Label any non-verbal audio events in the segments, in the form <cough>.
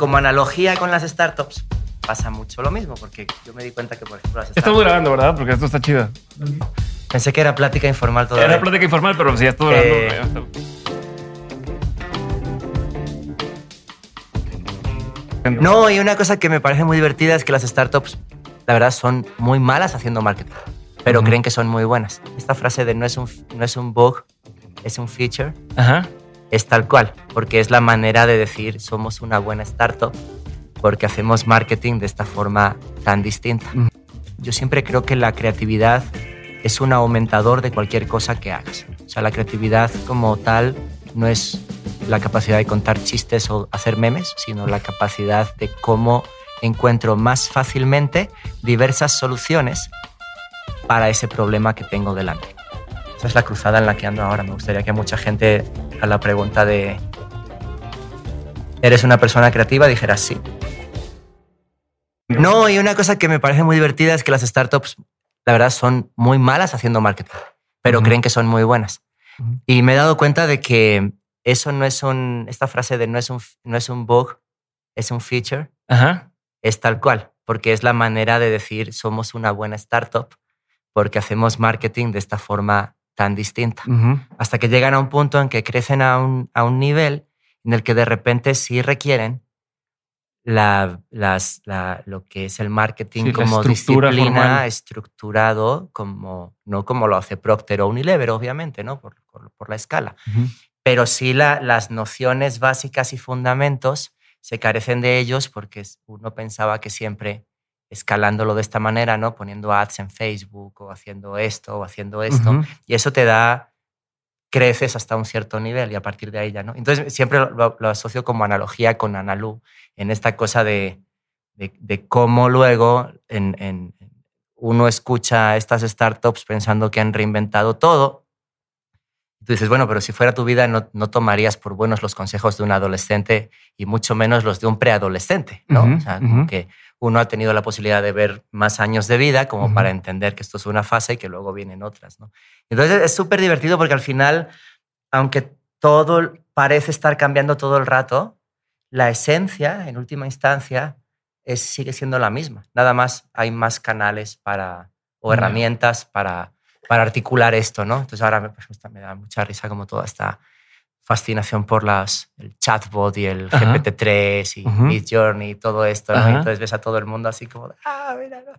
como analogía con las startups, pasa mucho lo mismo, porque yo me di cuenta que, por ejemplo, las startups... Estamos grabando, ¿verdad? Porque esto está chido. Pensé que era plática informal todavía. Era plática informal, pero sí, ya estuvo Eh, grabando. No, y una cosa que me parece muy divertida es que las startups, la verdad, son muy malas haciendo marketing, pero Ujú. creen que son muy buenas. Esta frase de no es un, no es un bug, es un feature, Ajá. Es tal cual, porque es la manera de decir somos una buena startup porque hacemos marketing de esta forma tan distinta. Ujú. Yo siempre creo que la creatividad es un aumentador de cualquier cosa que hagas. O sea, la creatividad como tal no es la capacidad de contar chistes o hacer memes, sino la capacidad de cómo encuentro más fácilmente diversas soluciones para ese problema que tengo delante. Esa es la cruzada en la que ando ahora. Me gustaría que mucha gente a la pregunta de ¿eres una persona creativa? dijera sí. No, y una cosa que me parece muy divertida es que las startups, la verdad, son muy malas haciendo marketing, pero creen que son muy buenas. Ujú. Y me he dado cuenta de que eso no es un, esta frase de no es un, no es un bug, es un feature, Ajá. es tal cual, porque es la manera de decir somos una buena startup porque hacemos marketing de esta forma tan distinta. Hasta que llegan a un punto en que crecen a un, a un nivel en el que de repente sí requieren la, las, la- lo que es el marketing Sí, como estructura disciplina formal. estructurado, como, no como lo hace Procter o Unilever, obviamente, ¿no? por, por- por la escala pero sí la- las nociones básicas y fundamentos se carecen de ellos porque uno pensaba que siempre escalándolo de esta manera, ¿no? Poniendo ads en Facebook o haciendo esto o haciendo esto, Ujú. y eso te da, creces hasta un cierto nivel y a partir de ahí ya, ¿no? Entonces siempre lo, lo- asocio como analogía con Analu, en esta cosa de, de, de cómo luego en, en- uno escucha a estas startups pensando que han reinventado todo. Y tú dices, bueno, pero si fuera tu vida no, no tomarías por buenos los consejos de un adolescente y mucho menos los de un preadolescente, ¿no? Ujú, o sea, como ujú. que uno ha tenido la posibilidad de ver más años de vida como para entender que esto es una fase y que luego vienen otras, ¿no? Entonces es súper divertido porque al final, aunque todo parece estar cambiando todo el rato, la esencia, en última instancia, es, sigue siendo la misma. Nada más hay más canales para, o herramientas para, para articular esto, ¿no? Entonces ahora me, pues, me da mucha risa como toda esta fascinación por las, el chatbot y el Ajá. GPT-3 y Ujú. Mid Journey y todo esto, ¿no? Y entonces ves a todo el mundo así como, de, ah, mira, no".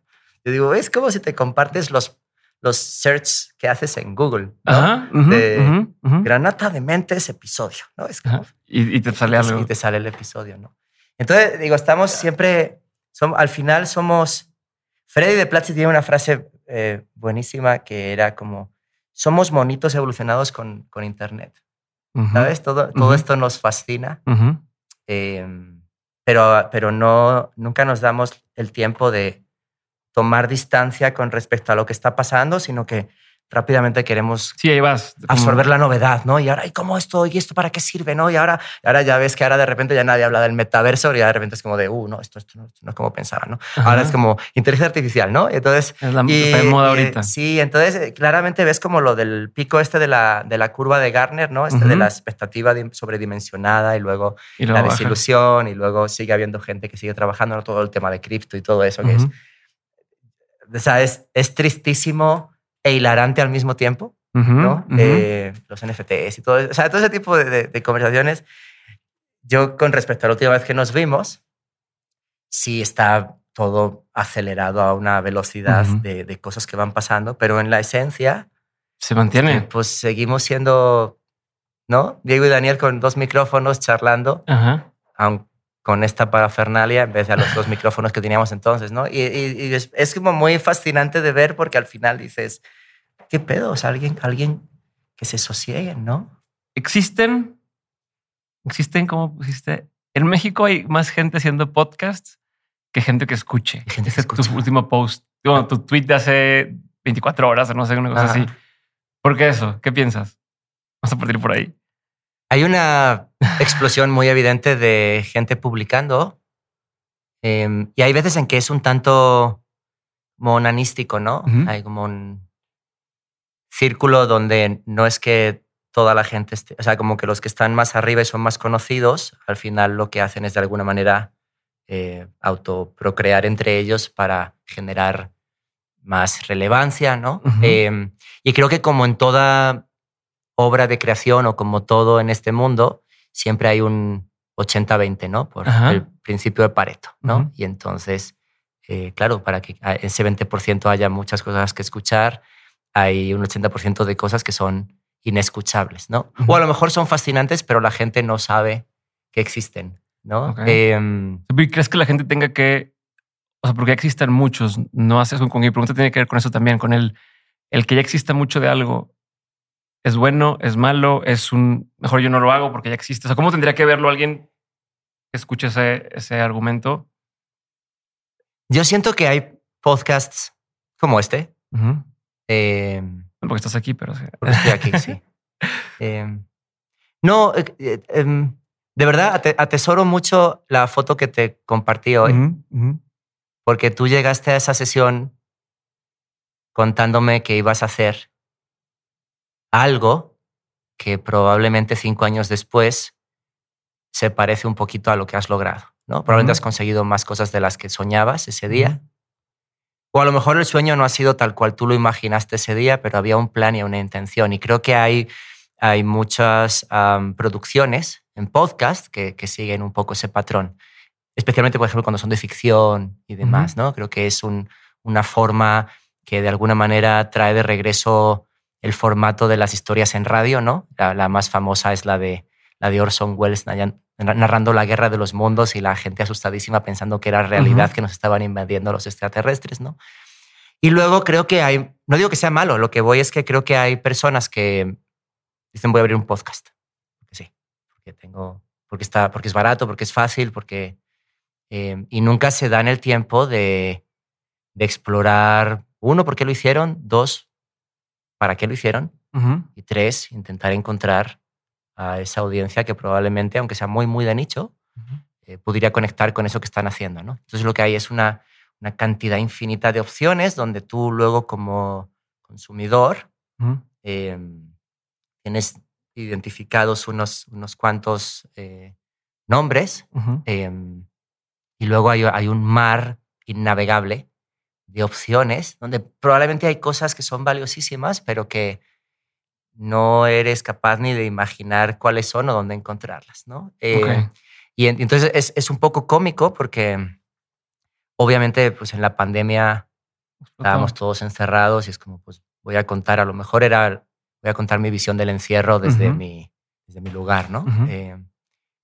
Yo digo, es como si te compartes los, los search que haces en Google, ¿no? Ajá. ujú, De- ujú, ujú. Granata de mentes episodio, ¿no? Es como. Y, y te sale algo. y te sale el episodio, ¿no? Entonces, digo, estamos siempre, som- al final somos, Freddy de Platzi tiene una frase eh, buenísima que era como, somos monitos evolucionados con, con Internet, ¿sabes? Todo, todo esto nos fascina, eh, pero, pero no, nunca nos damos el tiempo de tomar distancia con respecto a lo que está pasando, sino que rápidamente queremos Sí, ahí vas. absorber la novedad, ¿no? Y ahora, ¿y cómo esto? ¿Y esto para qué sirve? ¿No? Y ahora, ahora ya ves que ahora de repente ya nadie habla del metaverso y ya de repente es como de, uh, no, esto, esto, no, esto no es como pensaba, ¿no? Ahora Ajá. es como inteligencia artificial, ¿no? Entonces... Es la, y- está de moda y, ahorita. Sí, entonces eh, claramente ves como lo del pico este de la, de la curva de Gartner, ¿no? Este de Ujú. la expectativa dim- sobredimensionada y luego Y la luego baja. desilusión y luego sigue habiendo gente que sigue trabajando en todo el tema de cripto y todo eso, que Ujú, es, o sea, es, es tristísimo e hilarante al mismo tiempo. ujú, ¿no? ujú. Eh, los NFTs y todo, o sea, todo ese tipo de, de- de conversaciones. Yo, con respecto a la última vez que nos vimos, sí está todo acelerado a una velocidad Ujú. de, de cosas que van pasando, pero en la esencia, Se mantiene. eh, pues seguimos siendo, ¿no? Diego y Daniel con dos micrófonos charlando, Ajá. aun con esta parafernalia en vez de a los dos micrófonos que teníamos entonces, ¿no? Y, y- y es, es como muy fascinante de ver porque al final dices, ¿qué pedo? O sea, alguien, alguien que se sosieguen, ¿no? Existen, existen, como pusiste, en México hay más gente haciendo podcasts que gente que escuche. Gente que es escucha. tu último post, bueno, tu tweet de hace 24 horas o no sé, una cosa Ajá. así. ¿Por qué eso? ¿Qué piensas? Vamos a partir por ahí. Hay una explosión muy evidente de gente publicando em, y hay veces en que es un tanto monanístico, ¿no? Hay como un círculo donde no es que toda la gente, esté- o sea, como que los que están más arriba y son más conocidos, al final lo que hacen es de alguna manera eh, autoprocrear entre ellos para generar más relevancia, ¿no? Eh, y creo que como en toda obra de creación o como todo en este mundo, siempre hay un 80-20, ¿no? Por Ajá. el principio de Pareto, ¿no? Y entonces, eh, claro, para que a- ese 20% haya muchas cosas que escuchar, hay un 80% de cosas que son inescuchables, ¿no? O a lo mejor son fascinantes, pero la gente no sabe que existen, ¿no? Ok. Em, ¿Y ¿Crees que la gente tenga que, o sea, porque existen muchos, no haces con mi pregunta tiene que ver con eso también, con el, el que ya exista mucho de algo. ¿Es bueno? ¿Es malo? ¿Es un mejor yo no lo hago porque ya existe? O sea, ¿cómo tendría que verlo alguien que escuche ese, ese argumento? yo siento que hay podcasts como este. Em, No porque estás aquí, pero porque estoy aquí, <laughs> sí. Em, no, eh, eh, em, de verdad ate- atesoro mucho la foto que te compartí hoy, porque tú llegaste a esa sesión contándome que ibas a hacer algo que probablemente cinco años después se parece un poquito a lo que has logrado, ¿no? Probablemente has conseguido más cosas de las que soñabas ese día. O a lo mejor el sueño no ha sido tal cual tú lo imaginaste ese día, pero había un plan y una intención. Y creo que hay, hay muchas producciones en podcast que, que siguen un poco ese patrón. Especialmente, por ejemplo, cuando son de ficción y demás, ¿no? Creo que es un- una forma que de alguna manera trae de regreso el formato de las historias en radio, ¿no? La, la más famosa es la de, la de Orson Welles narran- narrando la guerra de los mundos y la gente asustadísima pensando que era realidad, que nos estaban invadiendo los extraterrestres, ¿no? Y luego creo que hay, no digo que sea malo, lo que voy es que creo que hay personas que dicen voy a abrir un podcast. Porque sí, porque tengo, porque está, porque es barato, porque es fácil, porque eh, y nunca se dan el tiempo de, de explorar uno, por qué lo hicieron, dos, para qué lo hicieron y tres, intentar encontrar a esa audiencia que probablemente, aunque sea muy muy de nicho, eh, pudiera conectar con eso que están haciendo. ¿no? Entonces lo que hay es una, una cantidad infinita de opciones donde tú luego como consumidor eh, tienes identificados unos, unos cuantos eh, nombres eh, y luego hay, hay un mar innavegable de opciones donde probablemente hay cosas que son valiosísimas, pero que no eres capaz ni de imaginar cuáles son o dónde encontrarlas. ¿no? Eh, y en- entonces es, es un poco cómico porque obviamente pues en la pandemia estábamos todos encerrados y es como pues voy a contar, a lo mejor era, voy a contar mi visión del encierro desde, mi, desde mi lugar, ¿no? Eh,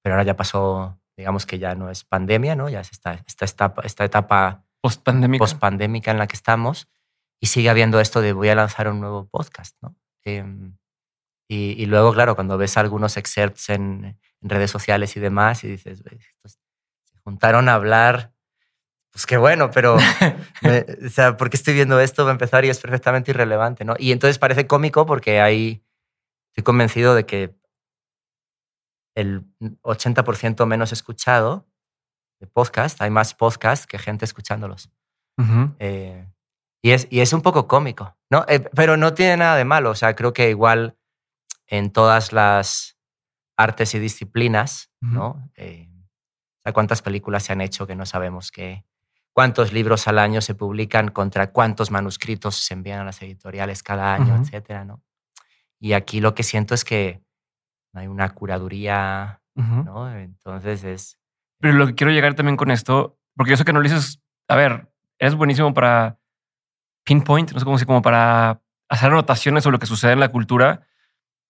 pero ahora ya pasó, digamos que ya no es pandemia, ¿no? Ya es esta, esta etapa, esta etapa Post-pandémica. post-pandémica en la que estamos y sigue habiendo esto de voy a lanzar un nuevo podcast, ¿no? Em, y, y luego, claro, cuando ves algunos excerpts en, en redes sociales y demás y dices, "Güey, estos se juntaron a hablar, pues qué bueno, pero, <laughs> me- o sea, ¿por qué estoy viendo esto? Va a empezar y es perfectamente irrelevante, ¿no? Y entonces parece cómico porque hay, estoy convencido de que el 80% menos escuchado de podcast, hay más podcast que gente escuchándolos. Ujú. Eh, y, es, y es un poco cómico, ¿no? Eh, pero no tiene nada de malo. O sea, creo que igual en todas las artes y disciplinas, Ujú. ¿no? Eh, cuántas películas se han hecho que no sabemos qué, cuántos libros al año se publican contra cuántos manuscritos se envían a las editoriales cada año, etcétera, ¿no? Y aquí lo que siento es que no hay una curaduría. ¿no? Entonces es... Pero lo que quiero llegar también con esto, porque yo sé que no lo dices, a ver, eres buenísimo para pinpoint, no sé cómo decir, como para hacer anotaciones sobre lo que sucede en la cultura,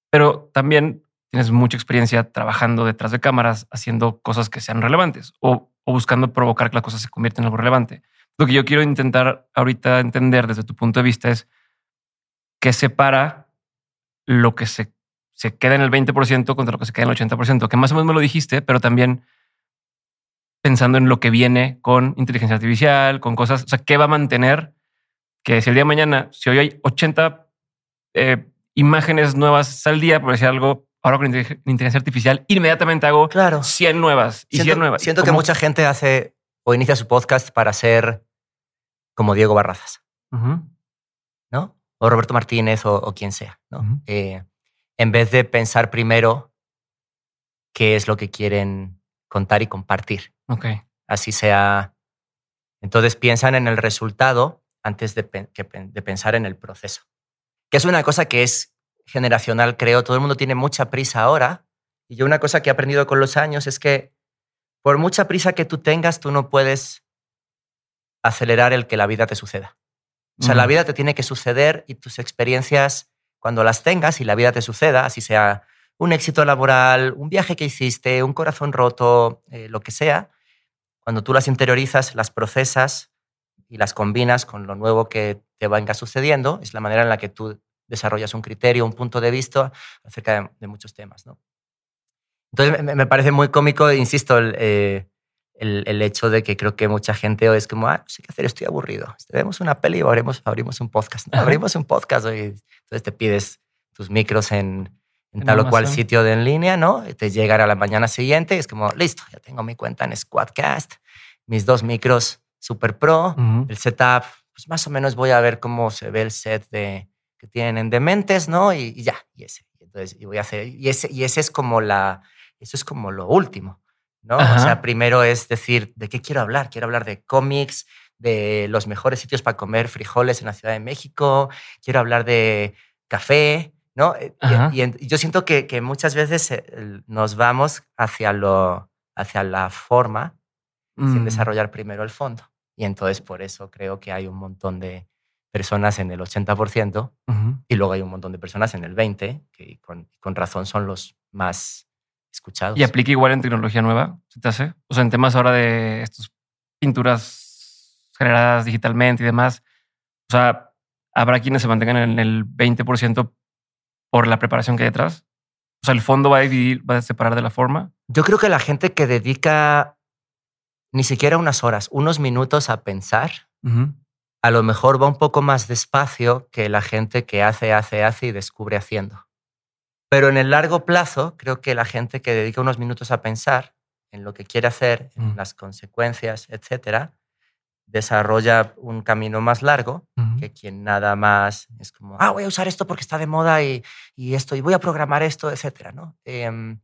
pero también tienes mucha experiencia trabajando detrás de cámaras, haciendo cosas que sean relevantes o, buscando provocar que la cosa se convierta en algo relevante. Lo que yo quiero intentar ahorita entender desde tu punto de vista es qué separa lo que se, se queda en el 20% contra lo que se queda en el 80%, que más o menos me lo dijiste, pero también pensando en lo que viene con inteligencia artificial, con cosas, o sea, ¿qué va a mantener? Que si el día de mañana, si hoy hay 80 eh, imágenes nuevas al día, por decir algo, ahora con inteligen- inteligencia artificial, inmediatamente hago Claro. 100 nuevas y 100 Siento, nuevas. siento que mucha gente hace o inicia su podcast para ser como Diego Barrazas, ¿no? O Roberto Martínez o, o quien sea, ¿no? Eh, en vez de pensar primero qué es lo que quieren contar y compartir. Ok. Así sea. Entonces piensan en el resultado antes de, de pensar en el proceso. Que es una cosa que es generacional, creo. Todo el mundo tiene mucha prisa ahora. Y yo una cosa que he aprendido con los años es que por mucha prisa que tú tengas, tú no puedes acelerar el que la vida te suceda. O sea, la vida te tiene que suceder y tus experiencias, cuando las tengas y la vida te suceda, así sea un éxito laboral, un viaje que hiciste, un corazón roto, eh, lo que sea, cuando tú las interiorizas, las procesas y las combinas con lo nuevo que te venga sucediendo, es la manera en la que tú desarrollas un criterio, un punto de vista acerca de, muchos temas. ¿no? Entonces me, parece muy cómico, insisto, eh, el, hecho de que creo que mucha gente hoy es como, ah, no sé qué hacer, estoy aburrido. Vemos una peli o abrimos, abrimos un podcast. abrimos un podcast y entonces te pides tus micros en, en tal o cual sitio de en línea, ¿no? te llegan a la mañana siguiente y es como, listo, ya tengo mi cuenta en Squadcast, mis dos micros super pro, el setup, pues más o menos voy a ver cómo se ve el set de, que tienen en Dementes, ¿no? Y, ya, y ese. Entonces, y voy a hacer, y ese, y ese es como la, eso es como lo último. ¿no? O sea, primero es decir, ¿de qué quiero hablar? Quiero hablar de cómics, de los mejores sitios para comer frijoles en la Ciudad de México, quiero hablar de café, ¿no? Eh, y, yo siento que, que, muchas veces eh, nos vamos hacia, lo, hacia la forma sin mm. desarrollar primero el fondo. Y entonces por eso creo que hay un montón de personas en el 80% y luego hay un montón de personas en el 20% que con, con razón son los más escuchados. ¿Y aplica igual en tecnología nueva? ¿Se te hace? O sea, en temas ahora de estas pinturas generadas digitalmente y demás. O sea, ¿habrá quienes se mantengan en el 20% por la preparación que hay detrás? O sea, ¿el fondo va a dividir, va a separar de la forma? Yo creo que la gente que dedica ni siquiera unas horas, unos minutos a pensar, a lo mejor va un poco más despacio que la gente que hace, hace, hace y descubre haciendo. Pero en el largo plazo, creo que la gente que dedica unos minutos a pensar en lo que quiere hacer, en mm. las consecuencias, etcétera, desarrolla un camino más largo que quien nada más es como, ah, voy a usar esto porque está de moda y, y esto, y voy a programar esto, etcétera, ¿no? Em,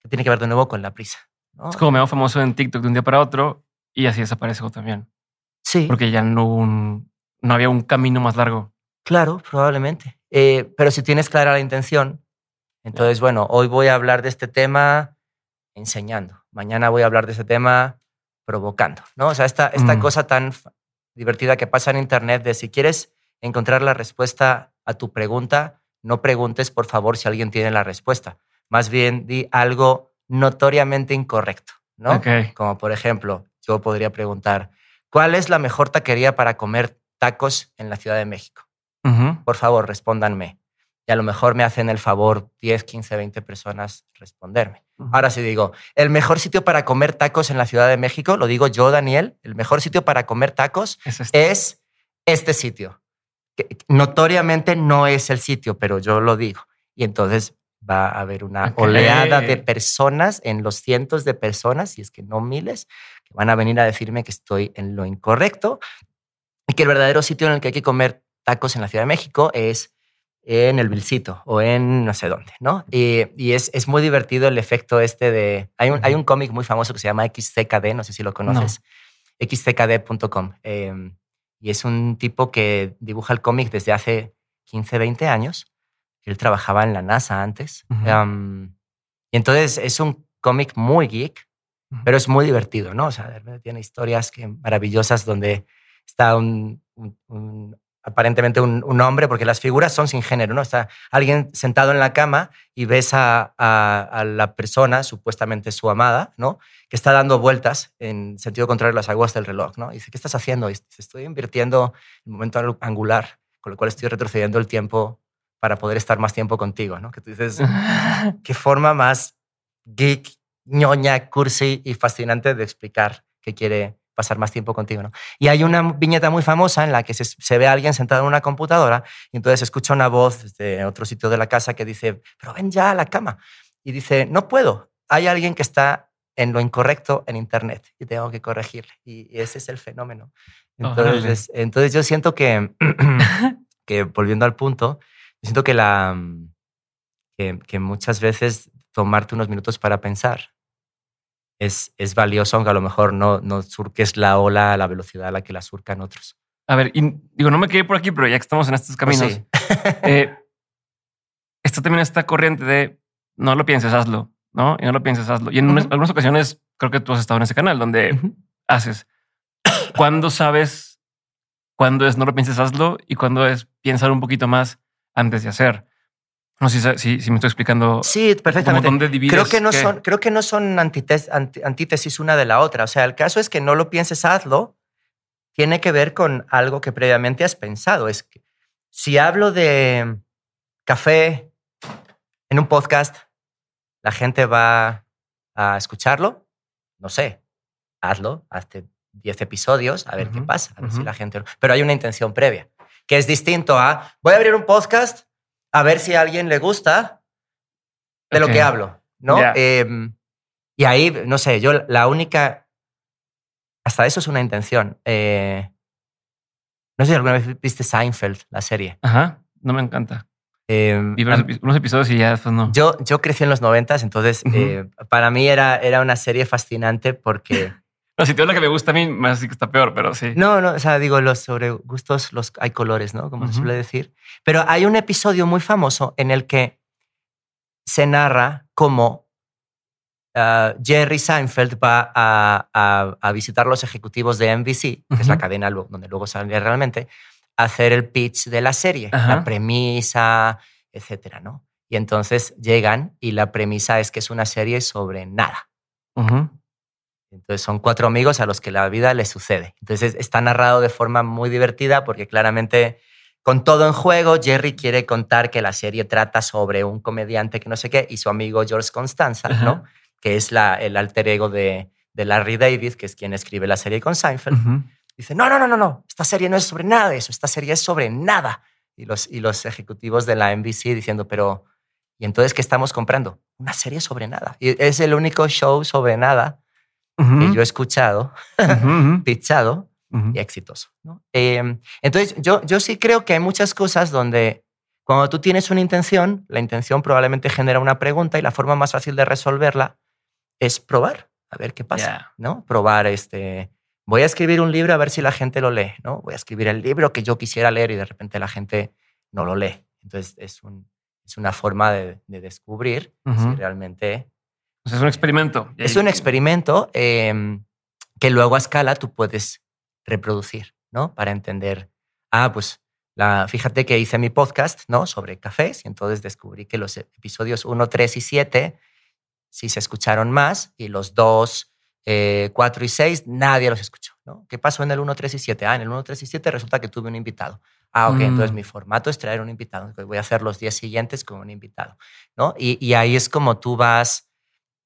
que tiene que ver de nuevo con la prisa. Es como me hago famoso en TikTok de un día para otro y así desaparezco también. Sí. Porque ya no, no había un camino más largo. Claro, probablemente. Eh, pero si tienes clara la intención, entonces, bueno, hoy voy a hablar de este tema enseñando, mañana voy a hablar de este tema provocando, ¿no? O sea, esta, esta mm. cosa tan divertida que pasa en Internet de si quieres encontrar la respuesta a tu pregunta, no preguntes, por favor, si alguien tiene la respuesta. Más bien, di algo notoriamente incorrecto, ¿no? Como por ejemplo, yo podría preguntar, ¿cuál es la mejor taquería para comer tacos en la Ciudad de México? Por favor, respóndanme y a lo mejor me hacen el favor 10, 15, 20 personas responderme. Ahora sí digo, el mejor sitio para comer tacos en la Ciudad de México, lo digo yo, Daniel, el mejor sitio para comer tacos es este, este sitio. Que notoriamente no es el sitio, pero yo lo digo. Y entonces va a haber una oleada de personas, en los cientos de personas, y es que no miles, que van a venir a decirme que estoy en lo incorrecto y que el verdadero sitio en el que hay que comer tacos en la Ciudad de México es en el Vilcito o en no sé dónde, ¿no? Y, es, es, muy divertido el efecto este de... Hay un, hay un cómic muy famoso que se llama XCKD, no sé si lo conoces, xckd.com. Em, y es un tipo que dibuja el cómic desde hace 15, 20 años. Él trabajaba en la NASA antes. Em, y entonces es un cómic muy geek, pero es muy divertido, ¿no? O sea, tiene historias que, maravillosas donde está un, un aparentemente un, hombre, porque las figuras son sin género, ¿no? Está alguien sentado en la cama y ves a, la persona, supuestamente su amada, ¿no? Que está dando vueltas en sentido contrario a las aguas del reloj, ¿no? Y dice, ¿qué estás haciendo? Y dice, estoy invirtiendo el momento angular, con lo cual estoy retrocediendo el tiempo para poder estar más tiempo contigo, ¿no? Que tú dices, <laughs> qué forma más geek, ñoña, cursi y fascinante de explicar qué quiere pasar más tiempo contigo. ¿no? Y hay una viñeta muy famosa en la que se, ve a alguien sentado en una computadora y entonces escucha una voz desde otro sitio de la casa que dice, pero ven ya a la cama. Y dice, no puedo, hay alguien que está en lo incorrecto en Internet y tengo que corregirle. Y ese es el fenómeno. Entonces, entonces yo siento que, <clears throat> que, volviendo al punto, siento que la, que, que muchas veces tomarte unos minutos para pensar es, es valioso, aunque a lo mejor no, no surques la ola a la velocidad a la que la surcan otros. A ver, y digo, no me quedé por aquí, pero ya que estamos en estos caminos, eh, está también esta corriente de no lo pienses, hazlo, ¿no? Y no lo pienses, hazlo. Y en unas- algunas ocasiones creo que tú has estado en ese canal donde haces. ¿Cuándo sabes cuándo es no lo pienses, hazlo y cuándo es pensar un poquito más antes de hacer? No sé si, si, si me estoy explicando. Sí, perfectamente. dónde divides Creo que no qué. son, creo que no son antites- anti- antítesis una de la otra. O sea, el caso es que no lo pienses, hazlo. Tiene que ver con algo que previamente has pensado. Es que si hablo de café en un podcast, la gente va a escucharlo. No sé, hazlo, hazte 10 episodios, a ver qué pasa, a ver si la gente... Pero hay una intención previa, que es distinto a, voy a abrir un podcast, a ver si a alguien le gusta de lo que hablo, ¿no? Em, y ahí, no sé, yo la única... Hasta eso es una intención. Eh, no sé si alguna vez viste Seinfeld, la serie. Ajá, no me encanta. Em, Vi unos, episodios y ya después no. yo, yo crecí en los noventas, entonces eh, para mí era, era una serie fascinante porque... <laughs> No, si te digo la que me gusta a mí, más sí que está peor, pero sí. No, no, o sea, digo, los sobre gustos los, hay colores, ¿no? Como se Ujú. suele decir. Pero hay un episodio muy famoso en el que se narra cómo ah, Jerry Seinfeld va a, a- a visitar los ejecutivos de NBC, que es la cadena donde luego sale realmente, a hacer el pitch de la serie, Ajá. la premisa, etcétera, ¿no? Y entonces llegan y la premisa es que es una serie sobre nada. Ujú. Entonces son cuatro amigos a los que la vida les sucede. Entonces está narrado de forma muy divertida porque claramente con todo en juego, Jerry quiere contar que la serie trata sobre un comediante que no sé qué y su amigo George Constanza, Ajá. ¿no? que es la, el alter ego de, de Larry David, que es quien escribe la serie con Seinfeld. Dice, no, no, no, no, no, esta serie no es sobre nada de eso, esta serie es sobre nada. Y los, y los ejecutivos de la NBC diciendo, pero, ¿y entonces qué estamos comprando? Una serie sobre nada. Y es el único show sobre nada que Ujú. yo he escuchado, <laughs> pitchado Ujú. y exitoso. ¿no? Eh, entonces, yo, yo sí creo que hay muchas cosas donde cuando tú tienes una intención, la intención probablemente genera una pregunta y la forma más fácil de resolverla es probar, a ver qué pasa, Ya. ¿no? Probar este... Voy a escribir un libro a ver si la gente lo lee, ¿no? Voy a escribir el libro que yo quisiera leer y de repente la gente no lo lee. Entonces, es, un, es una forma de, de descubrir si Ujú. realmente O sea, es un experimento. Es un experimento em, que luego a escala tú puedes reproducir, ¿no? Para entender, ah, pues la, fíjate que hice mi podcast, ¿no? Sobre cafés y entonces descubrí que los episodios 1, 3 y 7 sí se escucharon más y los 2, 4 y 6 nadie los escuchó, ¿no? ¿Qué pasó en el 1, 3 y 7? Ah, en el 1, 3 y 7 resulta que tuve un invitado. Ah, ok, Mm. entonces mi formato es traer un invitado. Voy a hacer los 10 siguientes con un invitado, ¿no? Y, y ahí es como tú vas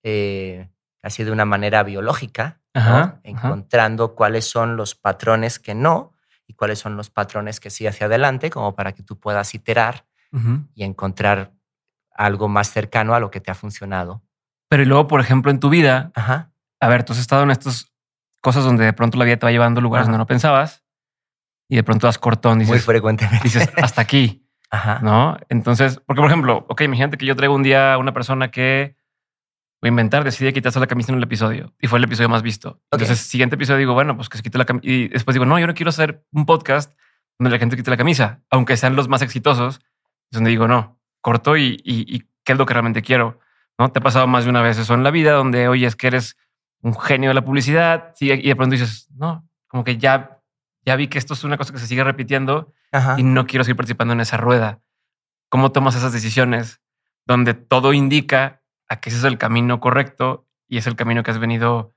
eh, casi de una manera biológica, ¿no? Ajá, ajá. encontrando cuáles son los patrones que no y cuáles son los patrones que sí hacia adelante, como para que tú puedas iterar y encontrar algo más cercano a lo que te ha funcionado. Pero y luego, por ejemplo, en tu vida, Ajá. a ver, tú has estado en estas cosas donde de pronto la vida te va llevando a lugares donde no pensabas y de pronto das cortón, Muy dices, frecuentemente. dices hasta aquí, <laughs> Ajá. ¿no? Entonces, porque por ejemplo, ok, imagínate que yo traigo un día a una persona que a inventar, decide quitarse la camisa en el episodio y fue el episodio más visto. Entonces, siguiente episodio digo, bueno, pues que se quite la camisa y después digo, no, yo no quiero hacer un podcast donde la gente quite la camisa, aunque sean los más exitosos, es donde digo, no, corto y, y, y qué es lo que realmente quiero. ¿No? Te ha pasado más de una vez eso en la vida donde, oye, es que eres un genio de la publicidad y de pronto dices, no, como que ya, ya vi que esto es una cosa que se sigue repitiendo Ajá. y no quiero seguir participando en esa rueda. ¿Cómo tomas esas decisiones donde todo indica que ese es el camino correcto y es el camino que has venido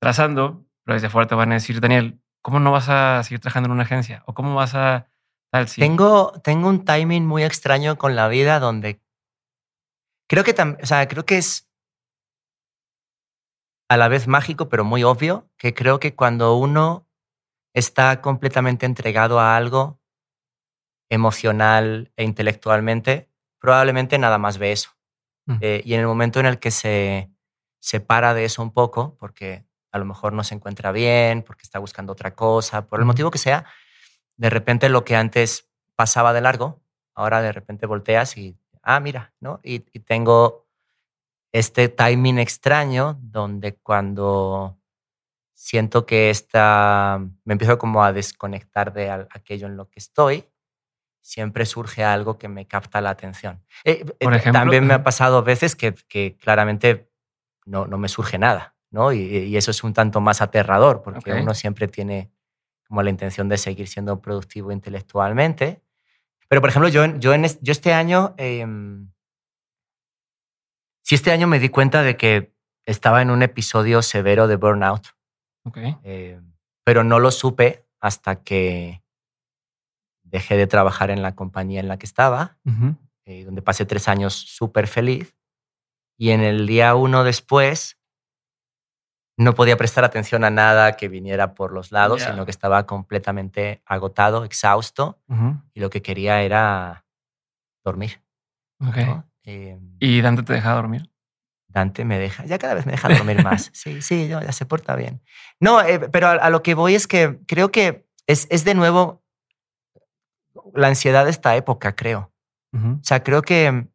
trazando? Pero desde afuera te van a decir, Daniel, ¿cómo no vas a seguir trabajando en una agencia? ¿O cómo vas a tal? Tengo, tengo un timing muy extraño con la vida donde creo que o sea, creo que es a la vez mágico, pero muy obvio, que creo que cuando uno está completamente entregado a algo emocional e intelectualmente, probablemente nada más ve eso. Mm. Eh, y en el momento en el que se separa de eso un poco, porque a lo mejor no se encuentra bien, porque está buscando otra cosa, por el motivo que sea, de repente lo que antes pasaba de largo, ahora de repente volteas y ah, mira, ¿no? Y, y tengo este timing extraño donde cuando siento que esta, me empiezo como a desconectar de aquello en lo que estoy, siempre surge algo que me capta la atención. Eh, Por eh, ejemplo, también me ha pasado veces que, que claramente no, no me surge nada, ¿no? Y, y eso es un tanto más aterrador, porque uno siempre tiene como la intención de seguir siendo productivo intelectualmente. Pero, por ejemplo, yo, yo, en es- yo este año, em, sí este año me di cuenta de que estaba en un episodio severo de burnout, Ok. eh, pero no lo supe hasta que dejé de trabajar en la compañía en la que estaba, eh, donde pasé tres años súper feliz. Y en el día uno después no podía prestar atención a nada que viniera por los lados, Ya. sino que estaba completamente agotado, exhausto, y lo que quería era dormir. Eh, ¿Y Dante te deja dormir? Dante me deja, ya cada vez me deja dormir más. <laughs> Sí, sí, ya se porta bien. No, eh, pero a, a lo que voy es que creo que es, es de nuevo la ansiedad de esta época, creo. Ujú. O sea, creo que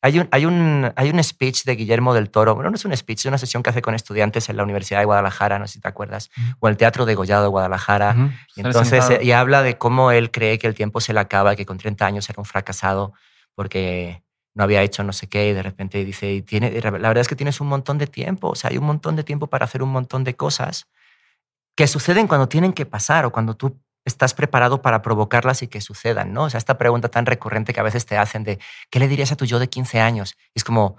hay un, hay un, hay un speech de Guillermo del Toro. Bueno, no es un speech, es una sesión que hace con estudiantes en la Universidad de Guadalajara, no sé si te acuerdas, Ujú. o el Teatro de Gollado de Guadalajara. Ujú. Y Estar entonces, eh, y habla de cómo él cree que el tiempo se le acaba, que con 30 años era un fracasado porque no había hecho no sé qué, y de repente dice, y tiene, y la verdad es que tienes un montón de tiempo, o sea, hay un montón de tiempo para hacer un montón de cosas que suceden cuando tienen que pasar o cuando tú estás preparado para provocarlas y que sucedan, ¿no? O sea, esta pregunta tan recurrente que a veces te hacen de, ¿qué le dirías a tu yo de 15 años? Y es como,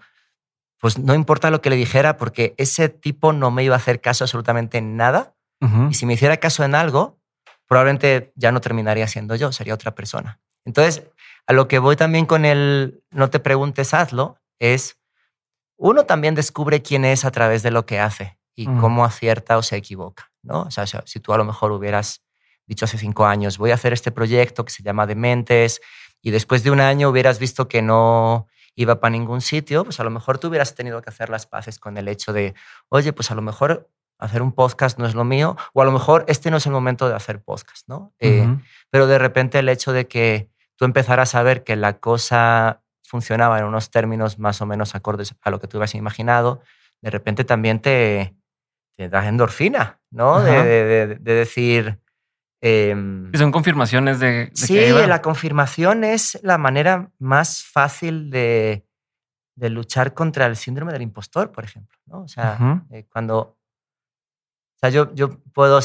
pues no importa lo que le dijera porque ese tipo no me iba a hacer caso absolutamente en nada y si me hiciera caso en algo, probablemente ya no terminaría siendo yo, sería otra persona. Entonces, a lo que voy también con el no te preguntes, hazlo, es uno también descubre quién es a través de lo que hace y cómo acierta o se equivoca, ¿no? O sea, si tú a lo mejor hubieras dicho hace cinco años, voy a hacer este proyecto que se llama Dementes y después de un año hubieras visto que no iba para ningún sitio, pues a lo mejor tú hubieras tenido que hacer las paces con el hecho de, oye, pues a lo mejor hacer un podcast no es lo mío, o a lo mejor este no es el momento de hacer podcast, ¿no? Eh, pero de repente el hecho de que tú empezaras a ver que la cosa funcionaba en unos términos más o menos acordes a lo que tú habías imaginado, de repente también te, te das endorfina, ¿no? De, Ajá. de- de- de decir... Y son confirmaciones de, de Sí, que la confirmación es la manera más fácil de, de luchar contra el síndrome del impostor, por ejemplo. ¿no? O sea, Ujú. eh, cuando. O sea, yo, yo puedo.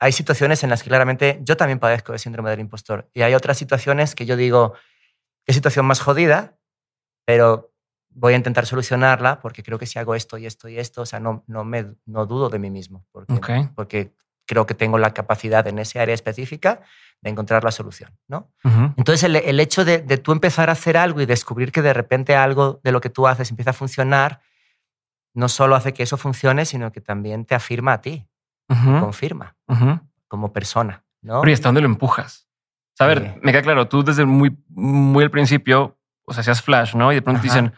Hay situaciones en las que claramente yo también padezco de síndrome del impostor. Y hay otras situaciones que yo digo, qué situación más jodida, pero voy a intentar solucionarla porque creo que si hago esto y esto y esto, o sea, no, no, me, no dudo de mí mismo. Porque, Ok. porque creo que tengo la capacidad en ese área específica de encontrar la solución, ¿no? Ujú. Entonces, el, el hecho de, de tú empezar a hacer algo y descubrir que de repente algo de lo que tú haces empieza a funcionar, no solo hace que eso funcione, sino que también te afirma a ti, Ujú. confirma Ujú. como persona, ¿no? Pero ¿y hasta dónde lo empujas? O sea, a ver, Sí. me queda claro, tú desde muy, muy al principio, o sea, hacías flash, ¿no? Y de pronto te dicen,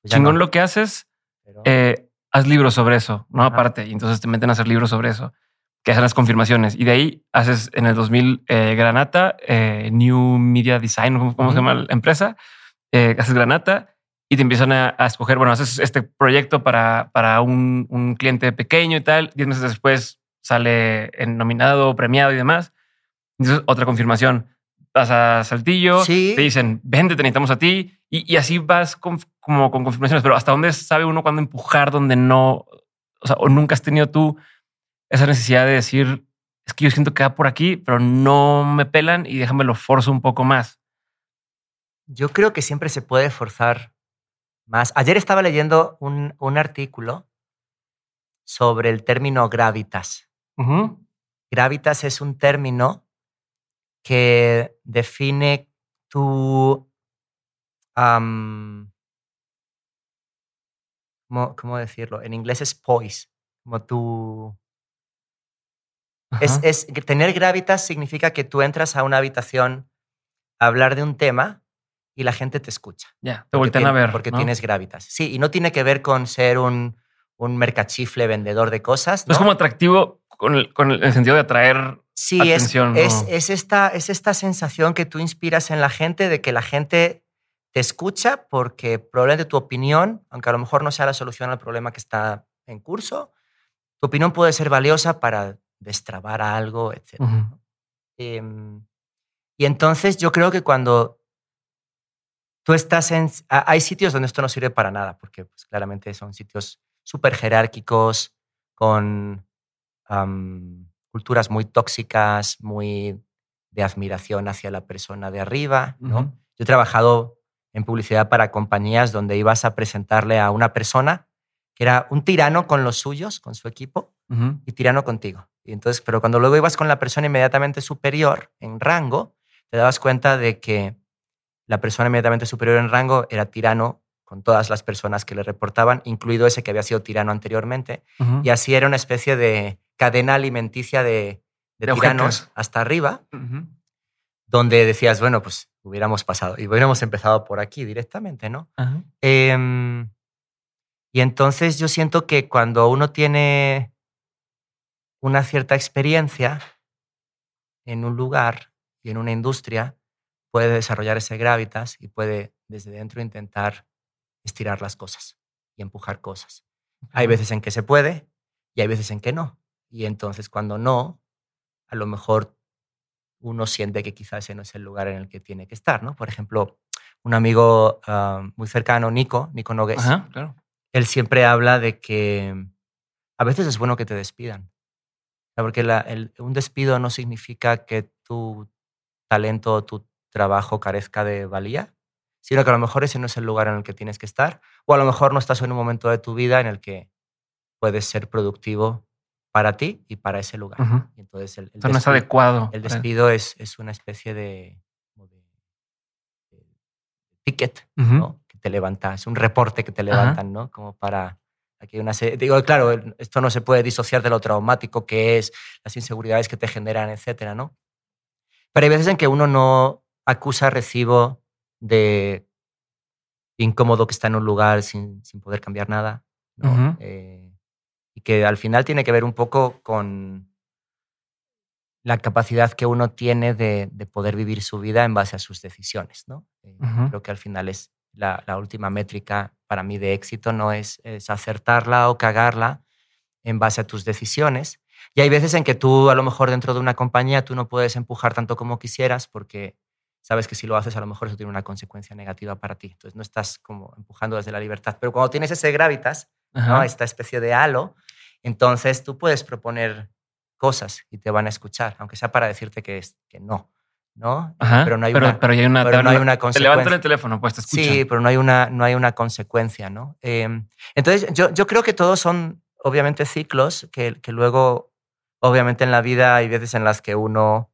Pues chingón no, lo que haces, pero- eh, haz libros sobre eso, ¿no? Aparte. Y entonces te meten a hacer libros sobre eso, que hacen las confirmaciones. Y de ahí haces en el 2000 eh, Granata, eh, New Media Design, ¿cómo, cómo se llama la empresa? Eh, haces Granata y te empiezan a, a escoger, bueno, haces este proyecto para, para un, un cliente pequeño y tal. Diez meses después sale en nominado, premiado y demás. Entonces, otra confirmación. Vas a Saltillo, Sí. te dicen, vente, te necesitamos a ti. Y, y así vas con- como con confirmaciones. Pero ¿hasta dónde sabe uno cuándo empujar, dónde no? O sea, o nunca has tenido tú esa necesidad de decir, es que yo siento que va por aquí, pero no me pelan y déjame lo forzo un poco más. Yo creo que siempre se puede forzar más. Ayer estaba leyendo un, un artículo sobre el término gravitas. Gravitas es un término que define tu... ¿cómo, cómo decirlo? En inglés es poise, como tu... Es, es- tener gravitas significa que tú entras a una habitación a hablar de un tema y la gente te escucha. ya, te porque voltean a ver. Porque ¿no? tienes gravitas. Sí, y no tiene que ver con ser un, un mercachifle vendedor de cosas. No es como atractivo con el, con el sentido de atraer. Sí, atención, es, es, ¿no? es esta, es esta sensación que tú inspiras en la gente de que la gente te escucha porque probablemente tu opinión, aunque a lo mejor no sea la solución al problema que está en curso, tu opinión puede ser valiosa para destrabar algo, etc. Em, y entonces yo creo que cuando tú estás en... Hay sitios donde esto no sirve para nada, porque pues, claramente son sitios súper jerárquicos, con culturas muy tóxicas, muy de admiración hacia la persona de arriba. ¿no? Yo he trabajado en publicidad para compañías donde ibas a presentarle a una persona que era un tirano con los suyos, con su equipo, y tirano contigo. Y entonces, pero cuando luego ibas con la persona inmediatamente superior en rango, te dabas cuenta de que la persona inmediatamente superior en rango era tirano con todas las personas que le reportaban, incluido ese que había sido tirano anteriormente. Y así era una especie de cadena alimenticia de, tiranos hasta arriba, donde decías, bueno, pues hubiéramos pasado y hubiéramos empezado por aquí directamente, ¿no? Em, y entonces yo siento que cuando uno tiene una cierta experiencia en un lugar y en una industria, puede desarrollar ese gravitas y puede desde dentro intentar estirar las cosas y empujar cosas. Hay veces en que se puede y hay veces en que no. Y entonces cuando no, a lo mejor uno siente que quizás ese no es el lugar en el que tiene que estar, ¿no? Por ejemplo, un amigo ah, muy cercano, Nico, Nico Nogues, él siempre habla de que a veces es bueno que te despidan. Porque un despido no significa que tu talento o tu trabajo carezca de valía, sino que a lo mejor ese no es el lugar en el que tienes que estar, o a lo mejor no estás en un momento de tu vida en el que puedes ser productivo para ti y para ese lugar. entonces el, no es adecuado. El despido es, es, una especie de, ticket que te levanta, es un reporte que te levantan, ¿no? Como para... Aquí una digo, claro, esto no se puede disociar de lo traumático que es, las inseguridades que te generan, etcétera, ¿no? Pero hay veces en que uno no acusa recibo de incómodo que está en un lugar sin, sin poder cambiar nada, eh, y que al final tiene que ver un poco con la capacidad que uno tiene de, de poder vivir su vida en base a sus decisiones. ¿no? Eh, creo que al final es la, la, última métrica para mí de éxito, no es, es, acertarla o cagarla en base a tus decisiones. Y hay veces en que tú, a lo mejor dentro de una compañía, tú no puedes empujar tanto como quisieras porque sabes que si lo haces a lo mejor eso tiene una consecuencia negativa para ti. Entonces no estás como empujando desde la libertad. Pero cuando tienes ese gravitas, ¿no? esta especie de halo, entonces tú puedes proponer cosas y te van a escuchar, aunque sea para decirte que, es, que no. ¿No? pero no hay una, pero hay una, no hay una consecuencia. Te levantan el teléfono, pues te escuchan. Sí, pero no hay una, no hay una consecuencia, ¿no? Em, entonces, yo, yo creo que todos son, obviamente, ciclos que, que luego, obviamente, en la vida hay veces en las que uno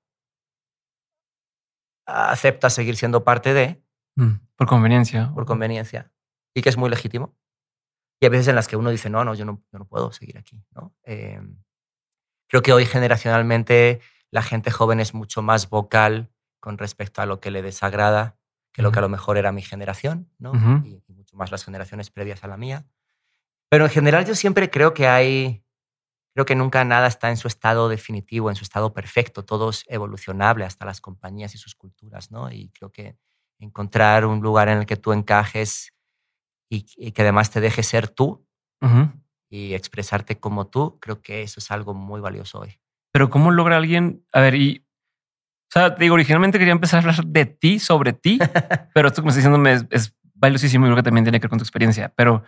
acepta seguir siendo parte de. Mm, por conveniencia. Por conveniencia. Y que es muy legítimo. Y hay veces en las que uno dice, no, no, yo no, no puedo seguir aquí. ¿no? Em, creo que hoy generacionalmente la gente joven es mucho más vocal con respecto a lo que le desagrada que lo que a lo mejor era mi generación, ¿no? y, y, mucho más las generaciones previas a la mía. Pero en general yo siempre creo que hay Creo que nunca nada está en su estado definitivo, en su estado perfecto. Todo es evolucionable, hasta las compañías y sus culturas, ¿no? Y creo que encontrar un lugar en el que tú encajes y, que además te deje ser tú y expresarte como tú, creo que eso es algo muy valioso hoy. Pero ¿cómo logra alguien? A ver, y... O sea, te digo, originalmente quería empezar a hablar de ti, sobre ti, <laughs> pero esto que me estás diciendo es, es valiosísimo y creo que también tiene que ver con tu experiencia. Pero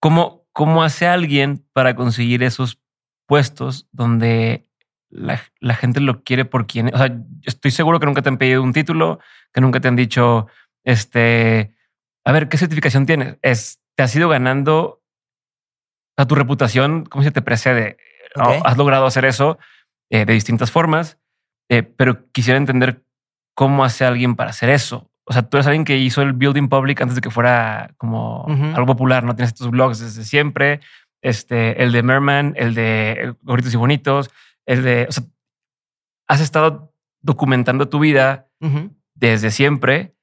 ¿cómo, ¿Cómo hace alguien para conseguir esos puestos donde la, gente lo quiere por quien? O sea, estoy seguro que nunca te han pedido un título, que nunca te han dicho, este, a ver, ¿qué certificación tienes? Es, te has ido ganando a tu reputación, ¿cómo se te precede? Has logrado hacer eso eh, de distintas formas, eh, pero quisiera entender cómo hace alguien para hacer eso. O sea, tú eres alguien que hizo el building public antes de que fuera como algo popular, ¿no? Tienes estos blogs desde siempre. Este, el de Merman, el de Gorritos y Bonitos, el de. O sea, has estado documentando tu vida desde siempre.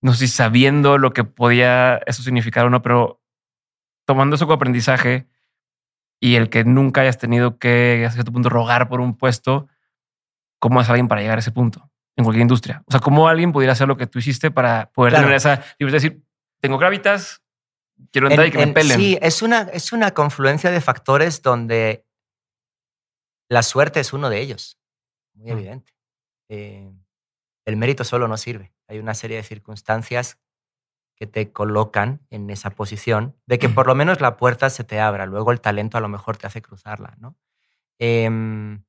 No sé si sabiendo lo que podía eso significar o no, pero tomando eso como aprendizaje y el que nunca hayas tenido que, a cierto punto, rogar por un puesto, ¿cómo hace alguien para llegar a ese punto? en cualquier industria. O sea, ¿cómo alguien pudiera hacer lo que tú hiciste para poder tener esa libertad de decir, tengo gravitas, quiero entrar y que me pelen? Sí, es una, es una confluencia de factores donde la suerte es uno de ellos, muy mm. evidente. Eh, el mérito solo no sirve. Hay una serie de circunstancias que te colocan en esa posición de que por lo menos la puerta se te abra. Luego el talento a lo mejor te hace cruzarla, ¿no? Em,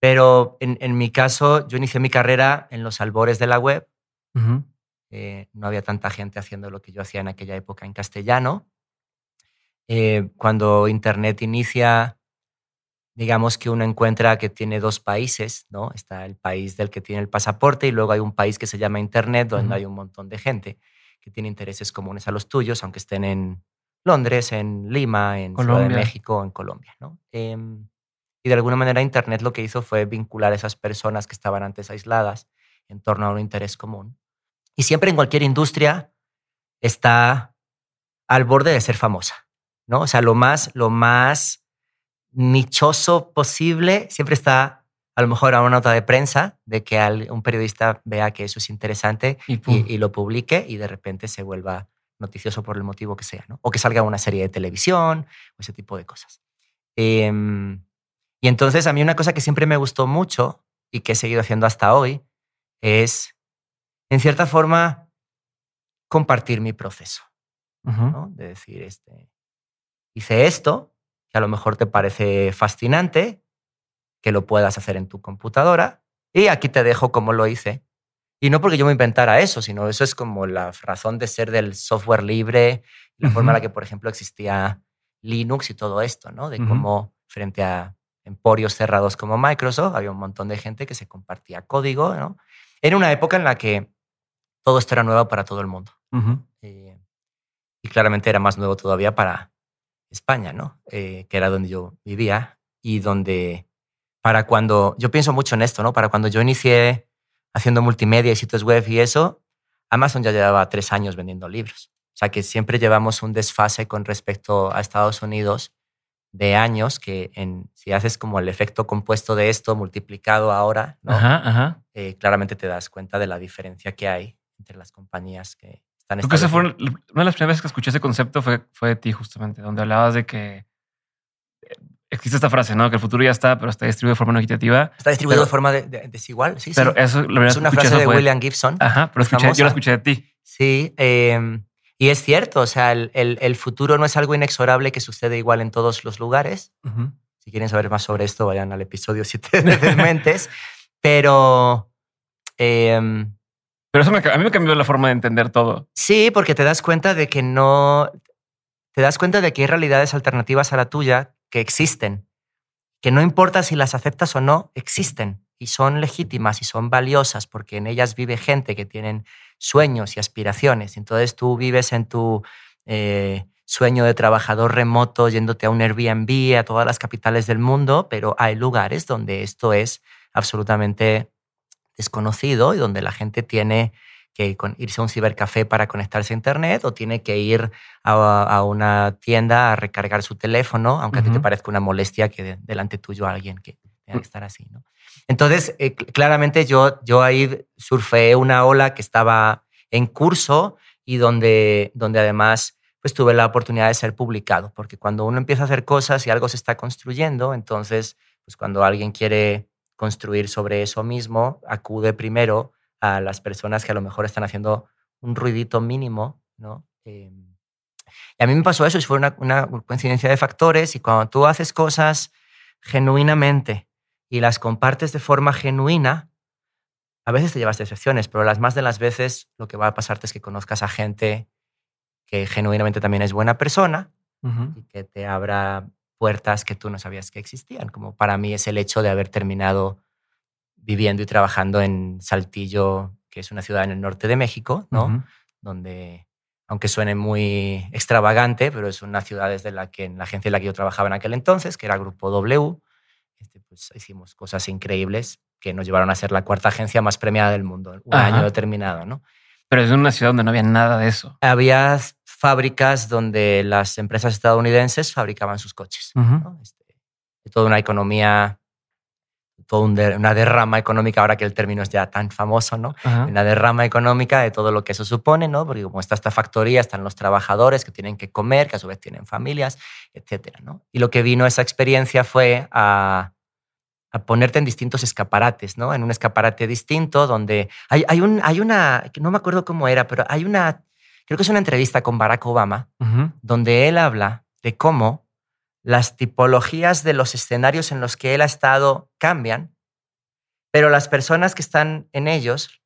pero en, mi caso, yo inicié mi carrera en los albores de la web. Eh, no había tanta gente haciendo lo que yo hacía en aquella época en castellano. Eh, cuando Internet inicia, digamos que uno encuentra que tiene dos países, ¿no? Está el país del que tiene el pasaporte y luego hay un país que se llama Internet, donde hay un montón de gente que tiene intereses comunes a los tuyos, aunque estén en Londres, en Lima, en Ciudad de México, en Colombia, ¿no? Em, y de alguna manera Internet lo que hizo fue vincular a esas personas que estaban antes aisladas en torno a un interés común. Y siempre en cualquier industria está al borde de ser famosa, ¿no? O sea, lo más, lo más nichoso posible siempre está a lo mejor a una nota de prensa de que un periodista vea que eso es interesante y, lo publique y de repente se vuelva noticioso por el motivo que sea, ¿no? O que salga una serie de televisión o ese tipo de cosas. Em, y entonces a mí una cosa que siempre me gustó mucho y que he seguido haciendo hasta hoy es, en cierta forma, compartir mi proceso. ¿no? De decir, este, hice esto, que a lo mejor te parece fascinante, que lo puedas hacer en tu computadora, y aquí te dejo cómo lo hice. Y no porque yo me inventara eso, sino eso es como la razón de ser del software libre, la forma en la que, por ejemplo, existía Linux y todo esto, ¿no? De cómo frente a emporios cerrados como Microsoft, había un montón de gente que se compartía código, ¿no? Era una época en la que todo esto era nuevo para todo el mundo. Eh, y claramente era más nuevo todavía para España, ¿no? Eh, que era donde yo vivía y donde para cuando, yo pienso mucho en esto, ¿no? Para cuando yo inicié haciendo multimedia y sitios web y eso, Amazon ya llevaba tres años vendiendo libros. O sea que siempre llevamos un desfase con respecto a Estados Unidos de años que en, si haces como el efecto compuesto de esto multiplicado ahora, ¿no? Eh, claramente te das cuenta de la diferencia que hay entre las compañías que están Creo que fue una de las primeras veces que escuché ese concepto fue, fue de ti justamente, donde hablabas de que existe esta frase, ¿no? Que el futuro ya está, pero está distribuido de forma no equitativa. Está distribuido de forma desigual, sí. Pero eso, verdad, es una frase de William Gibson. Ajá, pero escuché, yo la escuché de ti. Sí, eh, y es cierto, o sea, el, el, futuro no es algo inexorable que sucede igual en todos los lugares. Si quieren saber más sobre esto, vayan al episodio 7 de <laughs> Mentes. Pero... Em, pero eso a mí me cambió la forma de entender todo. Sí, porque te das cuenta de que no... Te das cuenta de que hay realidades alternativas a la tuya que existen, que no importa si las aceptas o no, existen y son legítimas y son valiosas porque en ellas vive gente que tienen sueños y aspiraciones. Entonces tú vives en tu eh, sueño de trabajador remoto yéndote a un Airbnb, a todas las capitales del mundo, pero hay lugares donde esto es absolutamente desconocido y donde la gente tiene que irse a un cibercafé para conectarse a Internet o tiene que ir a, una tienda a recargar su teléfono, aunque a ti te parezca una molestia que delante tuyo alguien que tenga que estar así. ¿no? Entonces, eh, claramente yo, yo ahí surfeé una ola que estaba en curso y donde, donde además pues tuve la oportunidad de ser publicado, porque cuando uno empieza a hacer cosas y algo se está construyendo, entonces, pues cuando alguien quiere construir sobre eso mismo, acude primero a las personas que a lo mejor están haciendo un ruidito mínimo, ¿no? Em, y a mí me pasó eso, y fue una, una coincidencia de factores, y cuando tú haces cosas genuinamente y las compartes de forma genuina, a veces te llevas decepciones, pero las más de las veces lo que va a pasarte es que conozcas a gente que genuinamente también es buena persona y que te abra puertas que tú no sabías que existían, como para mí es el hecho de haber terminado viviendo y trabajando en Saltillo, que es una ciudad en el norte de México, ¿no? Donde, aunque suene muy extravagante, pero es una ciudad desde la que en la agencia en la que yo trabajaba en aquel entonces, que era Grupo W, este, pues hicimos cosas increíbles que nos llevaron a ser la cuarta agencia más premiada del mundo, un año determinado, ¿no? Pero es una ciudad donde no había nada de eso. Había fábricas donde las empresas estadounidenses fabricaban sus coches. ¿no? Este, toda una economía toda una derrama económica, ahora que el término es ya tan famoso, ¿no? Ajá. Una derrama económica de todo lo que eso supone, ¿no? Porque como está esta factoría, están los trabajadores que tienen que comer, que a su vez tienen familias, etcétera, ¿no? Y lo que vino esa experiencia fue a, a ponerte en distintos escaparates, ¿no? En un escaparate distinto donde hay, hay, un, hay una, no me acuerdo cómo era, pero hay una, creo que es una entrevista con Barack Obama, Ujú. donde él habla de cómo las tipologías de los escenarios en los que él ha estado cambian, pero las personas que están en ellos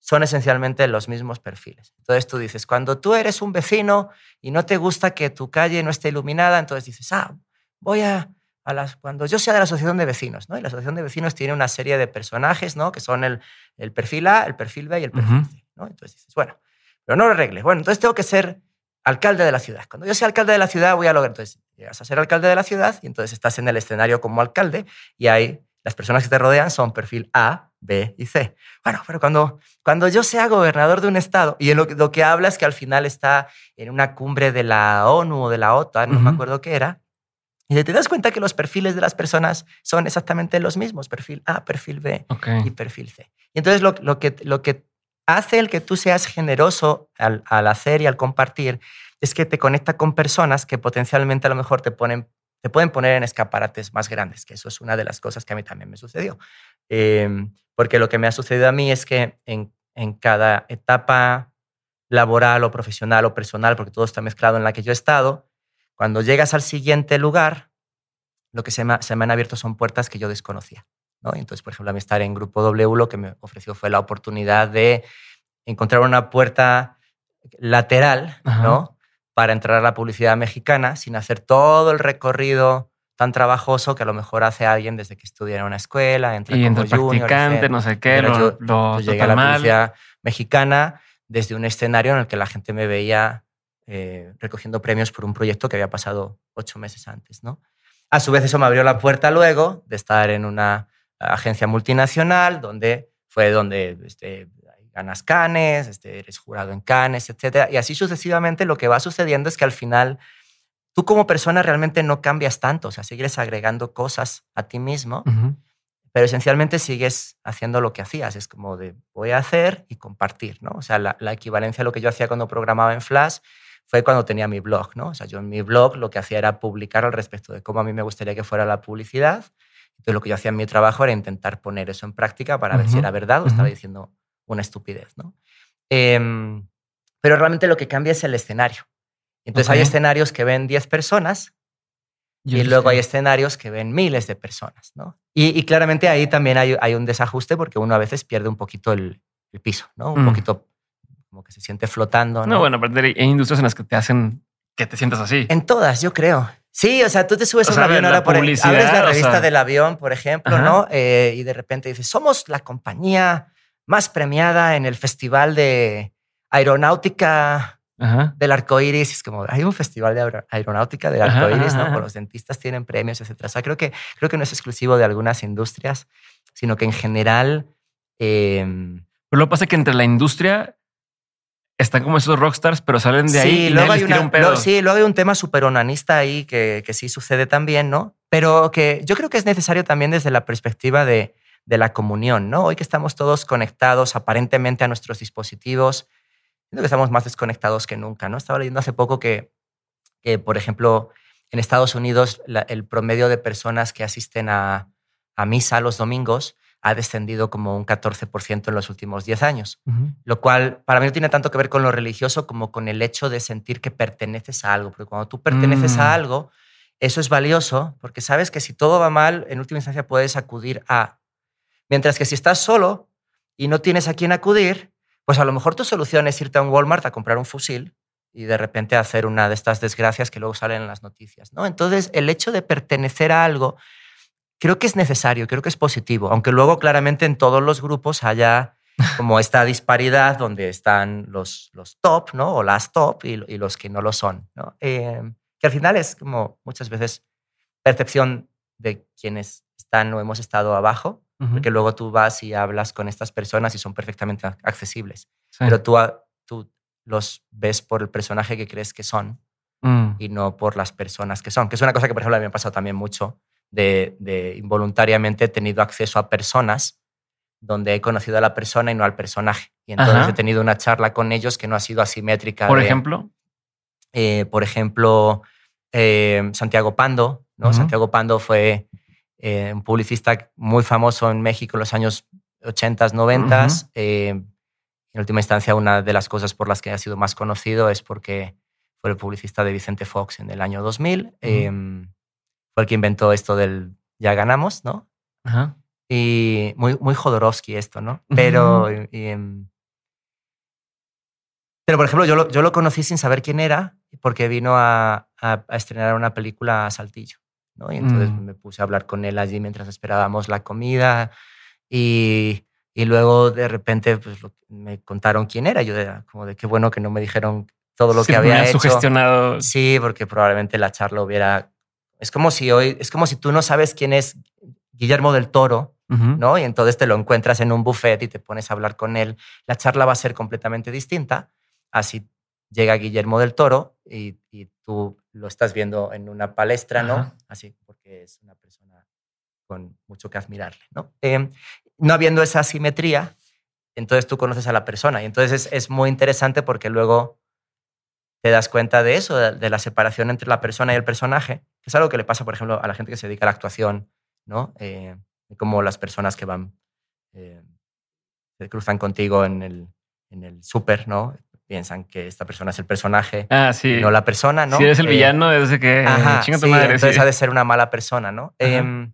son esencialmente los mismos perfiles. Entonces tú dices, cuando tú eres un vecino y no te gusta que tu calle no esté iluminada, entonces dices, ah, voy a, a las, cuando yo sea de la asociación de vecinos, ¿no? Y la asociación de vecinos tiene una serie de personajes, ¿no? Que son el, el perfil A, el perfil B y el perfil Ujú. C, ¿no? Entonces dices, bueno, pero no lo arregles. Bueno, entonces tengo que ser alcalde de la ciudad. Cuando yo sea alcalde de la ciudad voy a lograr. Entonces llegas a ser alcalde de la ciudad y entonces estás en el escenario como alcalde y ahí las personas que te rodean son perfil A, B y C. Bueno, pero cuando, cuando yo sea gobernador de un estado y en lo, que- lo que habla es que al final está en una cumbre de la ONU o de la OTAN, no me acuerdo qué era, y te das cuenta que los perfiles de las personas son exactamente los mismos, perfil A, perfil B y perfil C. Y entonces lo, lo que, lo que hace el que tú seas generoso al, al hacer y al compartir es que te conecta con personas que potencialmente a lo mejor te, ponen, te pueden poner en escaparates más grandes, que eso es una de las cosas que a mí también me sucedió. Eh, porque lo que me ha sucedido a mí es que en, en cada etapa laboral o profesional o personal, porque todo está mezclado en la que yo he estado, cuando llegas al siguiente lugar, lo que se se me han abierto son puertas que yo desconocía. Entonces, por ejemplo, a mí estar en Grupo W lo que me ofreció fue la oportunidad de encontrar una puerta lateral Ajá. ¿no? para entrar a la publicidad mexicana sin hacer todo el recorrido tan trabajoso que a lo mejor hace alguien desde que estudia en una escuela, entra Y como entre junior, practicante, no sé qué, lo, yo- lo Yo llegué a la mal. publicidad mexicana desde un escenario en el que la gente me veía eh, recogiendo premios por un proyecto que había pasado ocho meses antes. ¿no? A su vez, eso me abrió la puerta luego de estar en una agencia multinacional, donde fue donde este, ganas Canes, este, eres jurado en Canes, etc. Y así sucesivamente lo que va sucediendo es que al final tú como persona realmente no cambias tanto, o sea, sigues agregando cosas a ti mismo pero esencialmente sigues haciendo lo que hacías. Es como de voy a hacer y compartir, ¿no? O sea, la, la equivalencia a lo que yo hacía cuando programaba en Flash fue cuando tenía mi blog, ¿no? O sea, yo en mi blog lo que hacía era publicar al respecto de cómo a mí me gustaría que fuera la publicidad. Entonces, lo que yo hacía en mi trabajo era intentar poner eso en práctica para ver si era verdad o estaba ujú. diciendo una estupidez, ¿no? Em, pero realmente lo que cambia es el escenario. Entonces, hay Ok. escenarios que ven 10 personas y luego hay escenarios que ven miles de personas, ¿no? Y, y claramente ahí también hay, hay un desajuste porque uno a veces pierde un poquito el, el piso, ¿no? Un Mm. poquito como que se siente flotando, ¿no? No, bueno, aparte hay industrias en las que te hacen que te sientas así. En todas, yo creo. Sí, o sea, tú te subes O a un sea, avión ahora por publicidad, abres la o revista sea- del avión, por ejemplo, Ajá. ¿no? Eh, y de repente dices, somos la compañía más premiada en el festival de aeronáutica Ajá. del arco iris. Es como, hay un festival de aero- aeronáutica del Ajá, arco iris, ajá, ¿no? Por los dentistas tienen premios, etcétera. O sea, creo que, creo que no es exclusivo de algunas industrias, sino que en general. em, Pero lo que pasa es que entre la industria están como esos rockstars, pero salen de ahí y luego hay una- un pedo. lo- sí, luego hay un tema súper onanista ahí que, que sí sucede también, ¿no? Pero que yo creo que es necesario también desde la perspectiva de, de la comunión, ¿no? Hoy que estamos todos conectados aparentemente a nuestros dispositivos, siento que estamos más desconectados que nunca, ¿no? Estaba leyendo hace poco que, que, por ejemplo, en Estados Unidos la- el promedio de personas que asisten a, a misa los domingos ha descendido como un 14% en los últimos 10 años lo cual para mí no tiene tanto que ver con lo religioso como con el hecho de sentir que perteneces a algo, porque cuando tú perteneces Mm. a algo, eso es valioso, porque sabes que si todo va mal, en última instancia puedes acudir a. Mientras que si estás solo y no tienes a quién acudir, pues a lo mejor tu solución es irte a un Walmart a comprar un fusil y de repente hacer una de estas desgracias que luego salen en las noticias, ¿no? Entonces, el hecho de pertenecer a algo creo que es necesario, creo que es positivo, aunque luego claramente en todos los grupos haya <laughs> como esta disparidad donde están los, los top, ¿no? O las top y, y los que no lo son, ¿no? Eh, que al final es como muchas veces percepción de quienes están o hemos estado abajo, Ujú. porque luego tú vas y hablas con estas personas y son perfectamente ac- accesibles, Sí. pero tú, tú los ves por el personaje que crees que son Mm. y no por las personas que son, que es una cosa que, por ejemplo, a mí me ha pasado también mucho de, de involuntariamente he tenido acceso a personas donde he conocido a la persona y no al personaje. Y entonces Ajá. he tenido una charla con ellos que no ha sido asimétrica. Por de- ejemplo. eh, por ejemplo, eh, Santiago Pando. ¿no? Santiago Pando fue eh, un publicista muy famoso en México en los años 80s, 90s. Eh, en última instancia, una de las cosas por las que ha sido más conocido es porque fue el publicista de Vicente Fox en el año 2000. Eh, fue el que inventó esto del ya ganamos, ¿no? Ajá. Y muy, muy Jodorowsky esto, ¿no? Pero, y- y, em, pero por ejemplo, yo lo, yo lo conocí sin saber quién era, porque vino a, a- a estrenar una película a Saltillo, ¿no? Y entonces Mm. me puse a hablar con él allí mientras esperábamos la comida y, y luego de repente pues, lo- me contaron quién era. Yo era como de qué bueno que no me dijeron todo lo Sí, que me había has hecho. sugestionado. Sí, porque probablemente la charla hubiera... Es como si hoy, es como si tú no sabes quién es Guillermo del Toro. ¿no? Y entonces te lo encuentras en un buffet y te pones a hablar con él. La charla va a ser completamente distinta. Así llega Guillermo del Toro y, y tú lo estás viendo en una palestra, ¿no? Así, porque es una persona con mucho que admirarle, ¿no? Eh, no habiendo esa simetría, entonces tú conoces a la persona y entonces es, es muy interesante porque luego te das cuenta de eso, de, la separación entre la persona y el personaje, que es algo que le pasa, por ejemplo, a la gente que se dedica a la actuación, ¿no? Eh, como las personas que van, eh, se cruzan contigo en el, en el súper, ¿no? Piensan que esta persona es el personaje, Ah, sí. no la persona, ¿no? Si eres el Eh, villano, es de que Ajá, chinga tu sí, madre. entonces sí. ha de ser una mala persona, ¿no? Ajá. Em,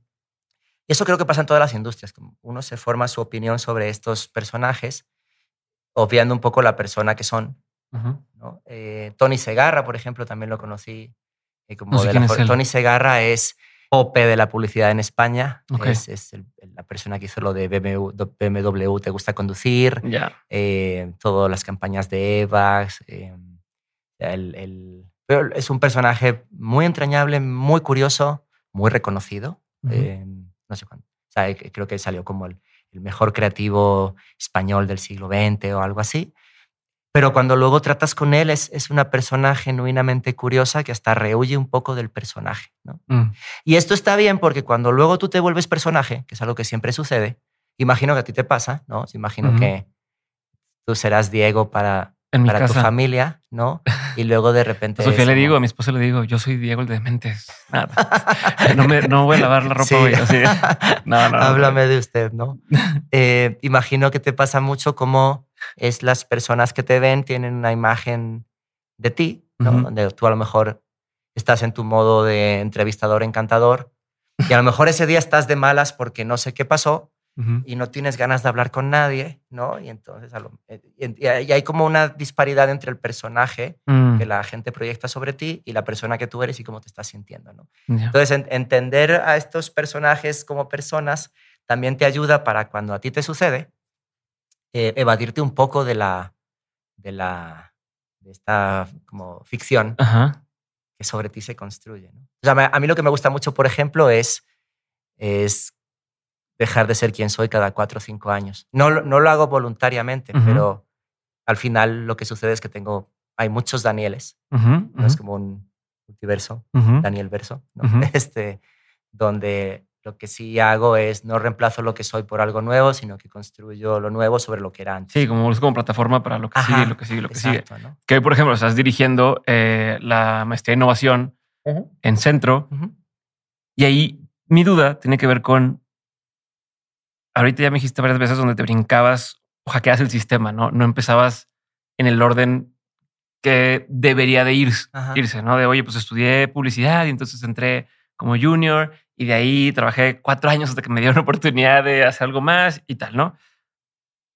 eso creo que pasa en todas las industrias. como Uno se forma su opinión sobre estos personajes, obviando un poco la persona que son. Ujú. ¿No? Eh, Tony Segarra, por ejemplo, también lo conocí. eh, como No sé de quién la es for- él. Tony Segarra es Pope de la publicidad en España. Ok. Es, es el- la persona que hizo lo de BMW, BMW Te gusta conducir, Ya. eh, todas las campañas de EVAX. eh, el- el- pero es un personaje muy entrañable, muy curioso, muy reconocido. Eh, no sé cuándo. O sea, creo que salió como el, el mejor creativo español del siglo XX o algo así. Pero cuando luego tratas con él, es, es una persona genuinamente curiosa que hasta rehuye un poco del personaje. ¿no? Mm. Y esto está bien porque cuando luego tú te vuelves personaje, que es algo que siempre sucede, imagino que a ti te pasa, ¿no? Imagino que tú serás Diego para, En para tu familia, ¿no? <laughs> Y luego de repente... A Sofía le digo, a mi esposa le digo, yo soy Diego el de Dementes. <laughs> Nada. no, me, no voy a lavar la ropa Sí. hoy. Así. <laughs> No, no. no. Háblame de usted, ¿no? Eh, imagino que te pasa mucho como es las personas que te ven tienen una imagen de ti, ¿no? Donde tú a lo mejor estás en tu modo de entrevistador encantador y a lo mejor ese día estás de malas porque no sé qué pasó y no tienes ganas de hablar con nadie, ¿no? Y entonces a lo- eh, y, hay como una disparidad entre el personaje Mm. que la gente proyecta sobre ti y la persona que tú eres y cómo te estás sintiendo, ¿no? Ya. Entonces, en- entender a estos personajes como personas también te ayuda para cuando a ti te sucede, eh, evadirte un poco de la, de la, de esta como ficción Ajá. que sobre ti se construye. ¿no? O sea, a mí lo que me gusta mucho, por ejemplo, es, es dejar de ser quien soy cada cuatro o cinco años. No, lo- no lo hago voluntariamente, pero al final lo que sucede es que tengo, hay muchos Danieles, no es como un multiverso. Daniel Verso, ¿no? <laughs> Este, donde lo que sí hago es no reemplazo lo que soy por algo nuevo, sino que construyo lo nuevo sobre lo que era antes. Sí, como es como plataforma para lo que Ajá, sigue, lo que sigue, lo que sigue. Exacto, ¿no? Que hoy, por ejemplo, estás dirigiendo eh, la maestría de innovación en centro Ujú. y ahí mi duda tiene que ver con. Ahorita ya me dijiste varias veces donde te brincabas o hackeas el sistema, ¿no? No empezabas en el orden que debería de ir- Ajá. irse, ¿no? De oye, pues estudié publicidad y entonces entré como junior y de ahí trabajé cuatro años hasta que me dieron la <laughs> oportunidad de hacer algo más y tal, ¿no?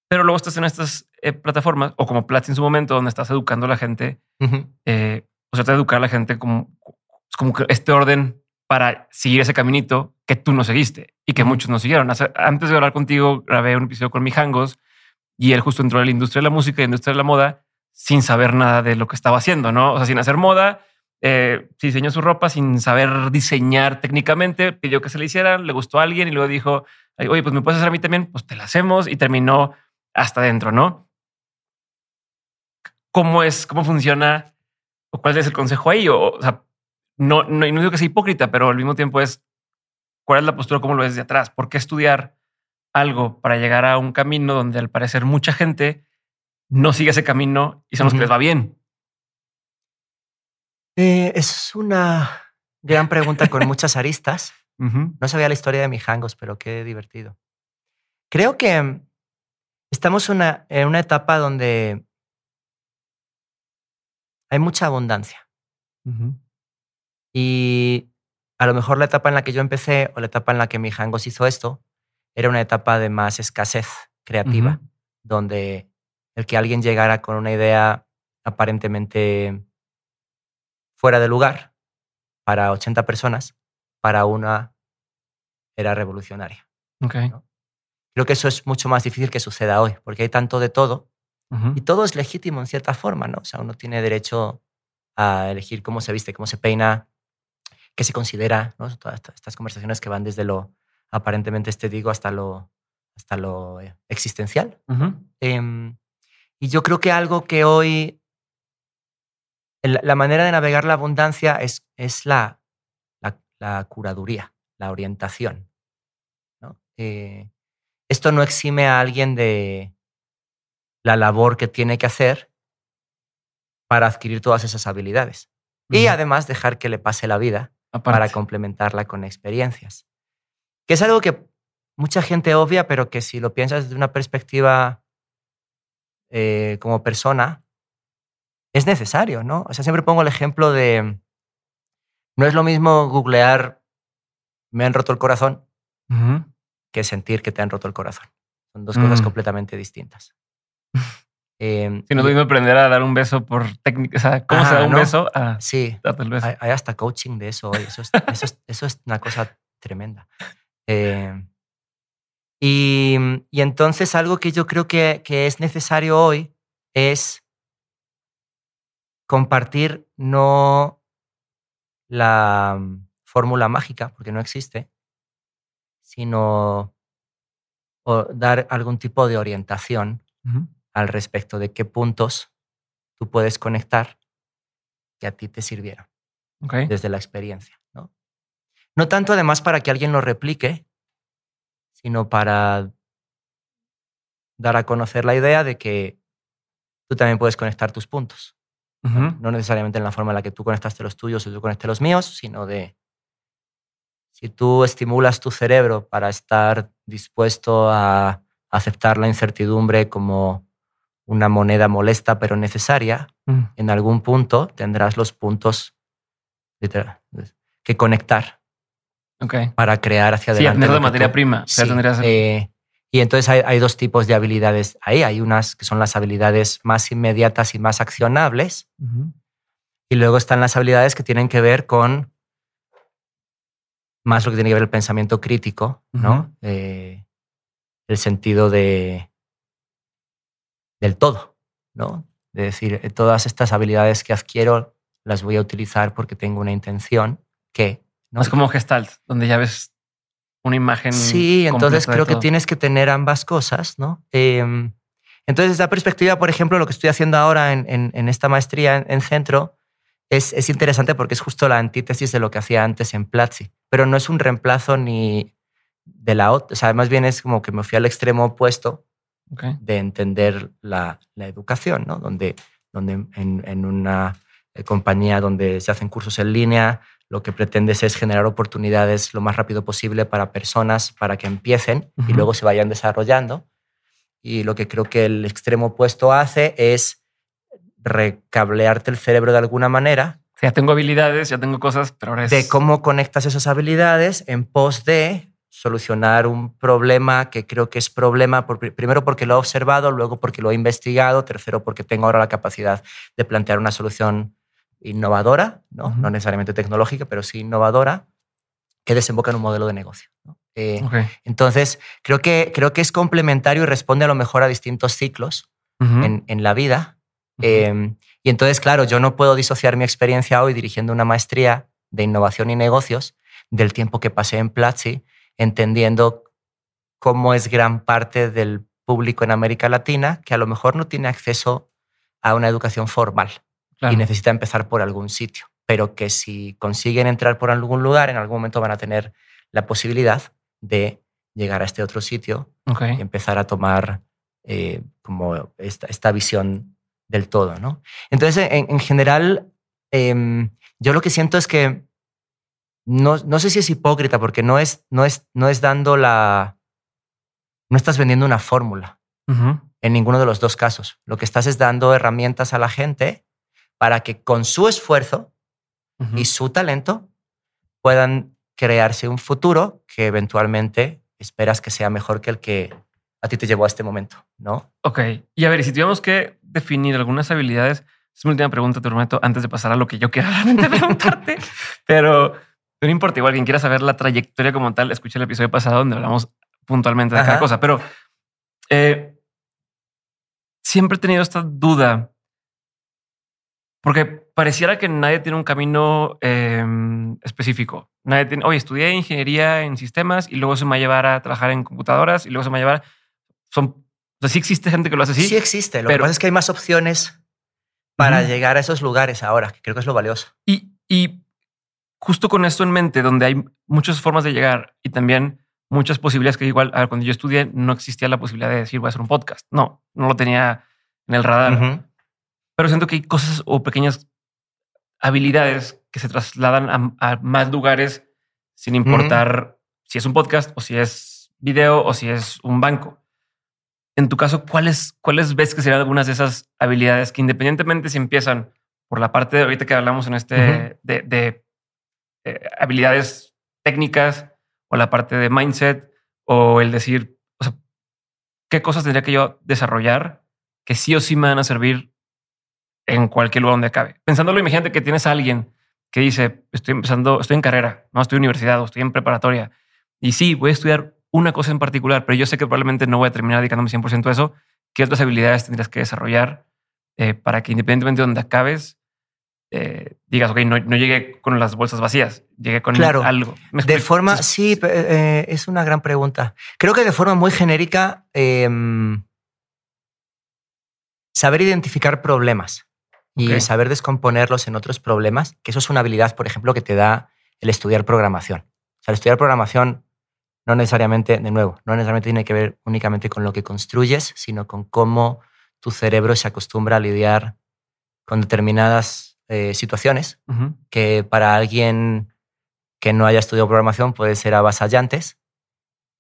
Pero luego estás en estas eh, plataformas o como Platzi en su momento, donde estás educando a la gente eh, o sea, te educar a la gente como, como que este orden para seguir ese caminito que tú no seguiste y que muchos no siguieron. Antes de hablar contigo, grabé un episodio con mi Hangos y él justo entró a la industria de la música y la industria de la moda sin saber nada de lo que estaba haciendo, ¿no? O sea, sin hacer moda, eh, se diseñó su ropa sin saber diseñar técnicamente, pidió que se le hicieran, le gustó a alguien y luego dijo, "Ay, oye, pues me puedes hacer a mí también, pues te la hacemos y terminó hasta adentro, ¿no? ¿Cómo es, cómo funciona o cuál es el consejo ahí? O, o sea, no, no, no digo que sea hipócrita, pero al mismo tiempo es ¿cuál es la postura? ¿Cómo lo ves de atrás? ¿Por qué estudiar algo para llegar a un camino donde al parecer mucha gente no sigue ese camino y son los que les va bien? Eh, es una gran pregunta con <laughs> muchas aristas. No sabía la historia de Mijangos, pero qué divertido. Creo que estamos una, en una etapa donde hay mucha abundancia. Y a lo mejor la etapa en la que yo empecé o la etapa en la que Mijangos hizo esto era una etapa de más escasez creativa, donde el que alguien llegara con una idea aparentemente fuera de lugar para 80 personas, para una era revolucionaria. Creo que eso es mucho más difícil que suceda hoy, porque hay tanto de todo y todo es legítimo en cierta forma, ¿no? O sea, uno tiene derecho a elegir cómo se viste, cómo se peina, qué se considera, ¿no? Todas estas conversaciones que van desde lo aparentemente estético hasta lo, hasta lo eh, existencial. Em, y yo creo que algo que hoy la manera de navegar la abundancia es, es la, la, curaduría, la orientación. Eh, esto no exime a alguien de la labor que tiene que hacer para adquirir todas esas habilidades. Y además dejar que le pase la vida para complementarla con experiencias. Que es algo que mucha gente obvia, pero que si lo piensas desde una perspectiva eh, como persona, es necesario, ¿no? O sea, siempre pongo el ejemplo de, no es lo mismo googlear, me han roto el corazón, que sentir que te han roto el corazón. Son dos cosas mm. completamente distintas. Eh, si no tuvimos aprender a dar un beso por técnica, o sea, ¿cómo se da un beso? sí, Hay, hasta coaching de eso hoy. Eso es, eso es, una cosa tremenda. Em, y, y, entonces algo que yo creo que, que es necesario hoy es compartir no la mm, fórmula mágica, porque no existe, sino dar algún tipo de orientación al respecto de qué puntos tú puedes conectar que a ti te sirvieron desde la experiencia. ¿no? no tanto además para que alguien lo replique, sino para dar a conocer la idea de que tú también puedes conectar tus puntos. ¿No? necesariamente en la forma en la que tú conectaste los tuyos o yo conecté los míos, sino de si tú estimulas tu cerebro para estar dispuesto a aceptar la incertidumbre como una moneda molesta pero necesaria, mm. en algún punto tendrás los puntos que conectar para crear hacia adelante. Sí, de materia prima. Eh, y entonces hay, dos tipos de habilidades ahí. Hay unas que son las habilidades más inmediatas y más accionables. Y luego están las habilidades que tienen que ver con más lo que tiene que ver el pensamiento crítico, ¿no? Eh, el sentido de del todo, ¿no? De decir, eh, todas estas habilidades que adquiero las voy a utilizar porque tengo una intención que... ¿no? Es como Gestalt, donde ya ves una imagen. Sí, entonces creo que tienes que tener ambas cosas, ¿no? Em, entonces, desde esa perspectiva, por ejemplo, lo que estoy haciendo ahora en, esta maestría en, centro es, es, interesante porque es justo la antítesis de lo que hacía antes en Platzi, pero no es un reemplazo ni de la otra, o sea, más bien es como que me fui al extremo opuesto de entender la, la, educación, ¿no? Donde, donde en, en una eh, compañía donde se hacen cursos en línea, lo que pretendes es generar oportunidades lo más rápido posible para personas para que empiecen y luego se vayan desarrollando. Y lo que creo que el extremo opuesto hace es recablearte el cerebro de alguna manera. ya tengo habilidades, ya tengo cosas, pero ahora es... De cómo conectas esas habilidades en pos de solucionar un problema que creo que es problema, primero porque lo he observado, luego porque lo he investigado, tercero porque tengo ahora la capacidad de plantear una solución innovadora, ¿no? no necesariamente tecnológica, pero sí innovadora, que desemboca en un modelo de negocio. Eh, entonces, creo que, creo que es complementario y responde a lo mejor a distintos ciclos en, en, la vida. Em, y entonces, claro, yo no puedo disociar mi experiencia hoy dirigiendo una maestría de innovación y negocios del tiempo que pasé en Platzi, entendiendo cómo es gran parte del público en América Latina que a lo mejor no tiene acceso a una educación formal y necesita empezar por algún sitio, pero que si consiguen entrar por algún lugar, en algún momento van a tener la posibilidad de llegar a este otro sitio Ok. y empezar a tomar eh, como esta, esta visión del todo, ¿no? Entonces, en, en general, em, yo lo que siento es que no, no sé si es hipócrita porque no es, no es, no es dando la... No estás vendiendo una fórmula Ujú. en ninguno de los dos casos. Lo que estás es dando herramientas a la gente para que con su esfuerzo Ujú. y su talento puedan crearse un futuro que eventualmente esperas que sea mejor que el que a ti te llevó a este momento, ¿no? Ok. Y a ver, si tuviéramos que definir algunas habilidades, es mi última pregunta, te prometo, antes de pasar a lo que yo quiero <laughs> realmente preguntarte, pero no importa, igual quien quiera saber la trayectoria como tal, escucha el episodio pasado donde hablamos puntualmente de cada Ajá. cosa, pero eh, siempre he tenido esta duda porque pareciera que nadie tiene un camino eh, específico. Nadie tiene, oye, estudié ingeniería en sistemas y luego eso me va a llevar a trabajar en computadoras y luego se me va a llevar. Son, o sea, sí existe gente que lo hace así. Sí, existe. Lo que pasa es que hay más opciones para llegar a esos lugares ahora, que creo que es lo valioso. Y, y justo con esto en mente, donde hay muchas formas de llegar y también muchas posibilidades que igual, a ver, cuando yo estudié no existía la posibilidad de decir voy a hacer un podcast. No, no lo tenía en el radar. Pero siento que hay cosas o pequeñas habilidades que se trasladan a, a más lugares sin importar si es un podcast o si es video o si es un banco. En tu caso, ¿cuáles, ¿cuáles ves que serían algunas de esas habilidades que independientemente si empiezan por la parte de ahorita que hablamos en este de, de, eh, habilidades técnicas o la parte de mindset o el decir, o sea, qué cosas tendría que yo desarrollar que sí o sí me van a servir en cualquier lugar donde acabe. Pensándolo, imagínate que tienes a alguien que dice, estoy empezando, estoy en carrera, no estoy en universidad o estoy en preparatoria. Y sí, voy a estudiar una cosa en particular, pero yo sé que probablemente no voy a terminar dedicándome 100% a eso. ¿Qué otras habilidades tendrías que desarrollar eh, para que independientemente de donde acabes, eh, digas, ok, no, no llegué con las bolsas vacías, llegué con Claro. De forma, sí, pe- eh, es una gran pregunta. Creo que de forma muy genérica, em, saber identificar problemas y saber descomponerlos en otros problemas, que eso es una habilidad, por ejemplo, que te da el estudiar programación. O sea, el estudiar programación no necesariamente, de nuevo, no necesariamente tiene que ver únicamente con lo que construyes, sino con cómo tu cerebro se acostumbra a lidiar con determinadas eh, situaciones que para alguien que no haya estudiado programación puede ser avasallantes,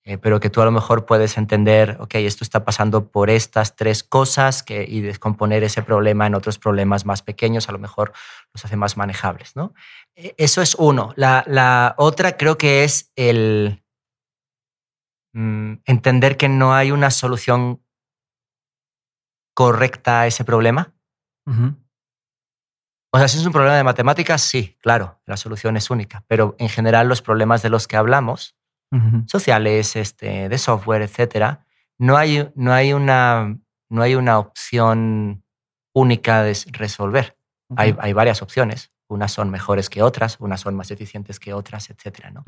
eh, pero que tú a lo mejor puedes entender, ok, esto está pasando por estas tres cosas que, y descomponer ese problema en otros problemas más pequeños, a lo mejor los hace más manejables, ¿no? Eh, Eso es uno. La, la otra creo que es el mm, entender que no hay una solución correcta a ese problema. O sea, si es un problema de matemáticas, sí, claro, la solución es única, pero en general los problemas de los que hablamos, Sociales, este, de software, etcétera, no hay, no hay, una, no hay una opción única de resolver. Hay, hay varias opciones. Unas son mejores que otras, unas son más eficientes que otras, etcétera, ¿no?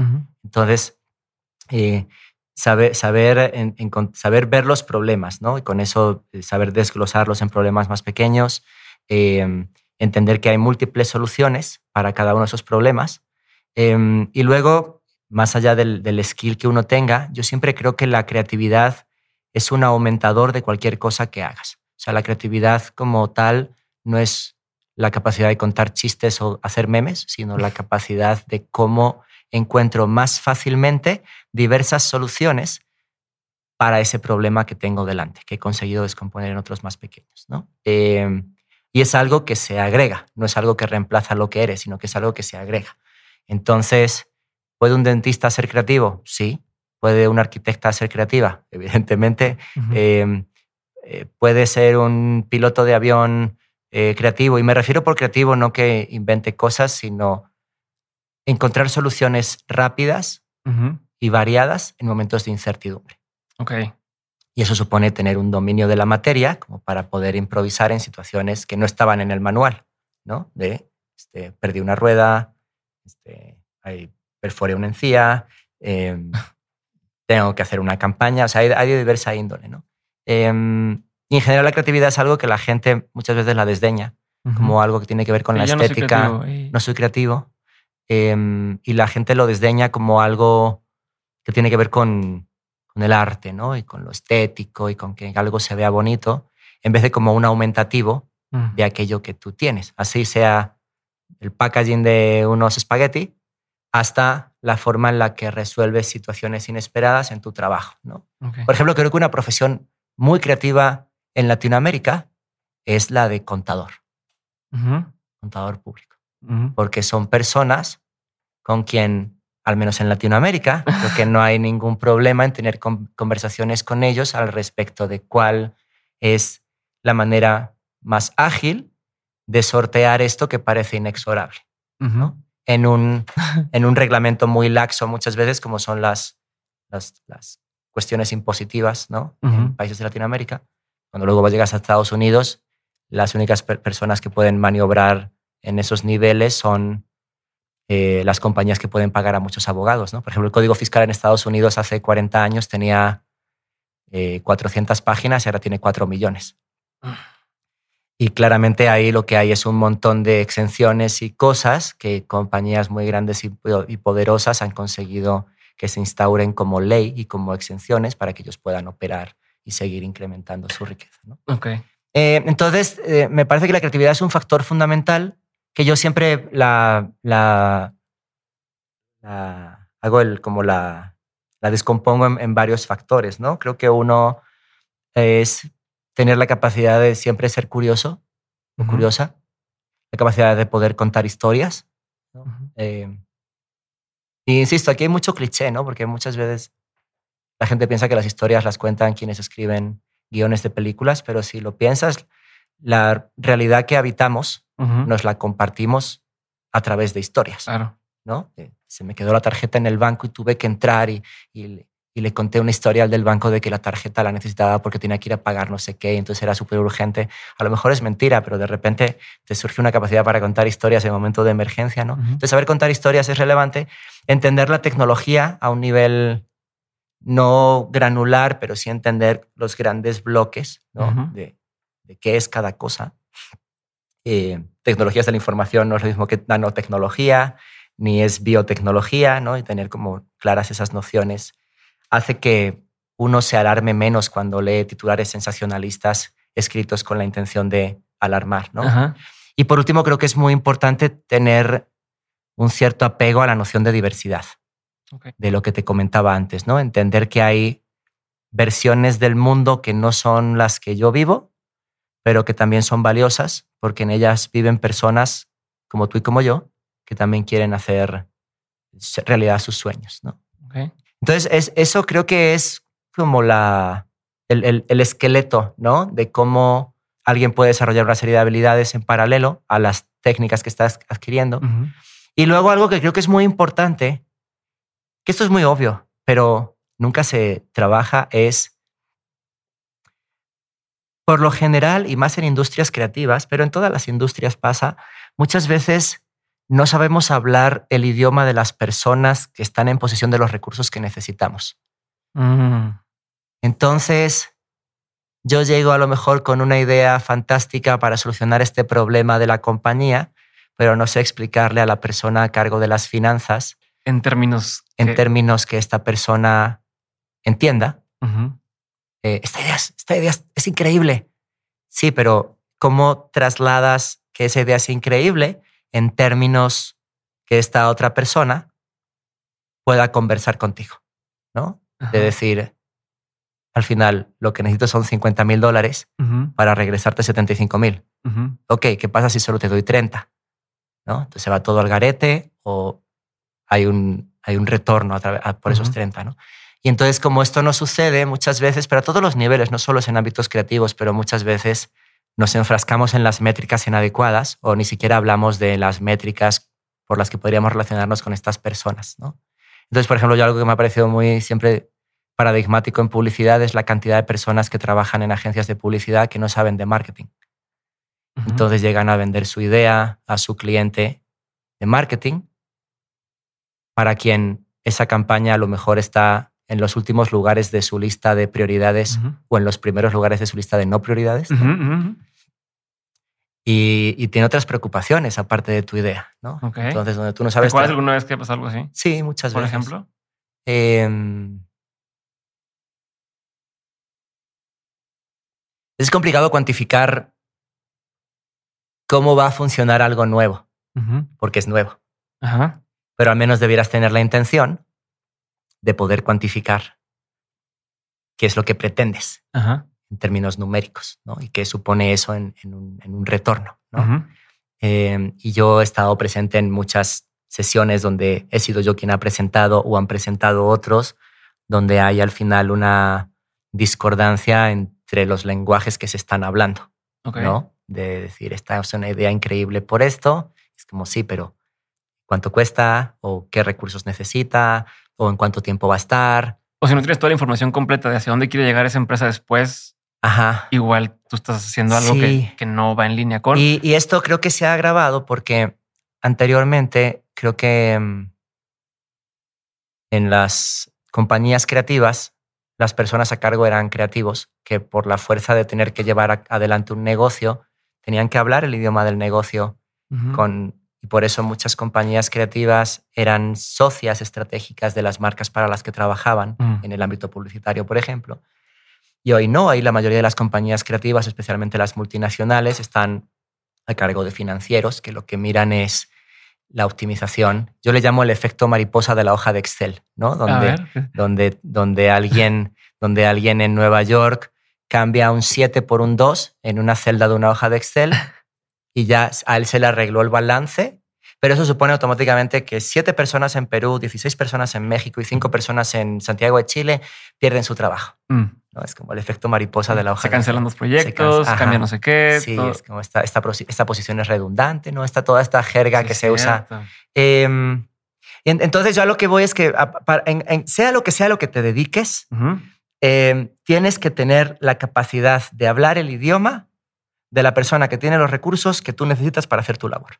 Entonces, eh, saber, saber, en- saber ver los problemas, ¿no? Y con eso eh, saber desglosarlos en problemas más pequeños, eh, entender que hay múltiples soluciones para cada uno de esos problemas. eh, y luego, más allá del, del skill que uno tenga, yo siempre creo que la creatividad es un aumentador de cualquier cosa que hagas. O sea, la creatividad como tal no es la capacidad de contar chistes o hacer memes, sino la capacidad de cómo encuentro más fácilmente diversas soluciones para ese problema que tengo delante, que he conseguido descomponer en otros más pequeños. ¿no? Eh, y es algo que se agrega, no es algo que reemplaza lo que eres, sino que es algo que se agrega. Entonces, ¿puede un dentista ser creativo? Sí. ¿Puede una arquitecta ser creativa? <laughs> Evidentemente. Ujú. Eh, eh, puede ser un piloto de avión eh, creativo. Y me refiero por creativo no que invente cosas, sino encontrar soluciones rápidas y variadas en momentos de incertidumbre. Ok. Y eso supone tener un dominio de la materia como para poder improvisar en situaciones que no estaban en el manual, ¿no? De, este, perdí una rueda, este, ahí perforé una encía, em, <laughs> tengo que hacer una campaña, o sea, hay, hay de diversa índole, ¿no? Em, y en general la creatividad es algo que la gente muchas veces la desdeña, como algo que tiene que ver con Sí, la ya no soy estética creativo, no soy creativo. em, y la gente lo desdeña como algo que tiene que ver con, con el arte, ¿no? Y con lo estético y con que algo se vea bonito, en vez de como un aumentativo de aquello que tú tienes. Así sea el packaging de unos espagueti hasta la forma en la que resuelves situaciones inesperadas en tu trabajo. ¿no? Por ejemplo, creo que una profesión muy creativa en Latinoamérica es la de contador, contador público, porque son personas con quien, al menos en Latinoamérica, <laughs> creo que no hay ningún problema en tener con- conversaciones con ellos al respecto de cuál es la manera más ágil de sortear esto que parece inexorable. Ujú. En un, <laughs> en un reglamento muy laxo muchas veces, como son las, las, las cuestiones impositivas ¿no? en Ujú. países de Latinoamérica. Cuando luego llegas a Estados Unidos, las únicas per- personas que pueden maniobrar en esos niveles son eh, las compañías que pueden pagar a muchos abogados. ¿no? Por ejemplo, el Código Fiscal en Estados Unidos hace 40 años tenía eh, 400 páginas y ahora tiene 4 millones. Y claramente ahí lo que hay es un montón de exenciones y cosas que compañías muy grandes y, po- y poderosas han conseguido que se instauren como ley y como exenciones para que ellos puedan operar y seguir incrementando su riqueza. Eh, entonces, eh, me parece que la creatividad es un factor fundamental que yo siempre la, la, la- hago el, como la, la descompongo en, en varios factores, ¿no? Creo que uno es tener la capacidad de siempre ser curioso o curiosa, la capacidad de poder contar historias. Eh, y insisto, aquí hay mucho cliché, ¿no? Porque muchas veces la gente piensa que las historias las cuentan quienes escriben guiones de películas, pero si lo piensas, la realidad que habitamos Ujú. nos la compartimos a través de historias, Claro. ¿no? Eh, Se me quedó la tarjeta en el banco y tuve que entrar y, y y le conté una historia al del banco de que la tarjeta la necesitaba porque tenía que ir a pagar no sé qué, y entonces era súper urgente. A lo mejor es mentira, pero de repente te surge una capacidad para contar historias en momento de emergencia, ¿no? Ujú. Entonces, saber contar historias es relevante. Entender la tecnología a un nivel no granular, pero sí entender los grandes bloques ¿no? De, de qué es cada cosa. Eh, tecnologías de la información no es lo mismo que nanotecnología, ni es biotecnología, ¿no? Y tener como claras esas nociones hace que uno se alarme menos cuando lee titulares sensacionalistas escritos con la intención de alarmar, ¿no? Ajá. Y por último, creo que es muy importante tener un cierto apego a la noción de diversidad, Ok. de lo que te comentaba antes, ¿no? Entender que hay versiones del mundo que no son las que yo vivo, pero que también son valiosas, porque en ellas viven personas como tú y como yo, que también quieren hacer realidad sus sueños, ¿no? Entonces, es, eso creo que es como la, el, el- el esqueleto, ¿no? De cómo alguien puede desarrollar una serie de habilidades en paralelo a las técnicas que estás adquiriendo. Y luego algo que creo que es muy importante, que esto es muy obvio, pero nunca se trabaja, es, por lo general, y más en industrias creativas, pero en todas las industrias pasa, muchas veces no sabemos hablar el idioma de las personas que están en posesión de los recursos que necesitamos. Mm. Entonces, yo llego a lo mejor con una idea fantástica para solucionar este problema de la compañía, pero no sé explicarle a la persona a cargo de las finanzas En términos. en que- términos que esta persona entienda. Eh, esta idea, es, esta idea es, es increíble. Sí, pero ¿cómo trasladas que esa idea es increíble en términos que esta otra persona pueda conversar contigo? ¿No? De decir, al final, lo que necesito son 50 mil dólares Ujú. para regresarte 75 mil. Ujú. Ok, ¿qué pasa si solo te doy 30? ¿No? Entonces se va todo al garete o hay un, hay un retorno a través- a- por esos Ujú. 30, ¿no? Y entonces, como esto no sucede muchas veces, pero a todos los niveles, no solo es en ámbitos creativos, pero muchas veces nos enfrascamos en las métricas inadecuadas o ni siquiera hablamos de las métricas por las que podríamos relacionarnos con estas personas, ¿no? Entonces, por ejemplo, yo algo que me ha parecido muy siempre paradigmático en publicidad es la cantidad de personas que trabajan en agencias de publicidad que no saben de marketing. Entonces llegan a vender su idea a su cliente de marketing, para quien esa campaña a lo mejor está en los últimos lugares de su lista de prioridades o en los primeros lugares de su lista de no prioridades. Y, y tiene otras preocupaciones aparte de tu idea, ¿no? Entonces, donde tú no ¿Te sabes... acuerdas alguna vez que pasó algo así? Sí, muchas Por veces. ejemplo. em, es complicado cuantificar cómo va a funcionar algo nuevo, porque es nuevo. Ajá. Pero al menos debieras tener la intención de poder cuantificar qué es lo que pretendes Ajá. En términos numéricos, ¿no? Y qué supone eso en, en un, en un retorno, ¿no? Eh, y yo he estado presente en muchas sesiones donde he sido yo quien ha presentado o han presentado otros, donde hay al final una discordancia entre los lenguajes que se están hablando, Ok. ¿no? De decir, esta es una idea increíble por esto. Es como, sí, pero ¿cuánto cuesta? ¿O qué recursos necesita? ¿O en cuánto tiempo va a estar? O si no tienes toda la información completa de hacia dónde quiere llegar esa empresa después, Ajá. igual tú estás haciendo algo Sí. que, que no va en línea con. Y, y esto creo que se ha agravado porque anteriormente creo que mm, en las compañías creativas las personas a cargo eran creativos que por la fuerza de tener que llevar a- adelante un negocio tenían que hablar el idioma del negocio con y por eso muchas compañías creativas eran socias estratégicas de las marcas para las que trabajaban Mm. en el ámbito publicitario, por ejemplo. Y hoy no, ahí la mayoría de las compañías creativas, especialmente las multinacionales, están a cargo de financieros que lo que miran es la optimización. Yo le llamo el efecto mariposa de la hoja de Excel, ¿no? Donde, donde, donde, alguien, donde alguien en Nueva York cambia un 7 por un 2 en una celda de una hoja de Excel y ya a él se le arregló el balance, pero eso supone automáticamente que 7 personas en Perú, 16 personas en México y 5 personas en Santiago de Chile pierden su trabajo. Mm. ¿no? Es como el efecto mariposa de la hoja Se cancelan los proyectos, cansa- cambia no sé qué. Sí, todo. es como esta, esta, posición es redundante, ¿no? Está toda esta jerga Sí, que se usa. cierto. Em, entonces yo a lo que voy es que a- para- en- en- sea lo que sea lo que te dediques, em, tienes que tener la capacidad de hablar el idioma de la persona que tiene los recursos que tú necesitas para hacer tu labor.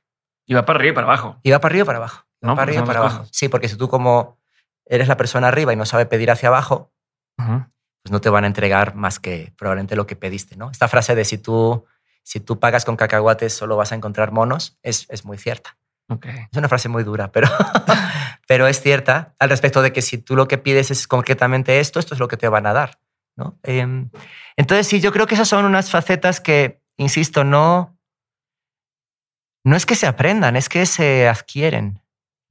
Y va para arriba y para abajo. Y va para arriba y para abajo. No, para arriba y para abajo. cosas. Sí, porque si tú como eres la persona arriba y no sabe pedir hacia abajo, Ujú. pues no te van a entregar más que probablemente lo que pediste, ¿no? Esta frase de si tú, si tú pagas con cacahuates solo vas a encontrar monos es, es muy cierta. Ok. Es una frase muy dura, pero, <laughs> pero es cierta al respecto de que si tú lo que pides es concretamente esto, esto es lo que te van a dar, ¿no? Em, entonces sí, yo creo que esas son unas facetas que, insisto, no, no es que se aprendan, es que se adquieren,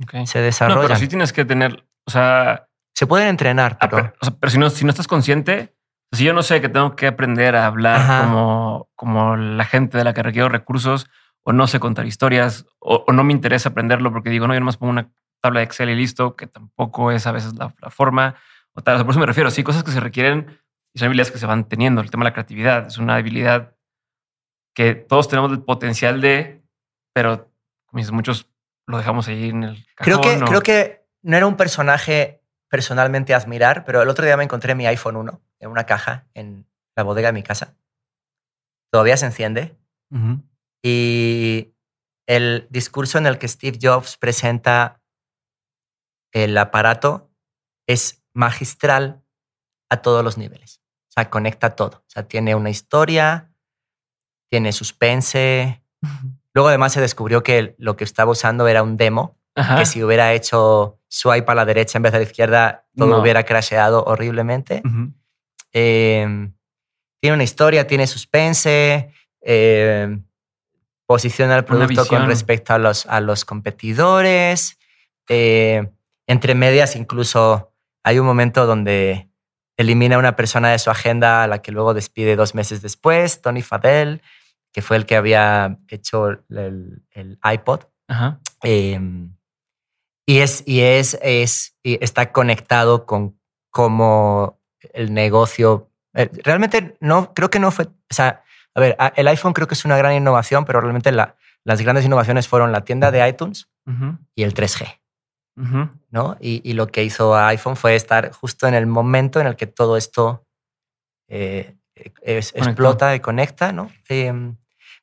ok. se No, desarrollan. pero sí tienes que tener, o sea, Se pueden entrenar, pero... pero, o sea, pero si, no, si no estás consciente, si yo no sé que tengo que aprender a hablar Ajá. como, como la gente de la que requiero recursos, o no sé contar historias, o, o no me interesa aprenderlo porque digo, no, yo nomás pongo una tabla de Excel y listo, que tampoco es a veces la, la forma. O tal, o sea, por eso me refiero, sí, cosas que se requieren y son habilidades que se van teniendo. El tema de la creatividad es una habilidad que todos tenemos el potencial de, pero muchos lo dejamos ahí en el Creo que, cajón, o- creo que no era un personaje personalmente a admirar, pero el otro día me encontré mi iPhone 1 en una caja en la bodega de mi casa. Todavía se enciende. Ujú. Y el discurso en el que Steve Jobs presenta el aparato es magistral a todos los niveles. O sea, conecta todo. O sea, tiene una historia, tiene suspense. Luego además se descubrió que lo que estaba usando era un demo Ajá. que si hubiera hecho swipe a la derecha en vez de a la izquierda, todo No. hubiera crasheado horriblemente. Eh, tiene una historia, tiene suspense, eh, posiciona el producto con respecto a los, a los competidores. eh, entre medias incluso hay un momento donde elimina a una persona de su agenda a la que luego despide dos meses después, Tony Fadell, que fue el que había hecho el, el iPod. Ajá. Eh, y es, y es, es, y está conectado con cómo el negocio. eh, Realmente no, creo que no fue. O sea, a ver, el iPhone creo que es una gran innovación, pero realmente la- las grandes innovaciones fueron la tienda de iTunes y el 3G, Ujú. ¿no? Y, y lo que hizo iPhone fue estar justo en el momento en el que todo esto eh, es- explota y conecta, ¿no? Eh,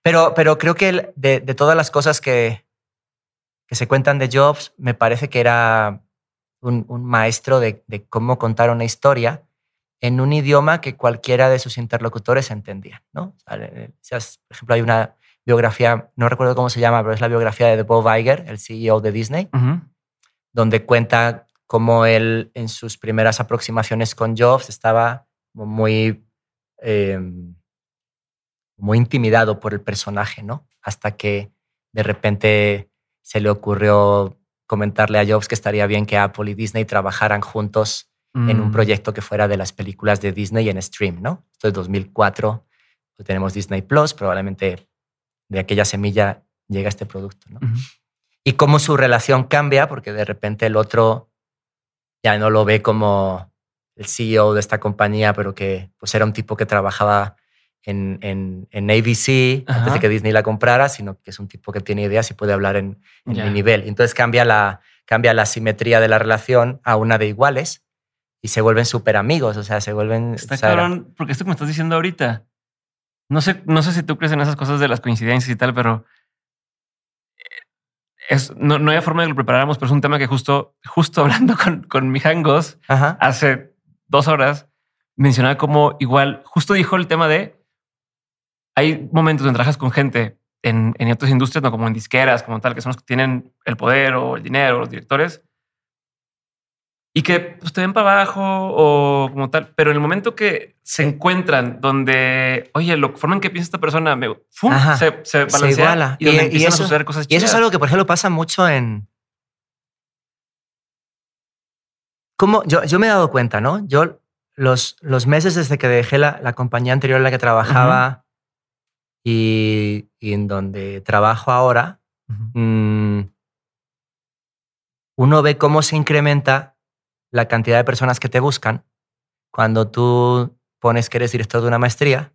pero, pero creo que el- de, de todas las cosas que, que se cuentan de Jobs, me parece que era un, un maestro de, de cómo contar una historia en un idioma que cualquiera de sus interlocutores entendía, ¿no? O sea, por ejemplo, hay una biografía, no recuerdo cómo se llama, pero es la biografía de Bob Iger, el CEO de Disney, donde cuenta como él en sus primeras aproximaciones con Jobs estaba muy, eh, muy intimidado por el personaje, ¿no? Hasta que de repente se le ocurrió comentarle a Jobs que estaría bien que Apple y Disney trabajaran juntos en un Mm. proyecto que fuera de las películas de Disney en stream, ¿no? Esto es 2004, pues tenemos Disney Plus, probablemente de aquella semilla llega este producto, ¿no? Y cómo su relación cambia, porque de repente el otro ya no lo ve como el CEO de esta compañía, pero que pues era un tipo que trabajaba en, en, en ABC antes de que Disney la comprara, sino que es un tipo que tiene ideas y puede hablar en, en mi nivel. Entonces cambia la, cambia la simetría de la relación a una de iguales y se vuelven súper amigos, o sea, se vuelven... Está cabrón, porque esto que me estás diciendo ahorita, no sé, no sé si tú crees en esas cosas de las coincidencias y tal, pero eh, es, no, no hay forma de que lo preparáramos, pero es un tema que justo, justo <laughs> hablando con, con mi Hangos Ajá. hace dos horas, mencionaba como igual, justo dijo el tema de hay momentos donde trabajas con gente en, en otras industrias, no como en disqueras, como tal, que son los que tienen el poder o el dinero, los directores, y que pues, te ven para abajo o como tal, pero en el momento que se encuentran donde, oye, la forma en que piensa esta persona, me, ¡fum! Ajá. se, se balancea iguala. y, donde Y- y empiezan eso- a suceder cosas Y eso es algo que, por ejemplo, pasa mucho en... Como yo, yo me he dado cuenta, ¿no? Yo los, los meses desde que dejé la, la compañía anterior en la que trabajaba y, y en donde trabajo ahora, mm, uno ve cómo se incrementa la cantidad de personas que te buscan cuando tú pones que eres director de una maestría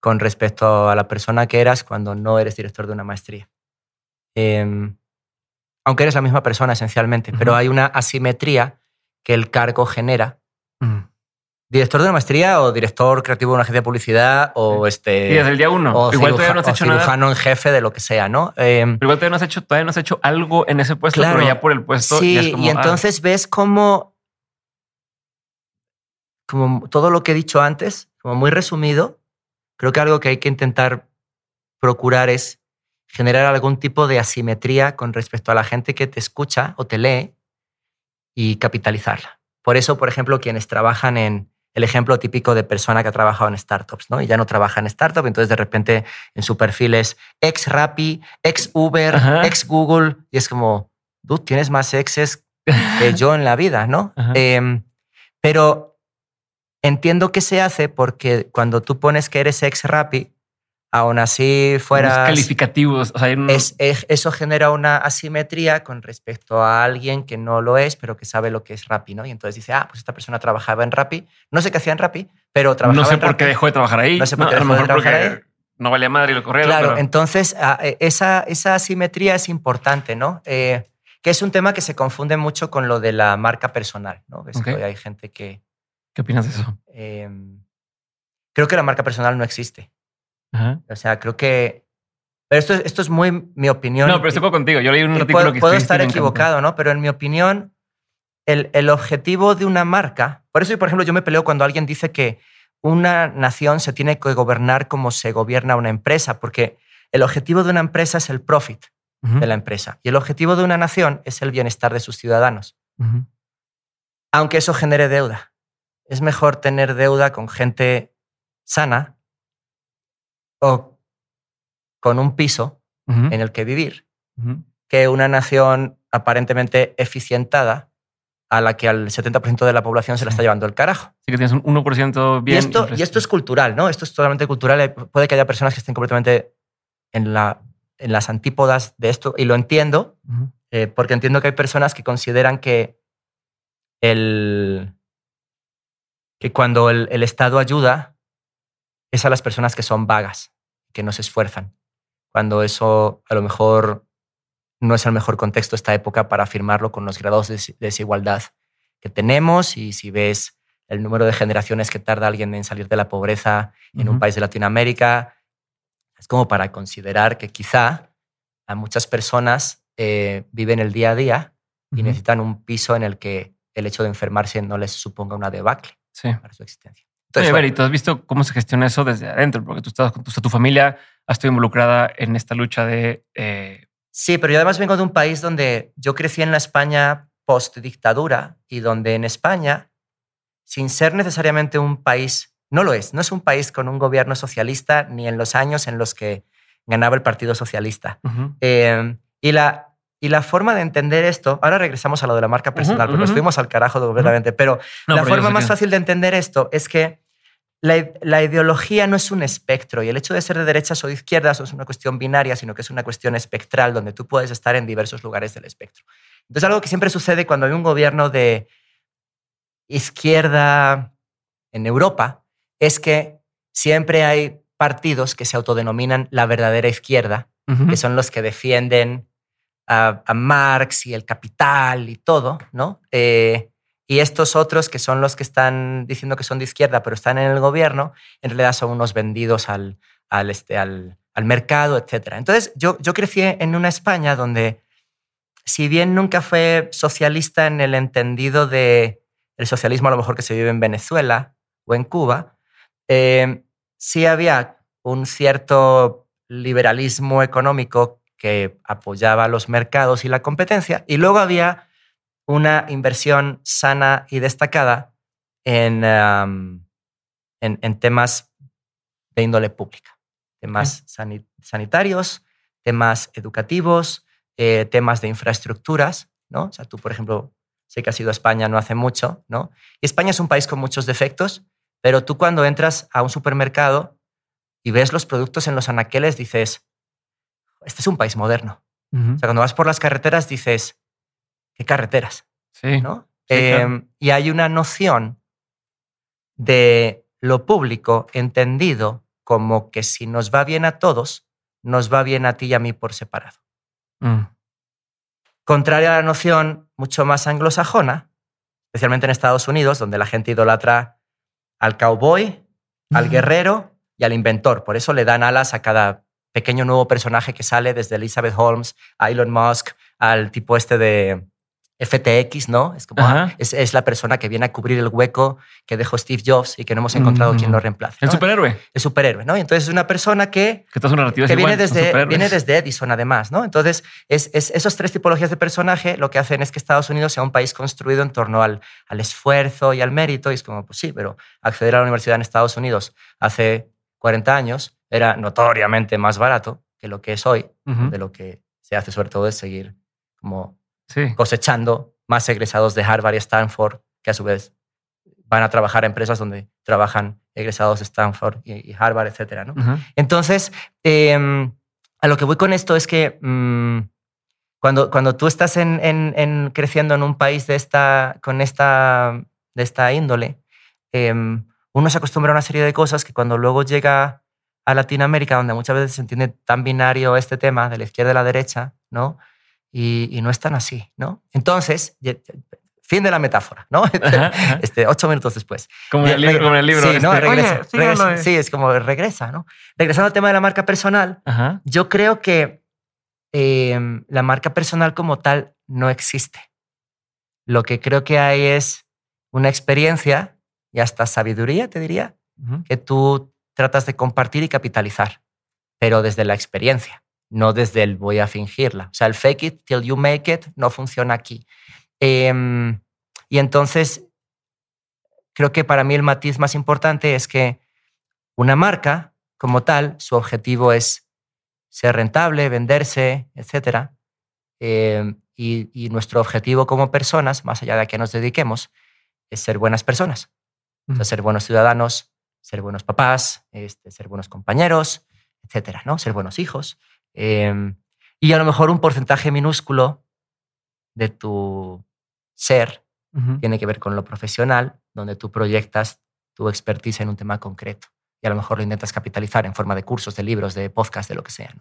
con respecto a la persona que eras cuando no eres director de una maestría. Em, aunque eres la misma persona esencialmente, pero hay una asimetría que el cargo genera. Director de una maestría o director creativo de una agencia de publicidad o este Y desde el día uno, o, igual ciruja- todavía no has hecho nada. cirujano en jefe de lo que sea, ¿no? Em, Pero igual todavía no has hecho, todavía no has hecho algo en ese puesto, Claro. pero ya por el puesto. Sí, ya es como, y ah, entonces ves cómo, como todo lo que he dicho antes, como muy resumido, creo que algo que hay que intentar procurar es generar algún tipo de asimetría con respecto a la gente que te escucha o te lee y capitalizarla. Por eso, por ejemplo, quienes trabajan en el ejemplo típico de persona que ha trabajado en startups, ¿no? Y ya no trabaja en startup, entonces de repente en su perfil es ex Rappi, ex Uber, Ajá. ex Google, y es como, tú tienes más exes <laughs> que yo en la vida, ¿no? Em, pero entiendo que se hace porque cuando tú pones que eres ex Rappi, aún así unos fueras... calificativos. O sea, hay unos- Es, es- eso genera una asimetría con respecto a alguien que no lo es, pero que sabe lo que es Rappi, ¿no? Y entonces dice, ah, pues esta persona trabajaba en Rappi. No sé qué hacía en Rappi, pero trabajaba no sé en por Rappi. qué dejó de trabajar ahí. No sé por qué a lo de mejor trabajar porque no valía madre y lo corrieron. Claro, pero- entonces ah, eh, esa, esa asimetría es importante, ¿no? Eh, que es un tema que se confunde mucho con lo de la marca personal, ¿no? Ves que Ok. hoy hay gente que... ¿Qué opinas de eso? eh, creo que la marca personal no existe. Ajá. O sea, creo que... Pero esto, esto es muy mi opinión. No, pero estoy contigo. Yo leí un artículo puedo, que puedo estar equivocado, ¿no? Pero en mi opinión, el, el objetivo de una marca, por eso, por ejemplo, yo me peleo cuando alguien dice que una nación se tiene que gobernar como se gobierna una empresa, porque el objetivo de una empresa es el profit de la empresa y el objetivo de una nación es el bienestar de sus ciudadanos, aunque eso genere deuda. Es mejor tener deuda con gente sana o con un piso en el que vivir que una nación aparentemente eficientada a la que al 70% de la población se la está llevando el carajo. Así que tienes un 1% bien. y, esto, y esto es cultural, ¿no? Esto es totalmente cultural. Eh, Puede que haya personas que estén completamente en, la, en las antípodas de esto y lo entiendo, eh, porque entiendo que hay personas que consideran que el que cuando el, el Estado ayuda es a las personas que son vagas, que no se esfuerzan. Cuando eso a lo mejor no es el mejor contexto esta época para afirmarlo con los grados de des- desigualdad que tenemos y si ves el número de generaciones que tarda alguien en salir de la pobreza en un país de Latinoamérica, es como para considerar que quizá a muchas personas eh, viven el día a día y necesitan un piso en el que el hecho de enfermarse no les suponga una debacle Sí. para su existencia. Oye, a ver, y tú has visto cómo se gestiona eso desde adentro, porque tú estás con tu, tu familia ha estado involucrada en esta lucha de. eh, sí, pero yo además vengo de un país donde yo crecí en la España post-dictadura y donde en España, sin ser necesariamente un país, no lo es, no es un país con un gobierno socialista ni en los años en los que ganaba el Partido Socialista. Eh, y, la, y la forma de entender esto, ahora regresamos a lo de la marca personal, porque nos fuimos al carajo completamente, pero la forma más fácil de entender esto es que la, ideología no es un espectro y el hecho de ser de derechas o de izquierdas no es una cuestión binaria, sino que es una cuestión espectral donde tú puedes estar en diversos lugares del espectro. Entonces, algo que siempre sucede cuando hay un gobierno de izquierda en Europa es que siempre hay partidos que se autodenominan la verdadera izquierda, que son los que defienden a, Marx y el capital y todo, ¿no? Eh, y estos otros, que son los que están diciendo que son de izquierda, pero están en el gobierno, en realidad son unos vendidos al, al, este, al, mercado, etc. Entonces, yo, yo crecí en una España donde, si bien nunca fue socialista en el entendido de el socialismo a lo mejor que se vive en Venezuela o en Cuba, eh, sí había un cierto liberalismo económico que apoyaba los mercados y la competencia, y luego había una inversión sana y destacada en, en, temas de índole pública, temas sanitarios, temas educativos, eh, temas de infraestructuras, ¿no? O sea, tú, por ejemplo, sé que has ido a España no hace mucho, ¿no? Y España es un país con muchos defectos, pero tú cuando entras a un supermercado y ves los productos en los anaqueles, dices, este es un país moderno. O sea, cuando vas por las carreteras dices, ¿qué carreteras? Sí. ¿no? Em, y hay una noción de lo público entendido como que si nos va bien a todos, nos va bien a ti y a mí por separado. Mm. Contraria a la noción mucho más anglosajona, especialmente en Estados Unidos, donde la gente idolatra al cowboy, al guerrero y al inventor. Por eso le dan alas a cada pequeño nuevo personaje que sale, desde Elizabeth Holmes a Elon Musk, al tipo este de, FTX, ¿no? Es como ah, es, la persona que viene a cubrir el hueco que dejó Steve Jobs y que no hemos encontrado quien lo reemplace. El superhéroe. El superhéroe, ¿no? Y entonces es una persona que, que, que viene, desde, viene desde Edison, además, ¿no? Entonces, es, es, esos tres tipologías de personaje lo que hacen es que Estados Unidos sea un país construido en torno al, al esfuerzo y al mérito. Y es como, pues sí, pero acceder a la universidad en Estados Unidos hace 40 años era notoriamente más barato que lo que es hoy, de lo que se hace sobre todo es seguir como cosechando más egresados de Harvard y Stanford, que a su vez van a trabajar en empresas donde trabajan egresados de Stanford y, Harvard, etc. ¿no? Entonces, em, a lo que voy con esto es que mm, cuando, cuando tú estás en, creciendo en un país de esta, con esta, de esta índole, em, uno se acostumbra a una serie de cosas que cuando luego llega a Latinoamérica, donde muchas veces se entiende tan binario este tema de la izquierda y la derecha, ¿no? Y, no es tan así, ¿no? Entonces, fin de la metáfora, ¿no? <laughs> Este, ocho minutos después. Como en el libro. Como en el libro sí, ¿no? Este. regresa, sí, es como regresa, ¿no? Regresando al tema de la marca personal, yo creo que em, la marca personal como tal no existe. Lo que creo que hay es una experiencia y hasta sabiduría, te diría, que tú tratas de compartir y capitalizar, pero desde la experiencia no desde el voy a fingirla. O sea, el fake it till you make it no funciona aquí. Em, y entonces, creo que para mí el matiz más importante es que una marca, como tal, su objetivo es ser rentable, venderse, etc. Em, y, nuestro objetivo como personas, más allá de a qué nos dediquemos, es ser buenas personas. ser buenos ciudadanos, ser buenos papás, este, ser buenos compañeros, etcétera, ¿no? Ser buenos hijos. Em, y a lo mejor un porcentaje minúsculo de tu ser tiene que ver con lo profesional, donde tú proyectas tu expertise en un tema concreto y a lo mejor lo intentas capitalizar en forma de cursos, de libros, de podcast, de lo que sea.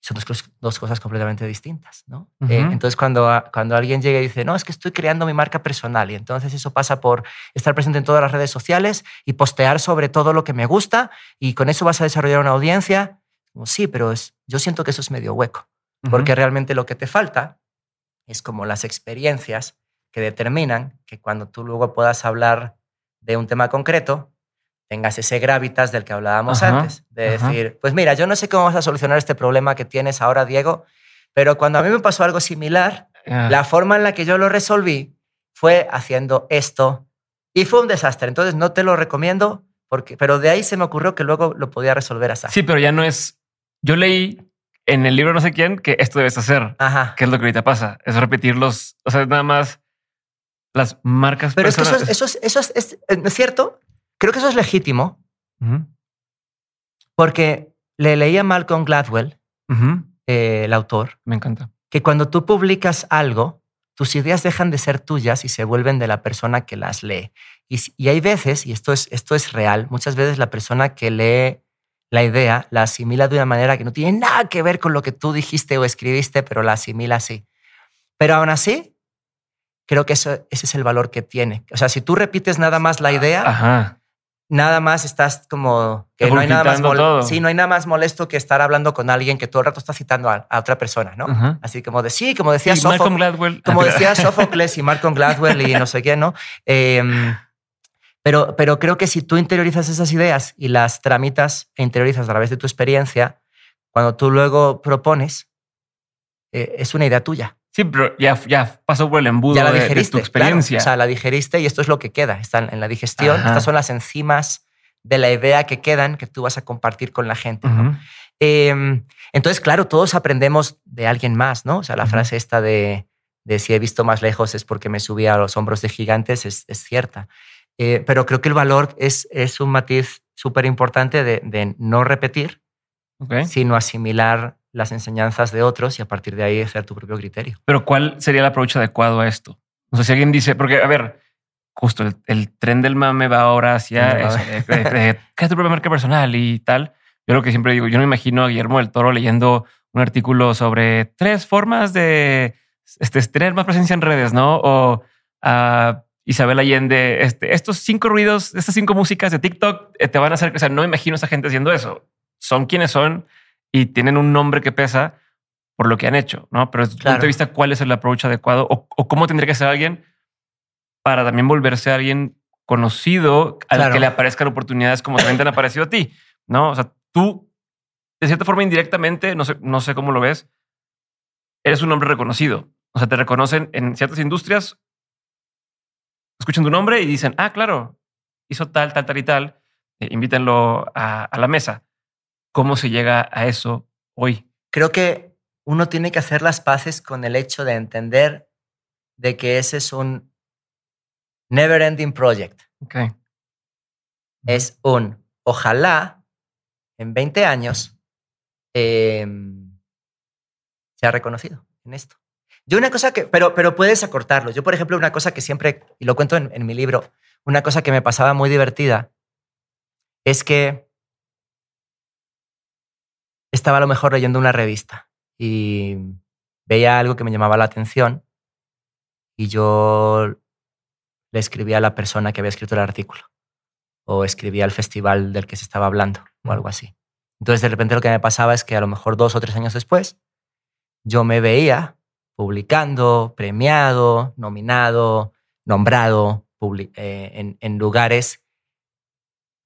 Son dos, cosas completamente distintas. ¿no? Eh, entonces, cuando, cuando alguien llega y dice, no, es que estoy creando mi marca personal y entonces eso pasa por estar presente en todas las redes sociales y postear sobre todo lo que me gusta y con eso vas a desarrollar una audiencia, como, sí, pero es, yo siento que eso es medio hueco, porque realmente lo que te falta es como las experiencias que determinan que cuando tú luego puedas hablar de un tema concreto, tengas ese gravitas del que hablábamos antes, de decir, pues mira, yo no sé cómo vas a solucionar este problema que tienes ahora, Diego, pero cuando a mí me pasó algo similar, Ah, La forma en la que yo lo resolví fue haciendo esto y fue un desastre. Entonces no te lo recomiendo, porque, pero de ahí se me ocurrió que luego lo podía resolver así. Sí, pero ya no es. Yo leí en el libro no sé quién que esto debes hacer. Ajá. ¿Qué es lo que ahorita pasa? Es repetir los, o sea, nada más las marcas. Pero es que eso es, eso es, eso es, es- ¿no es cierto. Creo que eso es legítimo porque le leí a Malcolm Gladwell, eh, el autor, Me encanta. que cuando tú publicas algo, tus ideas dejan de ser tuyas y se vuelven de la persona que las lee. Y, y hay veces, y esto es, esto es real, muchas veces la persona que lee la idea la asimila de una manera que no tiene nada que ver con lo que tú dijiste o escribiste, pero la asimila así. Pero aún así, creo que eso, ese es el valor que tiene. O sea, si tú repites nada más la idea, Ajá. nada más estás como que no hay nada más todo. sí, no hay nada más molesto que estar hablando con alguien que todo el rato está citando a, a otra persona, ¿no? Ajá. Así como de sí, como decía Sófocles, como Ah, decía Sófocles y Malcolm Gladwell y no sé qué, ¿no? <laughs> Em, pero, pero creo que si tú interiorizas esas ideas y las tramitas e interiorizas a través de tu experiencia, cuando tú luego propones, eh, es una idea tuya. Sí, pero ya, ya pasó por el embudo Ya la de- de, digeriste. tu experiencia. claro. O sea, la digeriste y esto es lo que queda. Está en, en la digestión. Ajá. Estas son las enzimas de la idea que quedan que tú vas a compartir con la gente. Eh, entonces, claro, todos aprendemos de alguien más, ¿no? O sea, la frase esta de, de si he visto más lejos es porque me subí a los hombros de gigantes es, es cierta. Eh, pero creo que el valor es, es un matiz súper importante de, de no repetir, Ok. sino asimilar las enseñanzas de otros y a partir de ahí hacer tu propio criterio. Pero ¿cuál sería el approach adecuado a esto? O sea, si alguien dice, porque a ver, justo el, el tren del mame va ahora hacia eso, de, de- de- crea tu propia marca personal y tal. Yo lo que siempre digo, yo no imagino a Guillermo del Toro leyendo un artículo sobre tres formas de este, tener más presencia en redes, ¿no? O a Isabel Allende, este, estos cinco ruidos, estas cinco músicas de TikTok eh, te van a hacer, o sea, no me imagino a esa gente haciendo eso. Son quienes son y tienen un nombre que pesa por lo que han hecho, ¿no? Pero desde tu Claro. punto de vista, ¿cuál es el approach adecuado o, o cómo tendría que ser alguien para también volverse alguien conocido al Claro. que le aparezcan oportunidades como también te han aparecido a ti, ¿no? O sea, tú, de cierta forma, indirectamente, no sé, no sé cómo lo ves, eres un hombre reconocido. O sea, te reconocen en ciertas industrias, escuchan tu nombre y dicen, ah, claro, hizo tal, tal, tal y tal, eh, invítenlo a, a la mesa. ¿Cómo se llega a eso hoy? Creo que uno tiene que hacer las paces con el hecho de entender de que ese es un never ending project. Ok. es un ojalá en 20 años em, sea reconocido en esto. Yo una cosa que, pero, pero puedes acortarlo. Yo, por ejemplo, una cosa que siempre, y lo cuento en, en mi libro, una cosa que me pasaba muy divertida es que estaba a lo mejor leyendo una revista y veía algo que me llamaba la atención y yo le escribía a la persona que había escrito el artículo o escribía al festival del que se estaba hablando o algo así. Entonces, de repente lo que me pasaba es que a lo mejor dos o tres años después, yo me veía publicando, premiado, nominado, nombrado eh, en, en lugares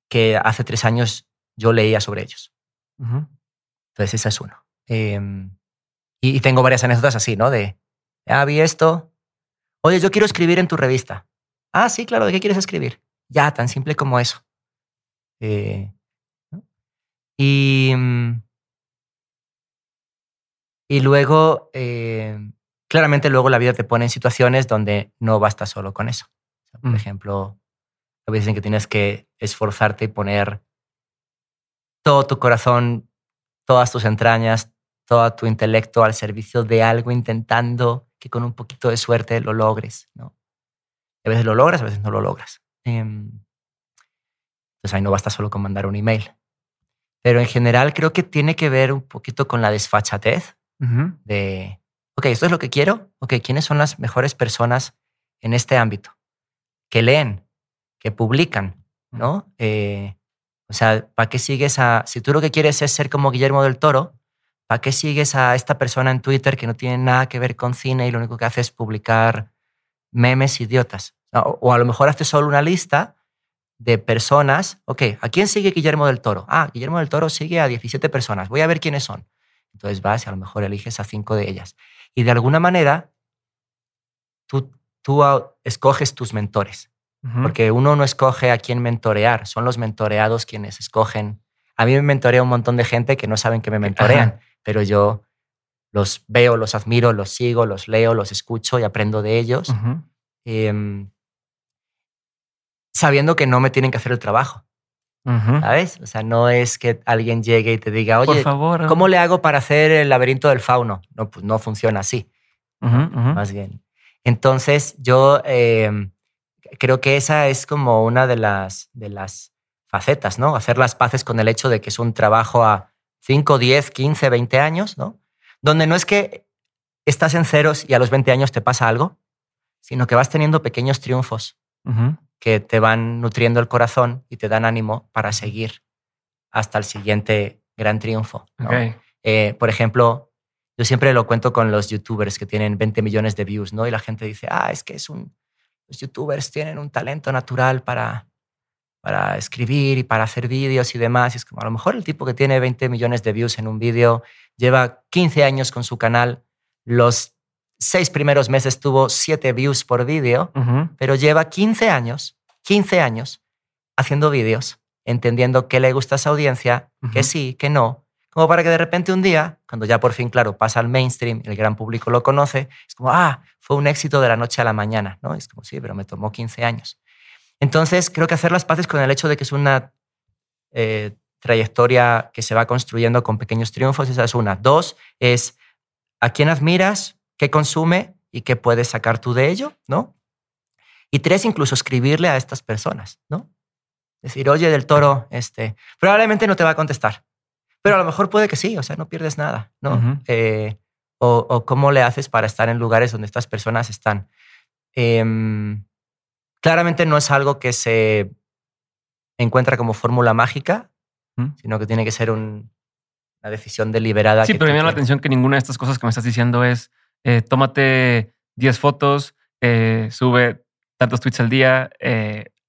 que hace tres años yo leía sobre ellos. Entonces, esa es uno. Em, y, y tengo varias anécdotas así, ¿no? De, ah, vi esto. Oye, yo quiero escribir en tu revista. Ah, sí, claro, ¿de qué quieres escribir? Ya, tan simple como eso. Eh, ¿no? y, mm, y luego, eh, claramente luego la vida te pone en situaciones donde no basta solo con eso. O sea, por Mm. ejemplo, a veces en que tienes que esforzarte y poner todo tu corazón, todas tus entrañas, todo tu intelecto al servicio de algo, intentando que con un poquito de suerte lo logres. ¿no? A veces lo logras, a veces no lo logras. Em, Entonces ahí no basta solo con mandar un email. Pero en general creo que tiene que ver un poquito con la desfachatez de, ok, esto es lo que quiero, ok, ¿quiénes son las mejores personas en este ámbito? Que leen, que publican, ¿no? Eh, o sea, ¿para qué sigues a, si tú lo que quieres es ser como Guillermo del Toro, ¿para qué sigues a esta persona en Twitter que no tiene nada que ver con cine y lo único que hace es publicar memes idiotas? O, o a lo mejor haces solo una lista de personas, ok, ¿a quién sigue Guillermo del Toro? Ah, Guillermo del Toro sigue a 17 personas, voy a ver quiénes son. Entonces vas y a lo mejor eliges a cinco de ellas. Y de alguna manera tú, tú escoges tus mentores. Porque uno no escoge a quién mentorear, son los mentoreados quienes escogen. A mí me mentorea un montón de gente que no saben que me mentorean, pero yo los veo, los admiro, los sigo, los leo, los escucho y aprendo de ellos, em, sabiendo que no me tienen que hacer el trabajo. ¿Sabes? O sea, no es que alguien llegue y te diga, oye, favor, ¿cómo le hago para hacer el laberinto del fauno? No, pues no funciona así. Más bien. Entonces, yo em, creo que esa es como una de las, de las facetas, ¿no? Hacer las paces con el hecho de que es un trabajo a 5, 10, 15, 20 años, ¿no? Donde no es que estás en ceros y a los 20 años te pasa algo, sino que vas teniendo pequeños triunfos que te van nutriendo el corazón y te dan ánimo para seguir hasta el siguiente gran triunfo. Eh, por ejemplo, yo siempre lo cuento con los youtubers que tienen 20 millones de views, ¿no? Y la gente dice, ah, es que es un, los youtubers tienen un talento natural para, para escribir y para hacer vídeos y demás. Y es como a lo mejor el tipo que tiene 20 millones de views en un vídeo lleva 15 años con su canal, los seis primeros meses tuvo 7 views por vídeo, pero lleva 15 años, 15 años haciendo vídeos, entendiendo qué le gusta a esa audiencia, que sí, que no, como para que de repente un día, cuando ya por fin, claro, pasa al mainstream, el gran público lo conoce, es como, ah, fue un éxito de la noche a la mañana, ¿no? Es como, sí, pero me tomó 15 años. Entonces, creo que hacer las paces con el hecho de que es una eh, trayectoria que se va construyendo con pequeños triunfos, esa es una. Dos, es a quién admiras, qué consume y qué puedes sacar tú de ello, ¿no? Y tres, incluso escribirle a estas personas, ¿no? Decir, oye, del toro, este, probablemente no te va a contestar, pero a lo mejor puede que sí, o sea, no pierdes nada, ¿no? Eh, o, cómo le haces para estar en lugares donde estas personas están. Em, claramente no es algo que se encuentra como fórmula mágica, sino que tiene que ser una decisión deliberada. Sí, pero me llama la atención que ninguna de estas cosas que me estás diciendo es eh, tómate 10 fotos, eh, sube tantos tweets al día,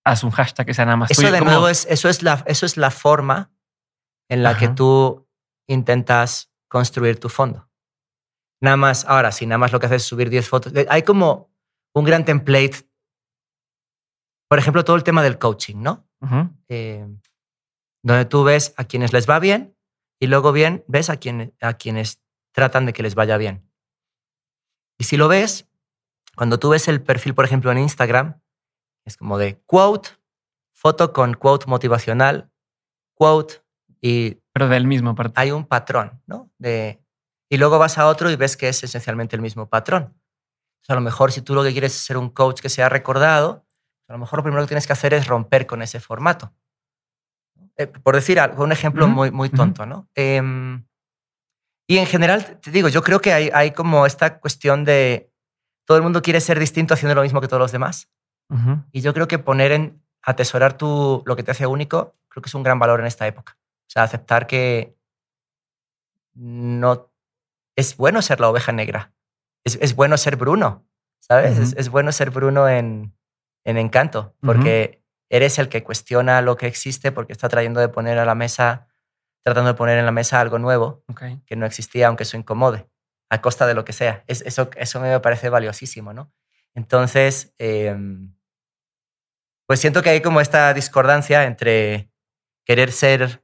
haz un hashtag que sea nada más eso de nuevo es eso es la eso es la forma en la que tú intentas construir tu fondo. Nada más, ahora, si nada más lo que haces es subir 10 fotos, hay como un gran template. Por ejemplo, todo el tema del coaching, ¿no? Eh, donde tú ves a quienes les va bien y luego bien ves a, quien, a quienes tratan de que les vaya bien. Y si lo ves, cuando tú ves el perfil, por ejemplo, en Instagram, es como de quote, foto con quote motivacional, quote, y Pero del mismo parte. Hay un patrón, ¿no? De, y luego vas a otro y ves que es esencialmente el mismo patrón. a lo mejor si tú lo que quieres es ser un coach que sea recordado, a lo mejor lo primero que tienes que hacer es romper con ese formato. Eh, por decir algo, un ejemplo muy, muy tonto, ¿no? Em, y en general, te digo, yo creo que hay, hay, como esta cuestión de todo el mundo quiere ser distinto haciendo lo mismo que todos los demás. Y yo creo que poner en atesorar tu, lo que te hace único, creo que es un gran valor en esta época. O sea, aceptar que no es bueno ser la oveja negra. Es, bueno ser Bruno, ¿sabes? es, bueno ser Bruno en, en Encanto, porque eres el que cuestiona lo que existe, porque está trayendo de poner a la mesa, tratando de poner en la mesa algo nuevo que no existía, aunque eso incomode, a costa de lo que sea. Es, eso, eso me parece valiosísimo, ¿no? Entonces, em, pues siento que hay como esta discordancia entre querer ser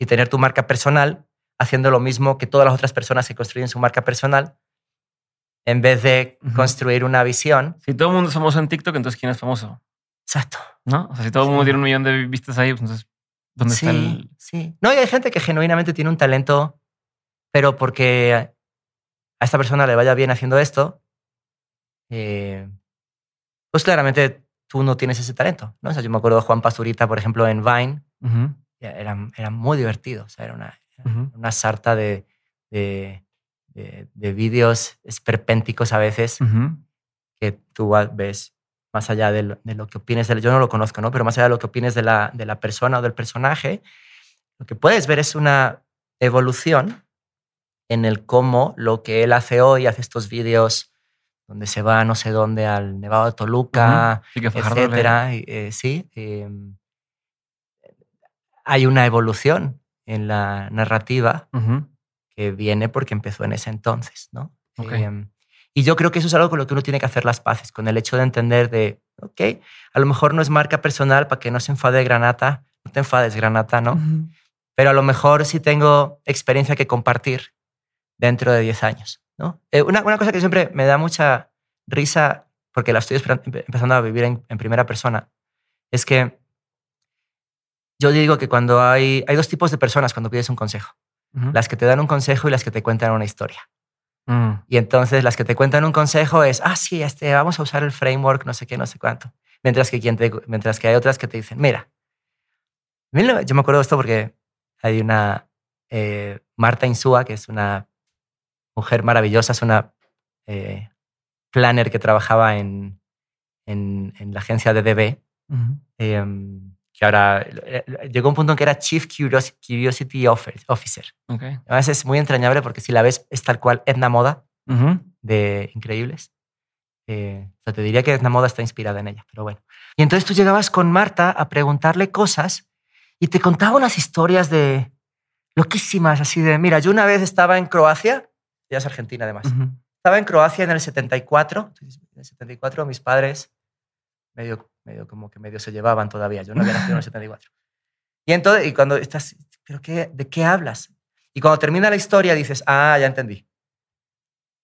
y tener tu marca personal haciendo lo mismo que todas las otras personas que construyen su marca personal, en vez de construir una visión. Si todo el mundo es famoso en TikTok, entonces ¿quién es famoso? Exacto. ¿No? O sea, si todo el mundo tiene un millón de vistas ahí, pues, entonces, ¿dónde está el...? Sí, No, y hay gente que genuinamente tiene un talento, pero porque a esta persona le vaya bien haciendo esto, eh, pues claramente tú no tienes ese talento, ¿no? O sea, yo me acuerdo de Juan Pasturita, por ejemplo, en Vine, era, era muy divertido. O sea, era una, una sarta de, de, de, vídeos esperpénticos a veces que tú ves más allá de lo, que opines de yo no lo conozco, ¿no? Pero más allá de lo que opines de la, de la persona o del personaje, lo que puedes ver es una evolución en el cómo lo que él hace hoy, hace estos vídeos donde se va no sé dónde al Nevado de Toluca, etcétera, eh, sí, em, hay una evolución en la narrativa que viene porque empezó en ese entonces, ¿no? Em, Y yo creo que eso es algo con lo que uno tiene que hacer las paces, con el hecho de entender de, ok, a lo mejor no es marca personal para que no se enfade Granata, no te enfades Granata, ¿no? Pero a lo mejor sí tengo experiencia que compartir dentro de 10 años, ¿no? Eh, una, una, cosa que siempre me da mucha risa, porque la estoy empezando a vivir en, en primera persona, es que yo digo que cuando hay, hay dos tipos de personas cuando pides un consejo. Las que te dan un consejo y las que te cuentan una historia. Mm. Y entonces las que te cuentan un consejo es, ah, sí, este, vamos a usar el framework, no sé qué, no sé cuánto. Mientras que, quien te, mientras que hay otras que te dicen, mira, yo me acuerdo de esto porque hay una eh, Marta Insúa, que es una mujer maravillosa, es una eh, planner que trabajaba en, en, en, la agencia de DB que ahora eh, llegó un punto en que era Chief Curiosity Officer. Okay. Además es muy entrañable porque si la ves es tal cual Edna Moda de Increíbles. Eh, o sea, te diría que Edna Moda está inspirada en ella, pero bueno. Y entonces tú llegabas con Marta a preguntarle cosas y te contaba unas historias de loquísimas, así de, mira, yo una vez estaba en Croacia, ella es argentina además, estaba en Croacia en el 74, en el 74 mis padres medio medio como que medio se llevaban todavía. Yo no había nacido en el 74. Y entonces, y cuando estás, ¿pero qué, de qué hablas? Y cuando termina la historia dices, ah, ya entendí.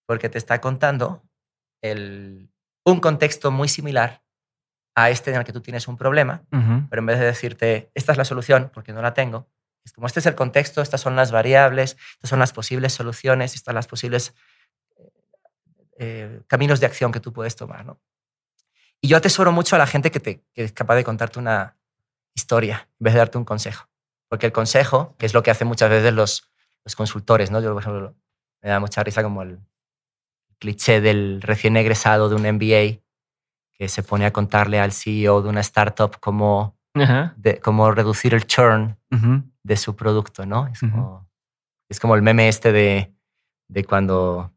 Porque te está contando el, un contexto muy similar a este en el que tú tienes un problema, pero en vez de decirte, esta es la solución, porque no la tengo, es como, este es el contexto, estas son las variables, estas son las posibles soluciones, estas son las posibles eh, caminos de acción que tú puedes tomar, ¿no? Y yo atesoro mucho a la gente que, te, es capaz de contarte una historia en vez de darte un consejo. Porque el consejo, que es lo que hacen muchas veces los, los consultores, ¿no? Yo, por ejemplo, me da mucha risa como el cliché del recién egresado de un MBA que se pone a contarle al CEO de una startup cómo, de, cómo reducir el churn de su producto, ¿no? Es como, es como el meme este de, de cuando,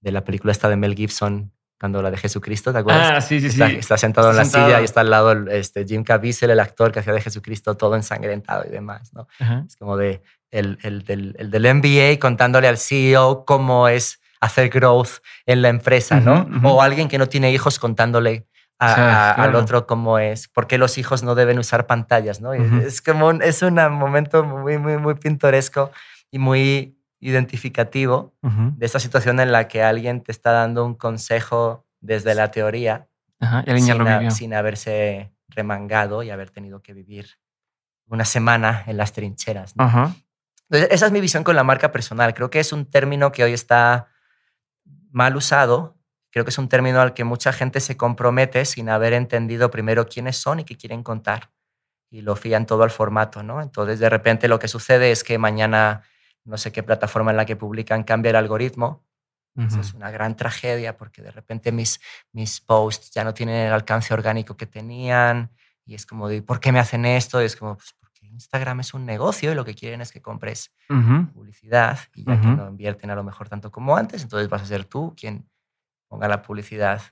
de la película esta de Mel Gibson, cuando la de Jesucristo, ¿te acuerdas? Ah, sí, sí, está, sí. Está sentado en la silla y está al lado este, Jim Caviezel, el actor que hacía de Jesucristo, todo ensangrentado y demás, ¿no? Es como de el, el, del, el, del, MBA contándole al CEO cómo es hacer growth en la empresa, ¿no? O alguien que no tiene hijos contándole al otro cómo es, por qué los hijos no deben usar pantallas, ¿no? Es como un, es un momento muy, muy, muy pintoresco y muy identificativo de esta situación en la que alguien te está dando un consejo desde la teoría sin, haberse remangado y haber tenido que vivir una semana en las trincheras. esa es mi visión con la marca personal. Creo que es un término que hoy está mal usado. Creo que es un término al que mucha gente se compromete sin haber entendido primero quiénes son y qué quieren contar. Y lo fían todo al formato, ¿no? Entonces, de repente lo que sucede es que mañana no sé qué plataforma en la que publican cambia el algoritmo. Eso es una gran tragedia porque de repente mis, mis posts ya no tienen el alcance orgánico que tenían y es como, ¿por qué me hacen esto? Y es como, pues porque Instagram es un negocio y lo que quieren es que compres publicidad y ya que no invierten a lo mejor tanto como antes, entonces vas a ser tú quien ponga la publicidad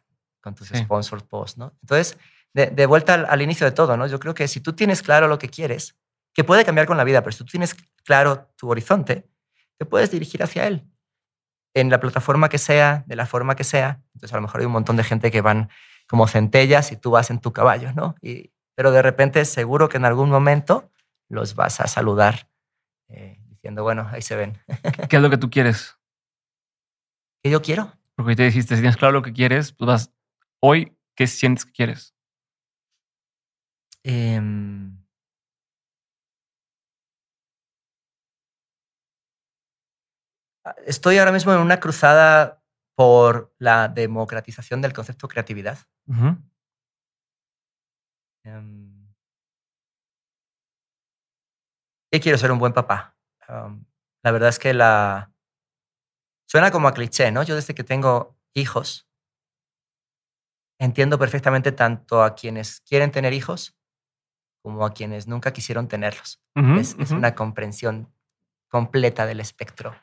con tus sponsored posts, ¿no? Entonces, de, vuelta al, al, inicio de todo, ¿no? Yo creo que si tú tienes claro lo que quieres, que puede cambiar con la vida, pero si tú tienes claro tu horizonte, te puedes dirigir hacia él en la plataforma que sea, de la forma que sea. Entonces, a lo mejor hay un montón de gente que van como centellas y tú vas en tu caballo, ¿no? Y, pero de repente seguro que en algún momento los vas a saludar eh, diciendo, bueno, ahí se ven. ¿Qué es lo que tú quieres? ¿Qué yo quiero? Porque te dijiste, si tienes claro lo que quieres, pues vas, hoy, ¿qué sientes que quieres? Eh, estoy ahora mismo en una cruzada por la democratización del concepto creatividad. Y quiero ser un buen papá. la verdad es que la... Suena como a cliché, ¿no? Yo desde que tengo hijos, entiendo perfectamente tanto a quienes quieren tener hijos como a quienes nunca quisieron tenerlos. es, una comprensión completa del espectro.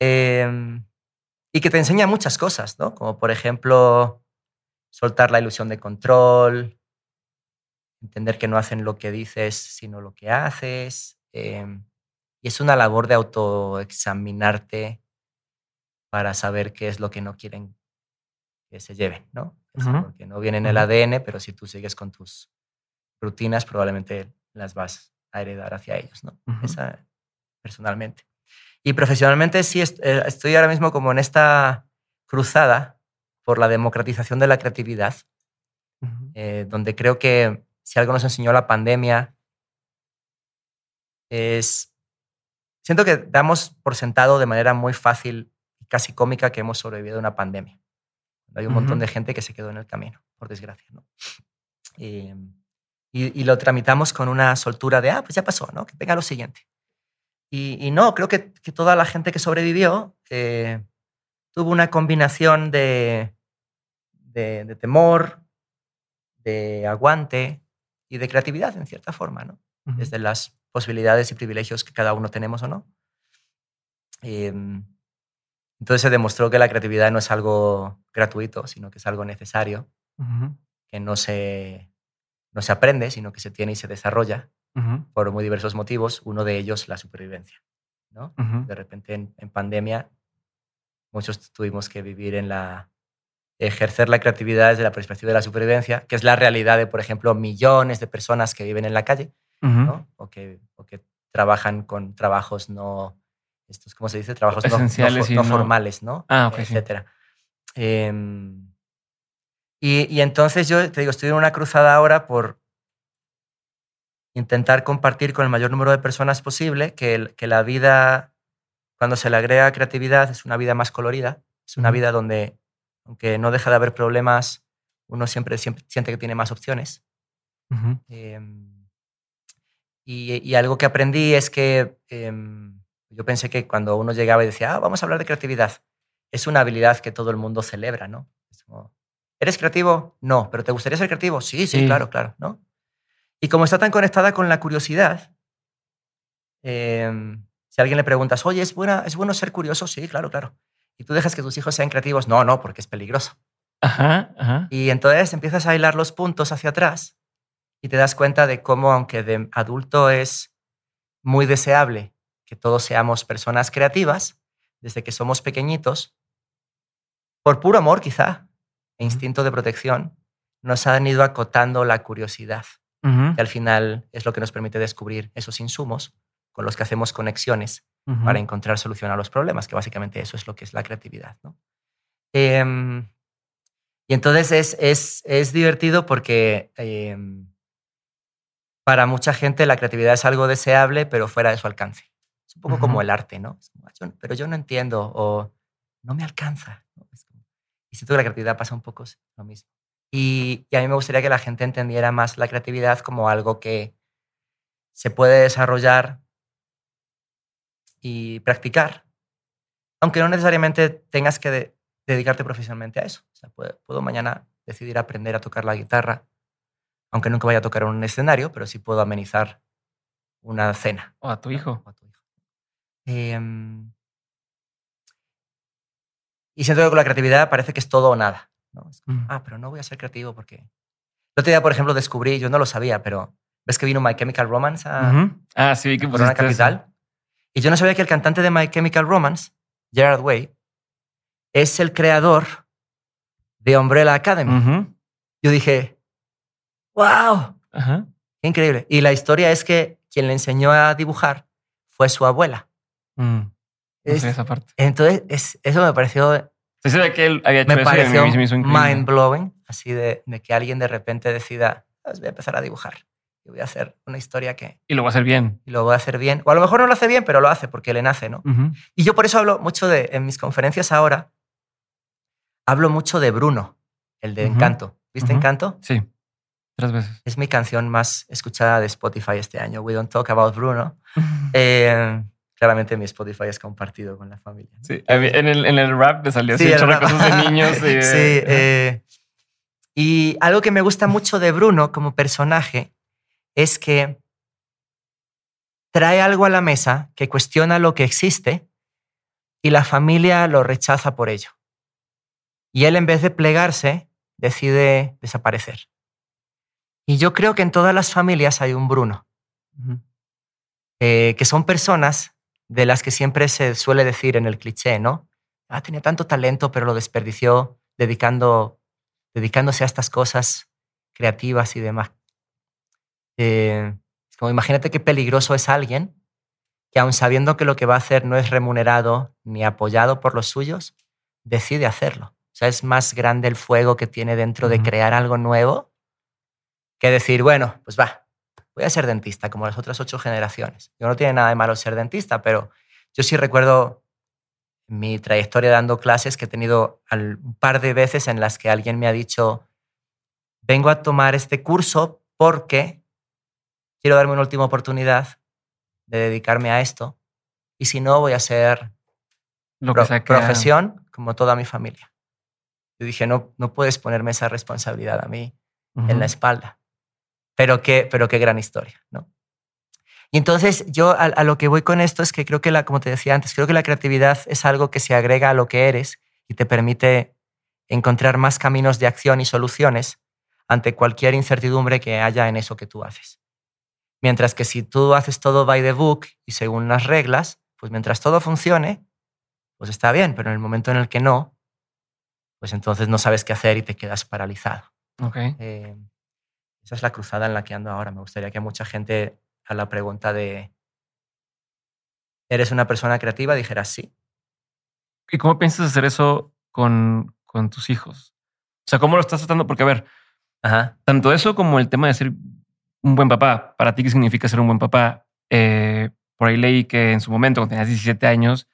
Em, y que te enseña muchas cosas, ¿no? Como por ejemplo, soltar la ilusión de control, entender que no hacen lo que dices, sino lo que haces. Em, y es una labor de autoexaminarte para saber qué es lo que no quieren que se lleven, ¿no? Es Ujú. algo que no viene en el. ADN, pero si tú sigues con tus rutinas, probablemente las vas a heredar hacia ellos, ¿no? Esa, personalmente. Y profesionalmente sí eh, estoy ahora mismo como en esta cruzada por la democratización de la creatividad, eh, donde creo que si algo nos enseñó la pandemia es... Siento que damos por sentado de manera muy fácil y casi cómica que hemos sobrevivido a una pandemia. Hay un montón de gente que se quedó en el camino, por desgracia. ¿no? Eh, y, y lo tramitamos con una soltura de, ah, pues ya pasó, ¿no? Que venga lo siguiente. Y, y no, creo que, que toda la gente que sobrevivió eh, tuvo una combinación de, de, de temor, de aguante y de creatividad, en cierta forma, ¿no? Desde las posibilidades y privilegios que cada uno tenemos o no. Eh, entonces se demostró que la creatividad no es algo gratuito, sino que es algo necesario, que no se, no se aprende, sino que se tiene y se desarrolla Por muy diversos motivos, uno de ellos la supervivencia. ¿no? De repente en, en pandemia muchos tuvimos que vivir en la ejercer la creatividad desde la perspectiva de la supervivencia, que es la realidad de, por ejemplo, millones de personas que viven en la calle Ujú. ¿no? o, que, o que trabajan con trabajos no, estos, ¿cómo se dice? Trabajos no- formales, ¿no? Ah, sí. Etcétera. Em, y, y entonces yo te digo, estoy en una cruzada ahora por intentar compartir con el mayor número de personas posible que, el- que la vida, cuando se le agrega creatividad, es una vida más colorida, es una vida donde, aunque no deja de haber problemas, uno siempre, siempre siente que tiene más opciones. Em, y, y algo que aprendí es que em, yo pensé que cuando uno llegaba y decía, ah, vamos a hablar de creatividad, es una habilidad que todo el mundo celebra, ¿no? Es como, ¿Eres creativo? No, pero ¿te gustaría ser creativo? Sí, sí, Sí. claro, claro, ¿no? Y como está tan conectada con la curiosidad, em, si a alguien le preguntas, oye, ¿es, buena, ¿es bueno ser curioso? Sí, claro, claro. Y tú dejas que tus hijos sean creativos, no, no, porque es peligroso. Ajá, ajá. Y entonces empiezas a hilar los puntos hacia atrás y te das cuenta de cómo, aunque de adulto es muy deseable que todos seamos personas creativas, desde que somos pequeñitos, por puro amor quizá, e instinto de protección, nos han ido acotando la curiosidad, Ujú. que al final es lo que nos permite descubrir esos insumos con los que hacemos conexiones para encontrar solución a los problemas, que básicamente eso es lo que es la creatividad. ¿no? Em, y entonces es, es, es divertido porque em, para mucha gente la creatividad es algo deseable, pero fuera de su alcance. Es un poco como el arte, ¿no? "Ah, yo- pero yo no entiendo o no me alcanza. ¿no? Es como- y siento que la creatividad pasa un poco lo mismo. Y, y a mí me gustaría que la gente entendiera más la creatividad como algo que se puede desarrollar y practicar, aunque no necesariamente tengas que de- dedicarte profesionalmente a eso. O sea, puedo, puedo mañana decidir aprender a tocar la guitarra, aunque nunca vaya a tocar en un escenario, pero sí puedo amenizar una cena. O a tu hijo. o a tu hijo. Em, y siento que con la creatividad parece que es todo o nada. ¿No? Es como, Mm. ah, pero no voy a ser creativo porque... El otro día, por ejemplo, descubrí, yo no lo sabía, pero ves que vino My Chemical Romance a. Ah, sí, que a Corona eso. Capital. Y yo no sabía que el cantante de My Chemical Romance, Gerard Way, es el creador de Umbrella Academy. Yo dije, wow, increíble. Y la historia es que quien le enseñó a dibujar fue su abuela. Mm. No Es- sabía esa parte. entonces, es- eso me pareció, Sabía que él había hecho me eso pareció se me hizo mind blowing, así de, de que alguien de repente decida, "Pues voy a empezar a dibujar. Y voy a hacer una historia que Y lo va a hacer bien. y lo voy a hacer bien. O a lo mejor no lo hace bien, pero lo hace porque le nace, ¿no? Y yo por eso hablo mucho de, en mis conferencias ahora, hablo mucho de Bruno, el de Encanto. ¿Viste. Encanto? Sí. Tres veces. Es mi canción más escuchada de Spotify este año. We Don't Talk About Bruno. Eh, <laughs> claramente mi Spotify es compartido con la familia. ¿no? Sí, en el, en el rap le salió así Sí, cosas de niños. y, <laughs> Sí, eh, eh, y algo que me gusta mucho de Bruno como personaje es que trae algo a la mesa que cuestiona lo que existe y la familia lo rechaza por ello. Y él en vez de plegarse, decide desaparecer. Y yo creo que en todas las familias hay un Bruno, eh, que son personas de las que siempre se suele decir en el cliché, ¿no? ah, tenía tanto talento, pero lo desperdició dedicando, dedicándose a estas cosas creativas y demás. Eh, como imagínate qué peligroso es alguien que aun sabiendo que lo que va a hacer no es remunerado ni apoyado por los suyos, decide hacerlo. O sea, es más grande el fuego que tiene dentro de crear algo nuevo que decir, bueno, pues va, voy a ser dentista como las otras ocho generaciones. Yo no tiene nada de malo ser dentista, pero yo sí recuerdo mi trayectoria dando clases que he tenido un par de veces en las que alguien me ha dicho, vengo a tomar este curso porque quiero darme una última oportunidad de dedicarme a esto y si no voy a ser Lo que profesión como toda mi familia. Yo dije, no, no puedes ponerme esa responsabilidad a mí en la espalda. Pero qué, pero qué gran historia, ¿no? Y entonces yo a, lo que voy con esto es que creo que, la, como te decía antes, creo que la creatividad es algo que se agrega a lo que eres y te permite encontrar más caminos de acción y soluciones ante cualquier incertidumbre que haya en eso que tú haces. Mientras que si tú haces todo by the book y según las reglas, pues mientras todo funcione, pues está bien, pero en el momento en el que no, pues entonces no sabes qué hacer y te quedas paralizado. Okay. Eh, esa es la cruzada en la que ando ahora. Me gustaría que mucha gente a la pregunta de, ¿eres una persona creativa? dijera sí. ¿Y cómo piensas hacer eso con, con tus hijos? O sea, ¿cómo lo estás tratando? Porque, a ver, tanto eso como el tema de ser un buen papá, para ti, ¿qué significa ser un buen papá? Eh, por ahí leí que en su momento, cuando tenías 17 años,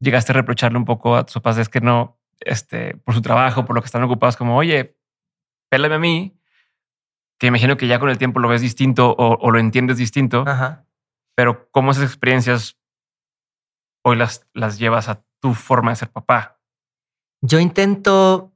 llegaste a reprocharle un poco a tus papás, es que no, este, por su trabajo, por lo que están ocupados, como, oye, pélame a mí, que imagino que ya con el tiempo lo ves distinto o, lo entiendes distinto. Pero cómo esas experiencias hoy las, las llevas a tu forma de ser papá. Yo intento...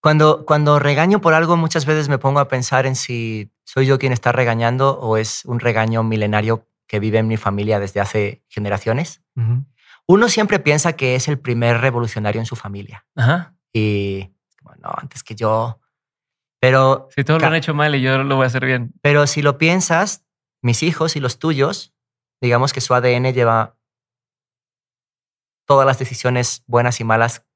Cuando, cuando regaño por algo, muchas veces me pongo a pensar en si soy yo quien está regañando o es un regaño milenario que vive en mi familia desde hace generaciones. Uno siempre piensa que es el primer revolucionario en su familia. Y no, antes que yo. Pero. Si todos lo han hecho mal y yo lo voy a hacer bien. Pero si lo piensas, mis hijos y los tuyos, digamos que su ADN lleva todas las decisiones buenas y malas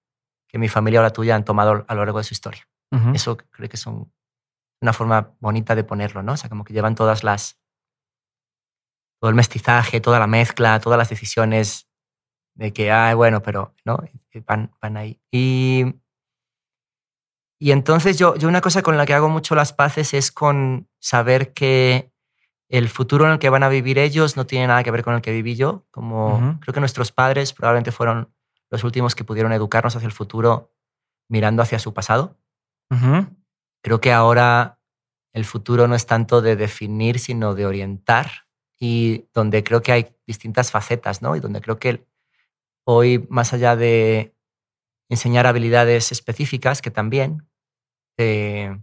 que mi familia o la tuya han tomado a lo largo de su historia. Eso creo que es una forma bonita de ponerlo, ¿no? O sea, como que llevan todas las. todo el mestizaje, toda la mezcla, todas las decisiones de que, ay, bueno, pero, ¿no? Van, van ahí. Y y entonces yo, yo una cosa con la que hago mucho las paces es con saber que el futuro en el que van a vivir ellos no tiene nada que ver con el que viví yo. Como creo que nuestros padres probablemente fueron los últimos que pudieron educarnos hacia el futuro mirando hacia su pasado. Creo que ahora el futuro no es tanto de definir, sino de orientar y donde creo que hay distintas facetas, ¿no? Y donde creo que hoy, más allá de enseñar habilidades específicas, que también, eh,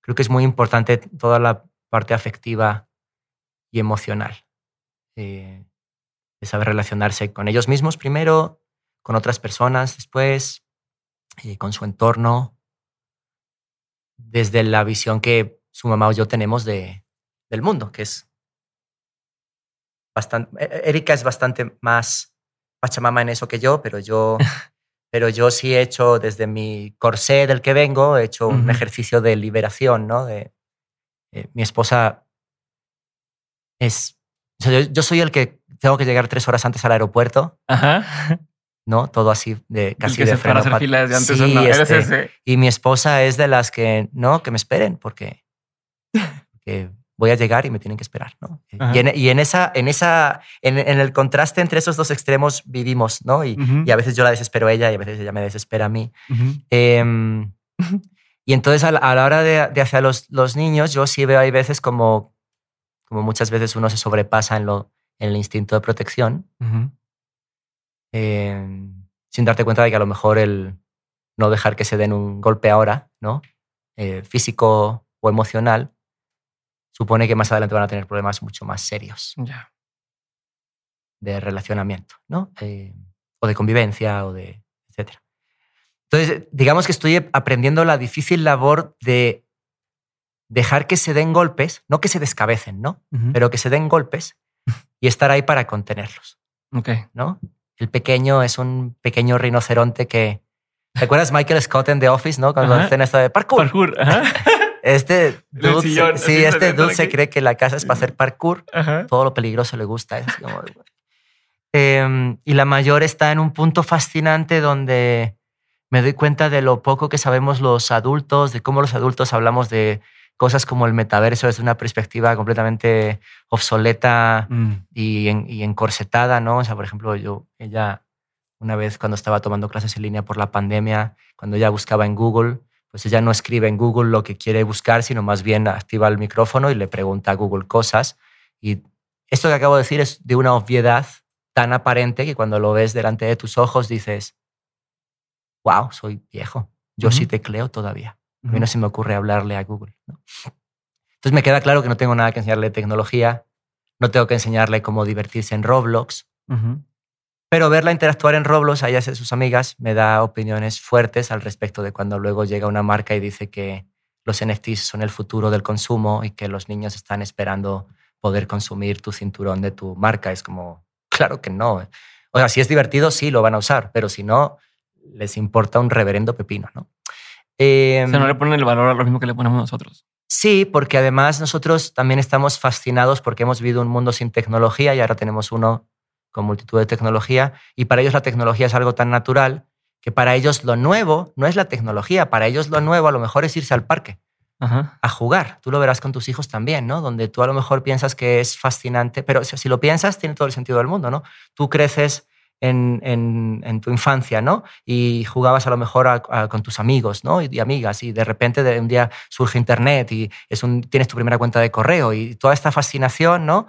creo que es muy importante toda la parte afectiva y emocional. Eh, de saber relacionarse con ellos mismos primero, con otras personas después, y con su entorno, desde la visión que su mamá o yo tenemos de, del mundo, que es bastante... E-, Erika es bastante más pachamama en eso que yo, pero yo <laughs> pero yo sí he hecho desde mi corsé del que vengo, he hecho un ejercicio de liberación, ¿no? De, eh, mi esposa es... yo, soy el que tengo que llegar tres horas antes al aeropuerto. Ajá. ¿no? Todo así de casi de freno. Hacer filas de antes sí, este, Y mi esposa es de las que no, que me esperen porque, <laughs> porque voy a llegar y me tienen que esperar, ¿no? Y en, y en, esa, en esa, en, el contraste entre esos dos extremos vivimos, ¿no? Y, y, a veces yo la desespero a ella y a veces ella me desespera a mí. Em, y entonces a la, hora de, de, hacer los, los niños, yo sí veo hay veces como, como muchas veces uno se sobrepasa en, lo, en el instinto de protección, em, sin darte cuenta de que a lo mejor el no dejar que se den un golpe ahora, ¿no? Eh, físico o emocional, supone que más adelante van a tener problemas mucho más serios de relacionamiento, ¿no? Eh, o de convivencia, o de etcétera. Entonces, digamos que estoy aprendiendo la difícil labor de dejar que se den golpes, no que se descabecen, ¿no? Pero que se den golpes y estar ahí para contenerlos. Ok. ¿no? El pequeño es un pequeño rinoceronte que... ¿Te acuerdas Michael Scott en The Office, no? Cuando hacen esto de parkour. Parkour. Ajá. <laughs> Este dude, sillón, se- sí, este dude de se cree que la casa es para hacer parkour. Ajá. Todo lo peligroso le gusta. es como de- Em, y la mayor está en un punto fascinante donde me doy cuenta de lo poco que sabemos los adultos, de cómo los adultos hablamos de cosas como el metaverso desde una perspectiva completamente obsoleta Mm. y, en- y encorsetada, ¿no? O sea, por ejemplo, yo, ella, una vez cuando estaba tomando clases en línea por la pandemia, cuando ella buscaba en Google, pues ella no escribe en Google lo que quiere buscar, sino más bien activa el micrófono y le pregunta a Google cosas. Y esto que acabo de decir es de una obviedad tan aparente que cuando lo ves delante de tus ojos dices, wow, soy viejo. Yo sí Ujú. tecleo todavía. A mí no se me ocurre hablarle a Google. ¿no? Entonces me queda claro que no tengo nada que enseñarle de tecnología, no tengo que enseñarle cómo divertirse en Roblox, Ujú. Pero verla interactuar en Roblox, a ella y a sus amigas, me da opiniones fuertes al respecto de cuando luego llega una marca y dice que los NFTs son el futuro del consumo y que los niños están esperando poder consumir tu cinturón de tu marca. Es como, claro que no. O sea, si es divertido, sí, lo van a usar, pero si no, les importa un reverendo pepino, ¿no? O sea, no Em, le ponen el valor a lo mismo que le ponemos nosotros. Sí, porque además nosotros también estamos fascinados porque hemos vivido un mundo sin tecnología y ahora tenemos uno con multitud de tecnología y para ellos la tecnología es algo tan natural que para ellos lo nuevo no es la tecnología, para ellos lo nuevo a lo mejor es irse al parque Ajá. a jugar. Tú lo verás con tus hijos también, ¿no? Donde tú a lo mejor piensas que es fascinante, pero si lo piensas tiene todo el sentido del mundo, ¿no? Tú creces en, en- en tu infancia, ¿no? Y jugabas a lo mejor a- a- con tus amigos, ¿no? Y, y amigas, y de repente de un día surge Internet y es un, tienes tu primera cuenta de correo y toda esta fascinación, ¿no?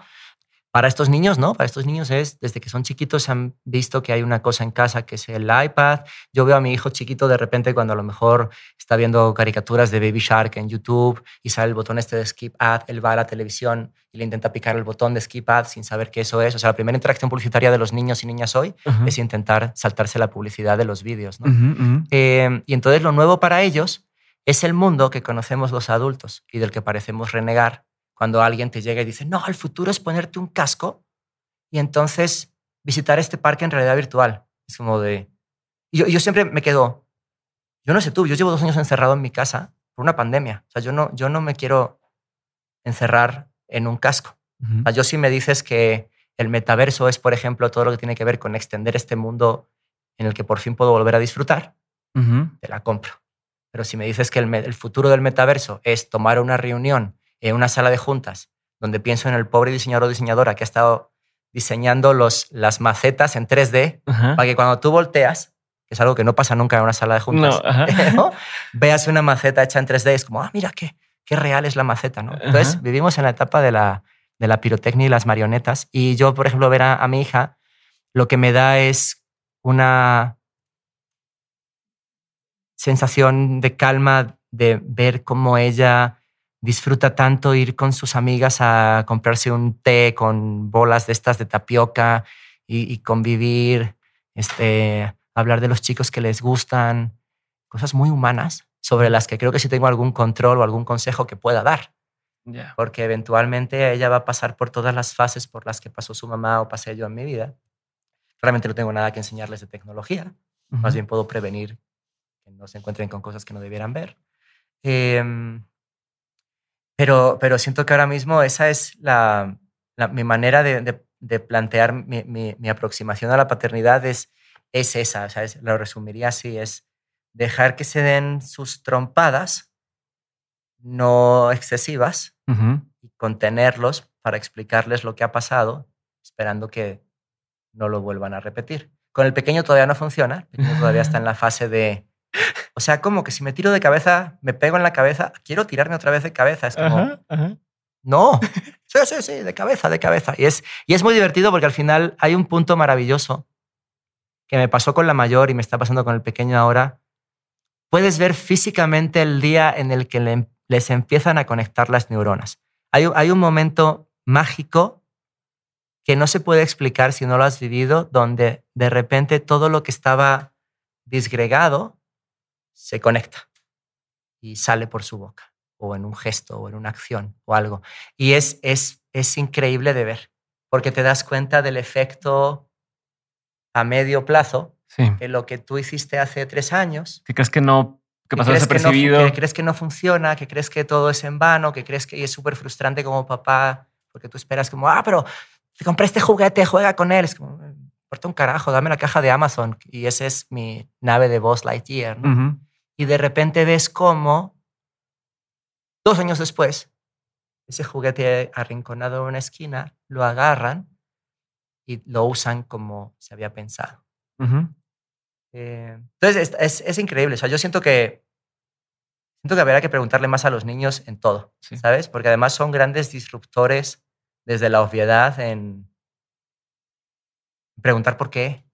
Para estos niños, ¿no? Para estos niños es, desde que son chiquitos han visto que hay una cosa en casa que es el iPad. Yo veo a mi hijo chiquito de repente cuando a lo mejor está viendo caricaturas de Baby Shark en YouTube y sale el botón este de Skip Ad, él va a la televisión y le intenta picar el botón de Skip Ad sin saber qué eso es. O sea, la primera interacción publicitaria de los niños y niñas hoy es intentar saltarse la publicidad de los vídeos, ¿no? Eh, y entonces lo nuevo para ellos es el mundo que conocemos los adultos y del que parecemos renegar cuando alguien te llega y dice, no, el futuro es ponerte un casco y entonces visitar este parque en realidad virtual. Es como de... y Yo, yo siempre me quedo, yo no sé tú, yo llevo dos años encerrado en mi casa por una pandemia. O sea, yo no, yo no me quiero encerrar en un casco. Ujú. O sea, yo si me dices que el metaverso es, por ejemplo, todo lo que tiene que ver con extender este mundo en el que por fin puedo volver a disfrutar, Ujú. te la compro. Pero si me dices que el, el futuro del metaverso es tomar una reunión en una sala de juntas donde pienso en el pobre diseñador o diseñadora que ha estado diseñando los, las macetas en 3D Ajá. para que cuando tú volteas, que es algo que no pasa nunca en una sala de juntas, No. <laughs> ¿no? veas una maceta hecha en 3D, es como, ah, mira qué, qué real es la maceta. ¿no? Entonces, Ajá. vivimos en la etapa de la, de la pirotecnia y las marionetas. Y yo, por ejemplo, ver a, a mi hija, lo que me da es una sensación de calma de ver cómo ella disfruta tanto ir con sus amigas a comprarse un té con bolas de estas de tapioca y, y convivir, este, hablar de los chicos que les gustan, cosas muy humanas sobre las que creo que sí tengo algún control o algún consejo que pueda dar, porque eventualmente ella va a pasar por todas las fases por las que pasó su mamá o pasé yo en mi vida. Realmente no tengo nada que enseñarles de tecnología, más bien puedo prevenir que no se encuentren con cosas que no debieran ver. Em, pero, pero siento que ahora mismo esa es la, la- mi manera de, de- de plantear mi, mi- mi aproximación a la paternidad es, es esa, o sea, es- lo resumiría así, es dejar que se den sus trompadas, no excesivas, y contenerlos para explicarles lo que ha pasado, esperando que no lo vuelvan a repetir. Con el pequeño todavía no funciona, el pequeño todavía está en la <laughs> fase de... O sea, como que si me tiro de cabeza, me pego en la cabeza, quiero tirarme otra vez de cabeza. Es como, Ajá, ajá. no, sí, sí, sí, de cabeza, de cabeza. Y es, y es muy divertido porque al final hay un punto maravilloso que me pasó con la mayor y me está pasando con el pequeño ahora. Puedes ver físicamente el día en el que le- les empiezan a conectar las neuronas. Hay, hay un momento mágico que no se puede explicar si no lo has vivido, donde de repente todo lo que estaba disgregado se conecta y sale por su boca, o en un gesto, o en una acción, o algo. Y es, es, es increíble de ver, porque te das cuenta del efecto a medio plazo Sí. que lo que tú hiciste hace tres años. ¿Qué crees que no, que pasó crees que no desapercibido? que crees que no funciona, que crees que todo es en vano, que crees que es súper frustrante como papá, porque tú esperas como, ah, pero te compré este juguete, juega con él. Es como, "Eh, importa un carajo, dame la caja de Amazon. Y ese es mi nave de Buzz Lightyear. ¿no? Ujú. Y de repente ves cómo, dos años después, ese juguete arrinconado en una esquina, lo agarran y lo usan como se había pensado. Ujú. Eh, entonces, es, es- es increíble. O sea, yo siento que, siento que habría que preguntarle más a los niños en todo, Sí. ¿sabes? Porque además son grandes disruptores desde la obviedad en preguntar por qué,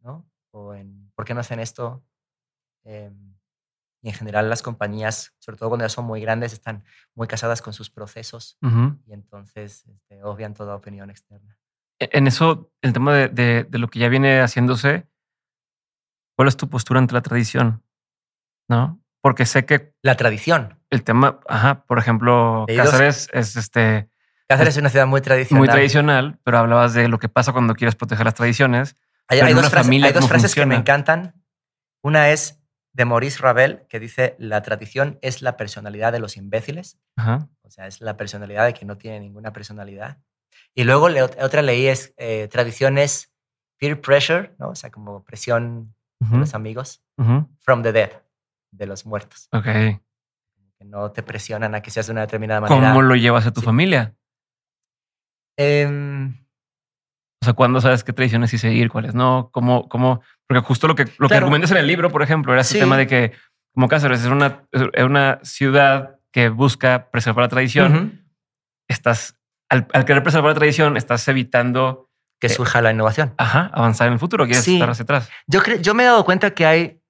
¿no? O en por qué no hacen esto. Eh, y en general las compañías, sobre todo cuando ya son muy grandes, están muy casadas con sus procesos Ujú. y entonces este, obvian toda opinión externa. E- En eso, el tema de, de- de lo que ya viene haciéndose, ¿cuál es tu postura ante la tradición? ¿No? Porque sé que La tradición. el tema, ajá, por ejemplo, Cáceres es este Cáceres es una ciudad muy tradicional. muy tradicional, pero hablabas de lo que pasa cuando quieres proteger las tradiciones. Hay, hay dos familia, hay dos ¿cómo frases que me funciona? encantan. Una es de Maurice Ravel, que dice, la tradición es la personalidad de los imbéciles. Ajá. O sea, es la personalidad de que no tiene ninguna personalidad. Y luego le- otra leí es, eh, tradición es peer pressure, ¿no? O sea, como presión de Ujú, los amigos. ujú. From the dead, de los muertos. Ok. Que no te presionan a que seas de una determinada manera. ¿Cómo lo llevas a tu Sí. familia? Em, O sea, ¿cuándo sabes qué tradiciones sí seguir, cuáles no? ¿Cómo, cómo? Porque justo lo que, lo que argumentas en el libro, por ejemplo, era ese Sí. tema de que, como Cáceres es una, es una ciudad que busca preservar la tradición, estás, al, al querer preservar la tradición, estás evitando, Que Eh, surja la innovación. ajá, avanzar en el futuro, quieres Sí. estar hacia atrás. Yo, yo me he dado cuenta que hay...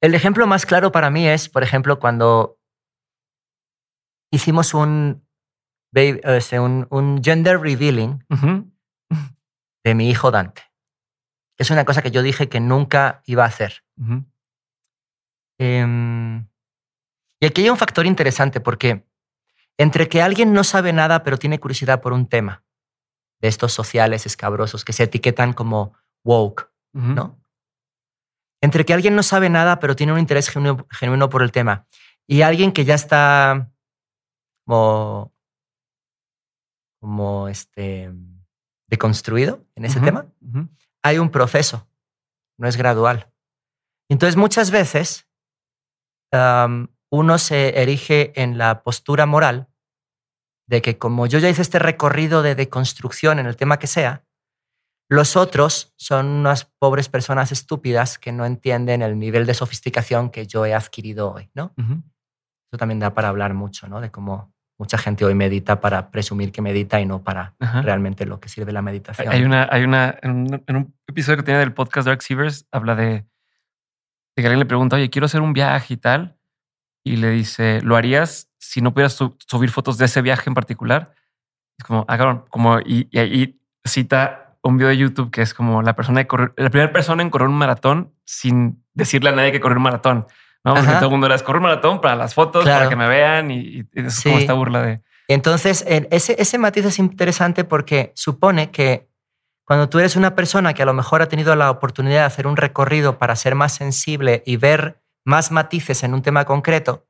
El ejemplo más claro para mí es, por ejemplo, cuando hicimos un, baby- un, un gender revealing de mi hijo Dante. Es una cosa que yo dije que nunca iba a hacer. Em, y aquí hay un factor interesante porque entre que alguien no sabe nada pero tiene curiosidad por un tema de estos sociales escabrosos que se etiquetan como woke. ¿no? Entre que alguien no sabe nada, pero tiene un interés genuino, genuino por el tema, y alguien que ya está como, como este, deconstruido en ese tema, hay un proceso, no es gradual. Entonces, muchas veces uno se erige en la postura moral de que como yo ya hice este recorrido de deconstrucción en el tema que sea, los otros son unas pobres personas estúpidas que no entienden el nivel de sofisticación que yo he adquirido hoy, ¿no? Eso también da para hablar mucho, ¿no? De cómo mucha gente hoy medita para presumir que medita y no para Ajá. realmente lo que sirve la meditación. Hay una, hay una, en un, en un episodio que tiene del podcast Dark Seavers, habla de, de que alguien le pregunta, oye, quiero hacer un viaje y tal. Y le dice, ¿lo harías si no pudieras su- subir fotos de ese viaje en particular? Es como, ah, cabrón, como, y, y ahí cita un video de YouTube que es como la persona de correr, la primera persona en correr un maratón sin decirle a nadie que correr un maratón. Porque Ajá. todo el mundo era, "Es correr un maratón para las fotos, para Claro. que me vean. Y, y es Sí. como esta burla de... Entonces, en- ese, ese matiz es interesante porque supone que cuando tú eres una persona que a lo mejor ha tenido la oportunidad de hacer un recorrido para ser más sensible y ver más matices en un tema concreto,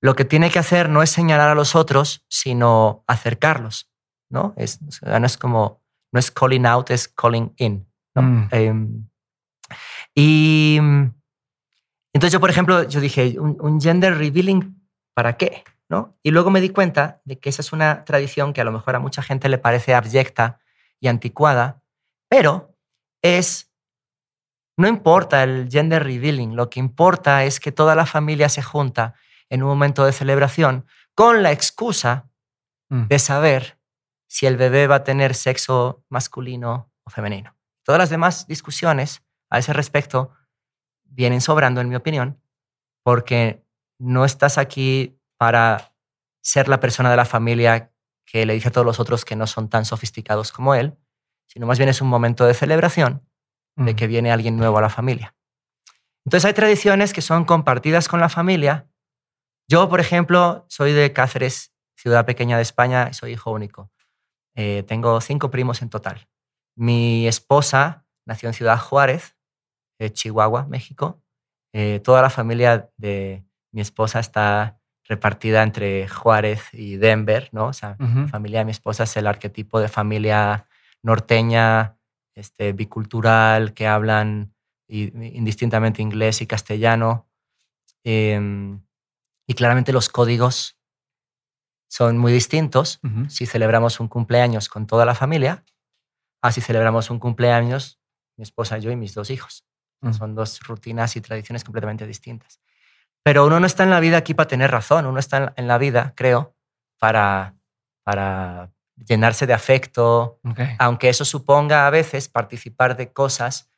lo que tiene que hacer no es señalar a los otros, sino acercarlos, ¿no? Es, no es como, no es calling out, es calling in. ¿no? Mm. Em, y mm, entonces yo, por ejemplo, yo dije, un, un gender revealing, ¿para qué? ¿No? Y luego me di cuenta de que esa es una tradición que a lo mejor a mucha gente le parece abyecta y anticuada, pero es, no importa el gender revealing, lo que importa es que toda la familia se junta en un momento de celebración con la excusa Mm. de saber si el bebé va a tener sexo masculino o femenino. Todas las demás discusiones a ese respecto vienen sobrando, en mi opinión, porque no estás aquí para ser la persona de la familia que le dice a todos los otros que no son tan sofisticados como él, sino más bien es un momento de celebración de Mm. que viene alguien nuevo a la familia. Entonces hay tradiciones que son compartidas con la familia. Yo, por ejemplo, soy de Cáceres, ciudad pequeña de España, y soy hijo único. Eh, tengo cinco primos en total. Mi esposa nació en Ciudad Juárez, Chihuahua, México. Eh, toda la familia de mi esposa está repartida entre Juárez y Denver, ¿no? O sea, la familia de mi esposa es el arquetipo de familia norteña, este, bicultural, que hablan indistintamente inglés y castellano. Em, y claramente los códigos son muy distintos si celebramos un cumpleaños con toda la familia, a si celebramos un cumpleaños mi esposa, yo y mis dos hijos. Mm. Son dos rutinas y tradiciones completamente distintas. Pero uno no está en la vida aquí para tener razón, uno está en- la vida, creo, para, para llenarse de afecto, aunque eso suponga a veces participar de cosas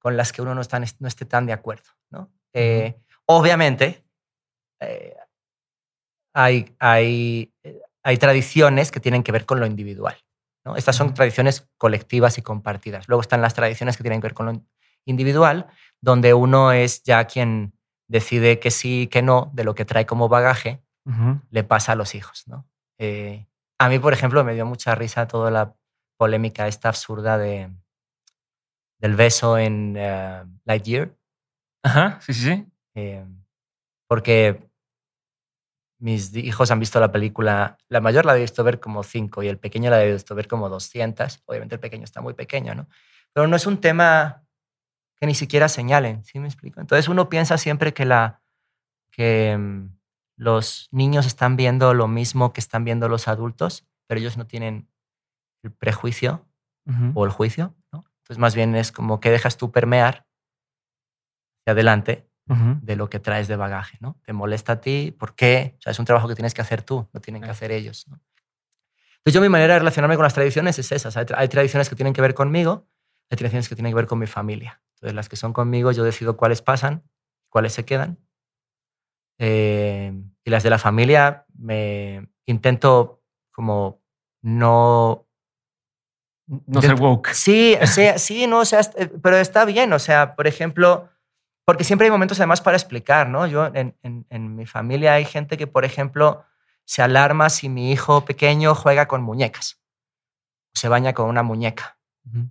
con las que uno no, está, no esté tan de acuerdo. ¿no? Eh, obviamente, eh, hay, hay, hay tradiciones que tienen que ver con lo individual. ¿no? Estas son tradiciones colectivas y compartidas. Luego están las tradiciones que tienen que ver con lo individual, donde uno es ya quien decide que sí, que no, de lo que trae como bagaje, le pasa a los hijos. ¿no? Eh, a mí, por ejemplo, me dio mucha risa toda la polémica esta absurda de, del beso en eh, Lightyear, Ajá, sí, sí, sí. eh, porque mis hijos han visto la película, la mayor la he visto ver como cinco y el pequeño la he visto ver como 200. Obviamente el pequeño está muy pequeño, ¿no? Pero no es un tema que ni siquiera señalen, ¿sí me explico? Entonces uno piensa siempre que, la, que mm, los niños están viendo lo mismo que están viendo los adultos, pero ellos no tienen el prejuicio o el juicio, ¿no? Entonces más bien es como que dejas tú permear hacia adelante de lo que traes de bagaje, ¿no? Te molesta a ti, ¿por qué? O sea, es un trabajo que tienes que hacer tú, no tienen que hacer ellos, ¿no? Entonces yo mi manera de relacionarme con las tradiciones es esa. o sea, hay tradiciones que tienen que ver conmigo, hay tradiciones que tienen que ver con mi familia. Entonces las que son conmigo yo decido cuáles pasan, cuáles se quedan. Eh, y las de la familia me intento como no No ser woke. Sí, o sea, sí, no, o sea, pero está bien, o sea, por ejemplo, porque siempre hay momentos además para explicar, ¿no? Yo en, en- en mi familia hay gente que, por ejemplo, se alarma si mi hijo pequeño juega con muñecas, o se baña con una muñeca, Ujú.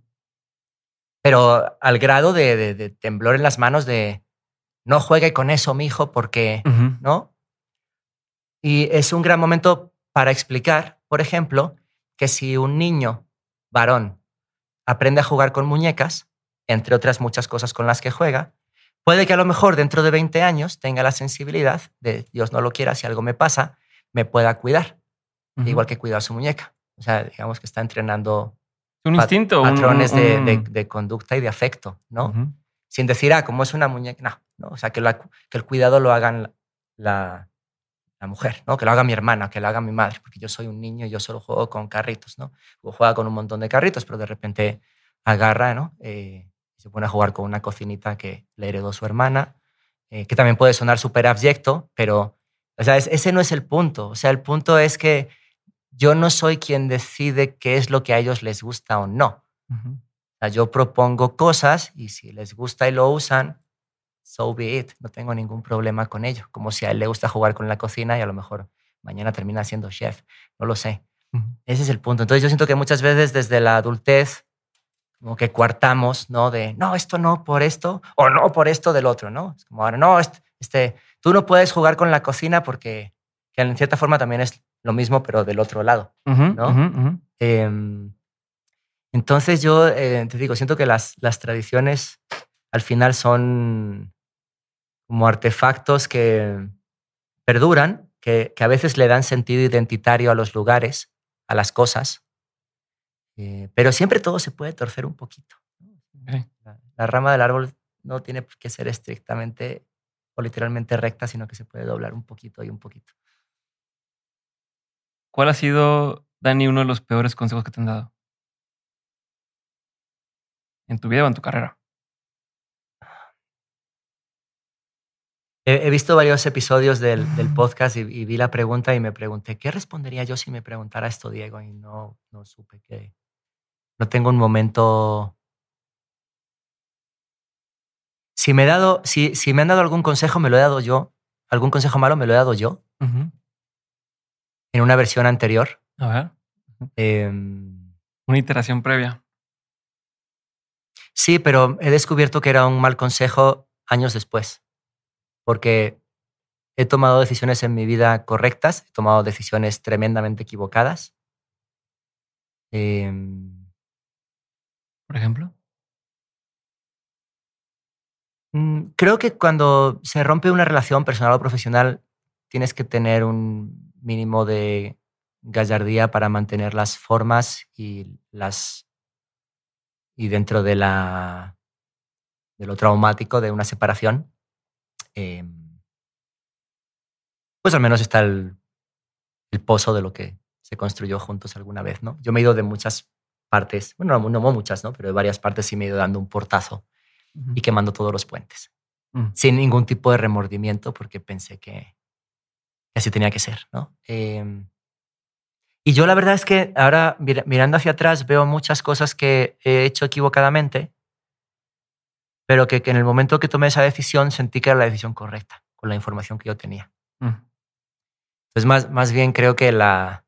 Pero al grado de, de- de temblor en las manos de no juegue con eso, mi hijo, porque. ¿no? Y es un gran momento para explicar, por ejemplo, que si un niño varón aprende a jugar con muñecas, entre otras muchas cosas con las que juega, puede que a lo mejor dentro de 20 años tenga la sensibilidad de Dios no lo quiera, si algo me pasa, me pueda cuidar, igual que cuida a su muñeca. O sea, digamos que está entrenando un instinto. un- patrones de, un- de- de conducta y de afecto, ¿no? Sin decir, ah, como es una muñeca, no, no, o sea, que, la- que el cuidado lo hagan la, la, mujer, ¿no? Que lo haga mi hermana, que lo haga mi madre, porque yo soy un niño y yo solo juego con carritos, ¿no? O juega con un montón de carritos, pero de repente agarra, ¿no? Eh, se pone a jugar con una cocinita que le heredó su hermana, eh, que también puede sonar súper abyecto, pero, o sea, es- ese no es el punto. O sea, el punto es que yo no soy quien decide qué es lo que a ellos les gusta o no. Ujú. O sea, yo propongo cosas y si les gusta y lo usan, so be it. No tengo ningún problema con ello. Como si a él le gusta jugar con la cocina y a lo mejor mañana termina siendo chef. No lo sé. Ujú. Ese es el punto. Entonces yo siento que muchas veces desde la adultez como que cuartamos, ¿no? De, no, esto no por esto o no por esto del otro, ¿no? Es como ahora, no, este, este, tú no puedes jugar con la cocina porque que en cierta forma también es lo mismo, pero del otro lado. ¿no? Em, entonces yo eh, te digo, siento que las, las tradiciones al final son como artefactos que perduran, que, que a veces le dan sentido identitario a los lugares, a las cosas, eh, pero siempre todo se puede torcer un poquito. La, la rama del árbol no tiene qué ser estrictamente o literalmente recta, sino que se puede doblar un poquito y un poquito. ¿Cuál ha sido, Dani, uno de los peores consejos que te han dado? En tu vida o en tu carrera. He, he visto varios episodios del, del podcast y, y vi la pregunta y me pregunté, ¿qué respondería yo si me preguntara esto, Diego? Y no, no supe que... No tengo un momento... Si me, he dado, si, si me han dado algún consejo, me lo he dado yo. Algún consejo malo, me lo he dado yo. En una versión anterior. A ver. Em, Una iteración previa. Sí, pero he descubierto que era un mal consejo años después, porque he tomado decisiones en mi vida correctas, he tomado decisiones tremendamente equivocadas. Em, Por ejemplo. Mm, creo que cuando se rompe una relación personal o profesional, tienes que tener un mínimo de gallardía para mantener las formas y las y dentro de la de lo traumático de una separación, em, pues al menos está el, el pozo de lo que se construyó juntos alguna vez, ¿no? Yo me he ido de muchas partes, bueno, no, no muchas, ¿no? Pero de varias partes sí me he ido dando un portazo y quemando todos los puentes, Mm. sin ningún tipo de remordimiento, porque pensé que, que así tenía que ser, ¿no? Em, y yo la verdad es que ahora mira- mirando hacia atrás veo muchas cosas que he hecho equivocadamente, pero que, que en el momento que tomé esa decisión sentí que era la decisión correcta, con la información que yo tenía. Mm. Entonces, más, más bien creo que la...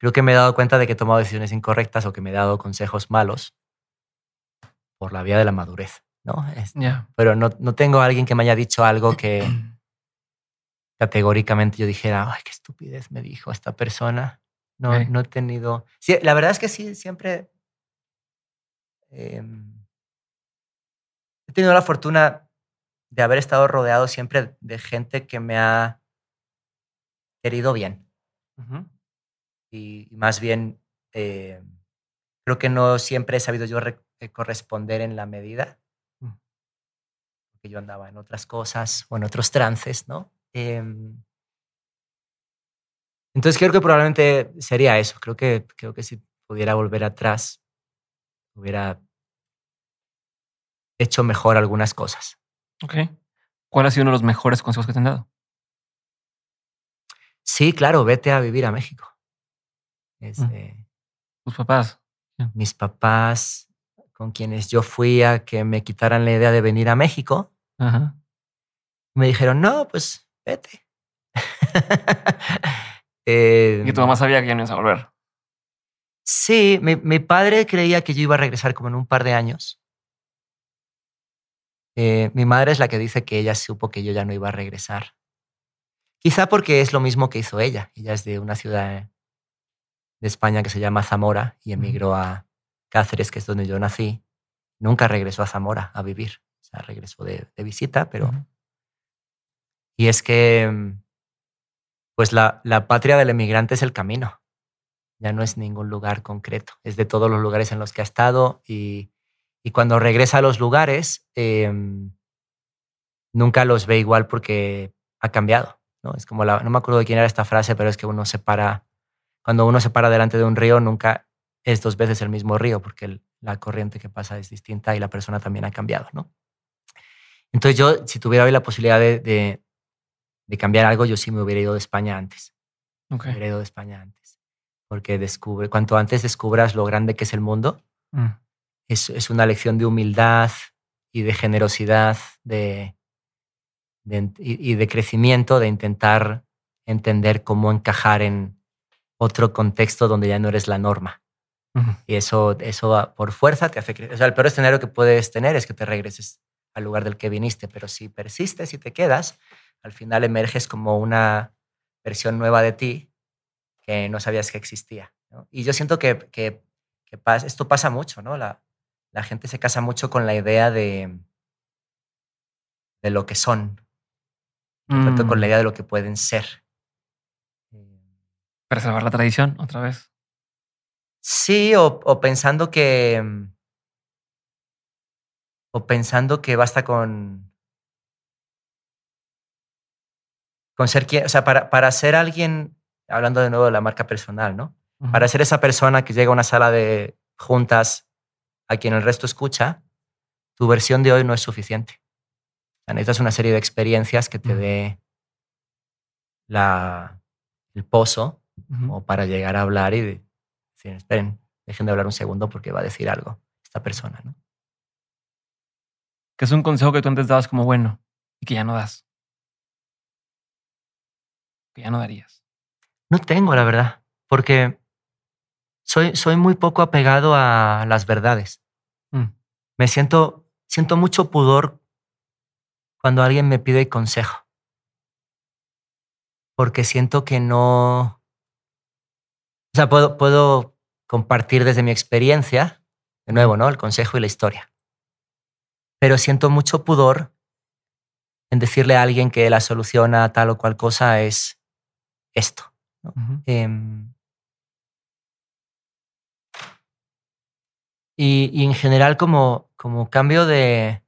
Creo que me he dado cuenta de que he tomado decisiones incorrectas o que me he dado consejos malos por la vía de la madurez, ¿no? Es- Ya. pero no, no tengo a alguien que me haya dicho algo que <clears throat> categóricamente yo dijera, ay, qué estupidez me dijo esta persona. No, no he tenido... Sí, la verdad es que sí, siempre... em, he tenido la fortuna de haber estado rodeado siempre de gente que me ha querido bien. Y, y más bien, eh, creo que no siempre he sabido yo re- eh, corresponder en la medida. Mm. Porque yo andaba en otras cosas o en otros trances, ¿no? Em, entonces creo que probablemente sería eso. Creo que, creo que si pudiera volver atrás, hubiera hecho mejor algunas cosas. Ok. ¿Cuál ha sido uno de los mejores consejos que te han dado? Sí, claro, vete a vivir a México. Es, Mm. eh, Tus papás. mis papás con quienes yo fui a que me quitaran la idea de venir a México, Ajá. me dijeron, no, pues vete. <laughs> Eh, Y tu mamá sabía que ya no ibas a volver. Sí, mi, mi padre creía que yo iba a regresar como en un par de años. Eh, mi madre es la que dice que ella supo que yo ya no iba a regresar. Quizá porque es lo mismo que hizo ella. Ella es de una ciudad de España que se llama Zamora y emigró a Cáceres, que es donde yo nací. Nunca regresó a Zamora a vivir. O sea, regresó de, de visita, pero... Y es que, mm, pues la, la patria del emigrante es el camino. Ya no es ningún lugar concreto. Es de todos los lugares en los que ha estado y, y cuando regresa a los lugares, em, nunca los ve igual porque ha cambiado. ¿no? Es como la, no me acuerdo de quién era esta frase, pero es que uno se para, cuando uno se para delante de un río, nunca es dos veces el mismo río porque la corriente que pasa es distinta y la persona también ha cambiado. ¿no? Entonces yo, si tuviera hoy la posibilidad de, de cambiar algo, yo sí me hubiera ido de España antes. Me hubiera ido de España antes. Porque descubre, cuanto antes descubras lo grande que es el mundo, Mm. es, es una lección de humildad y de generosidad de, y, de crecimiento, de intentar entender cómo encajar en otro contexto donde ya no eres la norma. Y eso, eso por fuerza te hace crecer. O sea, el peor escenario que puedes tener es que te regreses al lugar del que viniste, pero si persistes y te quedas, al final emerges como una versión nueva de ti que no sabías que existía. ¿no? Y yo siento que, que, que pas- esto pasa mucho, ¿no? La, la gente se casa mucho con la idea de, de lo que son, tanto con la Mm. idea de lo que pueden ser. Preservar la tradición otra vez. Sí, o, o pensando que. O pensando que basta con. Con ser quien. O sea, para, para ser alguien. Hablando de nuevo de la marca personal, ¿no? Para ser esa persona que llega a una sala de juntas a quien el resto escucha, tu versión de hoy no es suficiente. O sea, necesitas una serie de experiencias que te dé la, el pozo o para llegar a hablar y de- decir, esperen, dejen de hablar un segundo porque va a decir algo esta persona, ¿no? Que es un consejo que tú antes dabas como bueno y que ya no das. Que ya no darías. No tengo, la verdad, porque soy, soy muy poco apegado a las verdades. Mm. Me siento, siento mucho pudor cuando alguien me pide consejo. Porque siento que no... O sea, puedo, puedo compartir desde mi experiencia, de nuevo, ¿no? El consejo y la historia. Pero siento mucho pudor en decirle a alguien que la solución a tal o cual cosa es esto. Em, y, y en general, como, como cambio de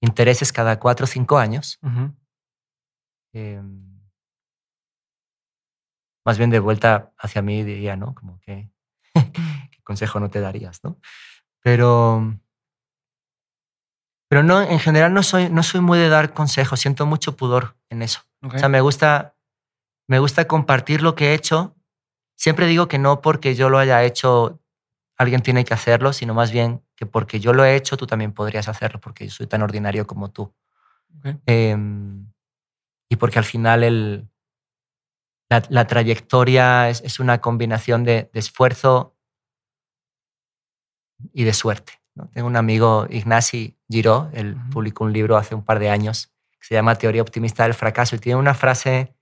intereses cada cuatro o cinco años, em, más bien de vuelta hacia mí diría, ¿no? Como que, <laughs> ¿qué consejo no te darías, no? Pero, pero no, en general no soy, no soy muy de dar consejos, siento mucho pudor en eso. Ok. O sea, me gusta, me gusta compartir lo que he hecho. Siempre digo que no porque yo lo haya hecho, alguien tiene que hacerlo, sino más bien que porque yo lo he hecho, tú también podrías hacerlo, porque yo soy tan ordinario como tú. Ok. Em, y porque al final el, la, la trayectoria es, es una combinación de, de esfuerzo y de suerte. ¿no? Tengo un amigo, Ignasi Giró, él publicó un libro hace un par de años que se llama Teoría Optimista del Fracaso y tiene una frase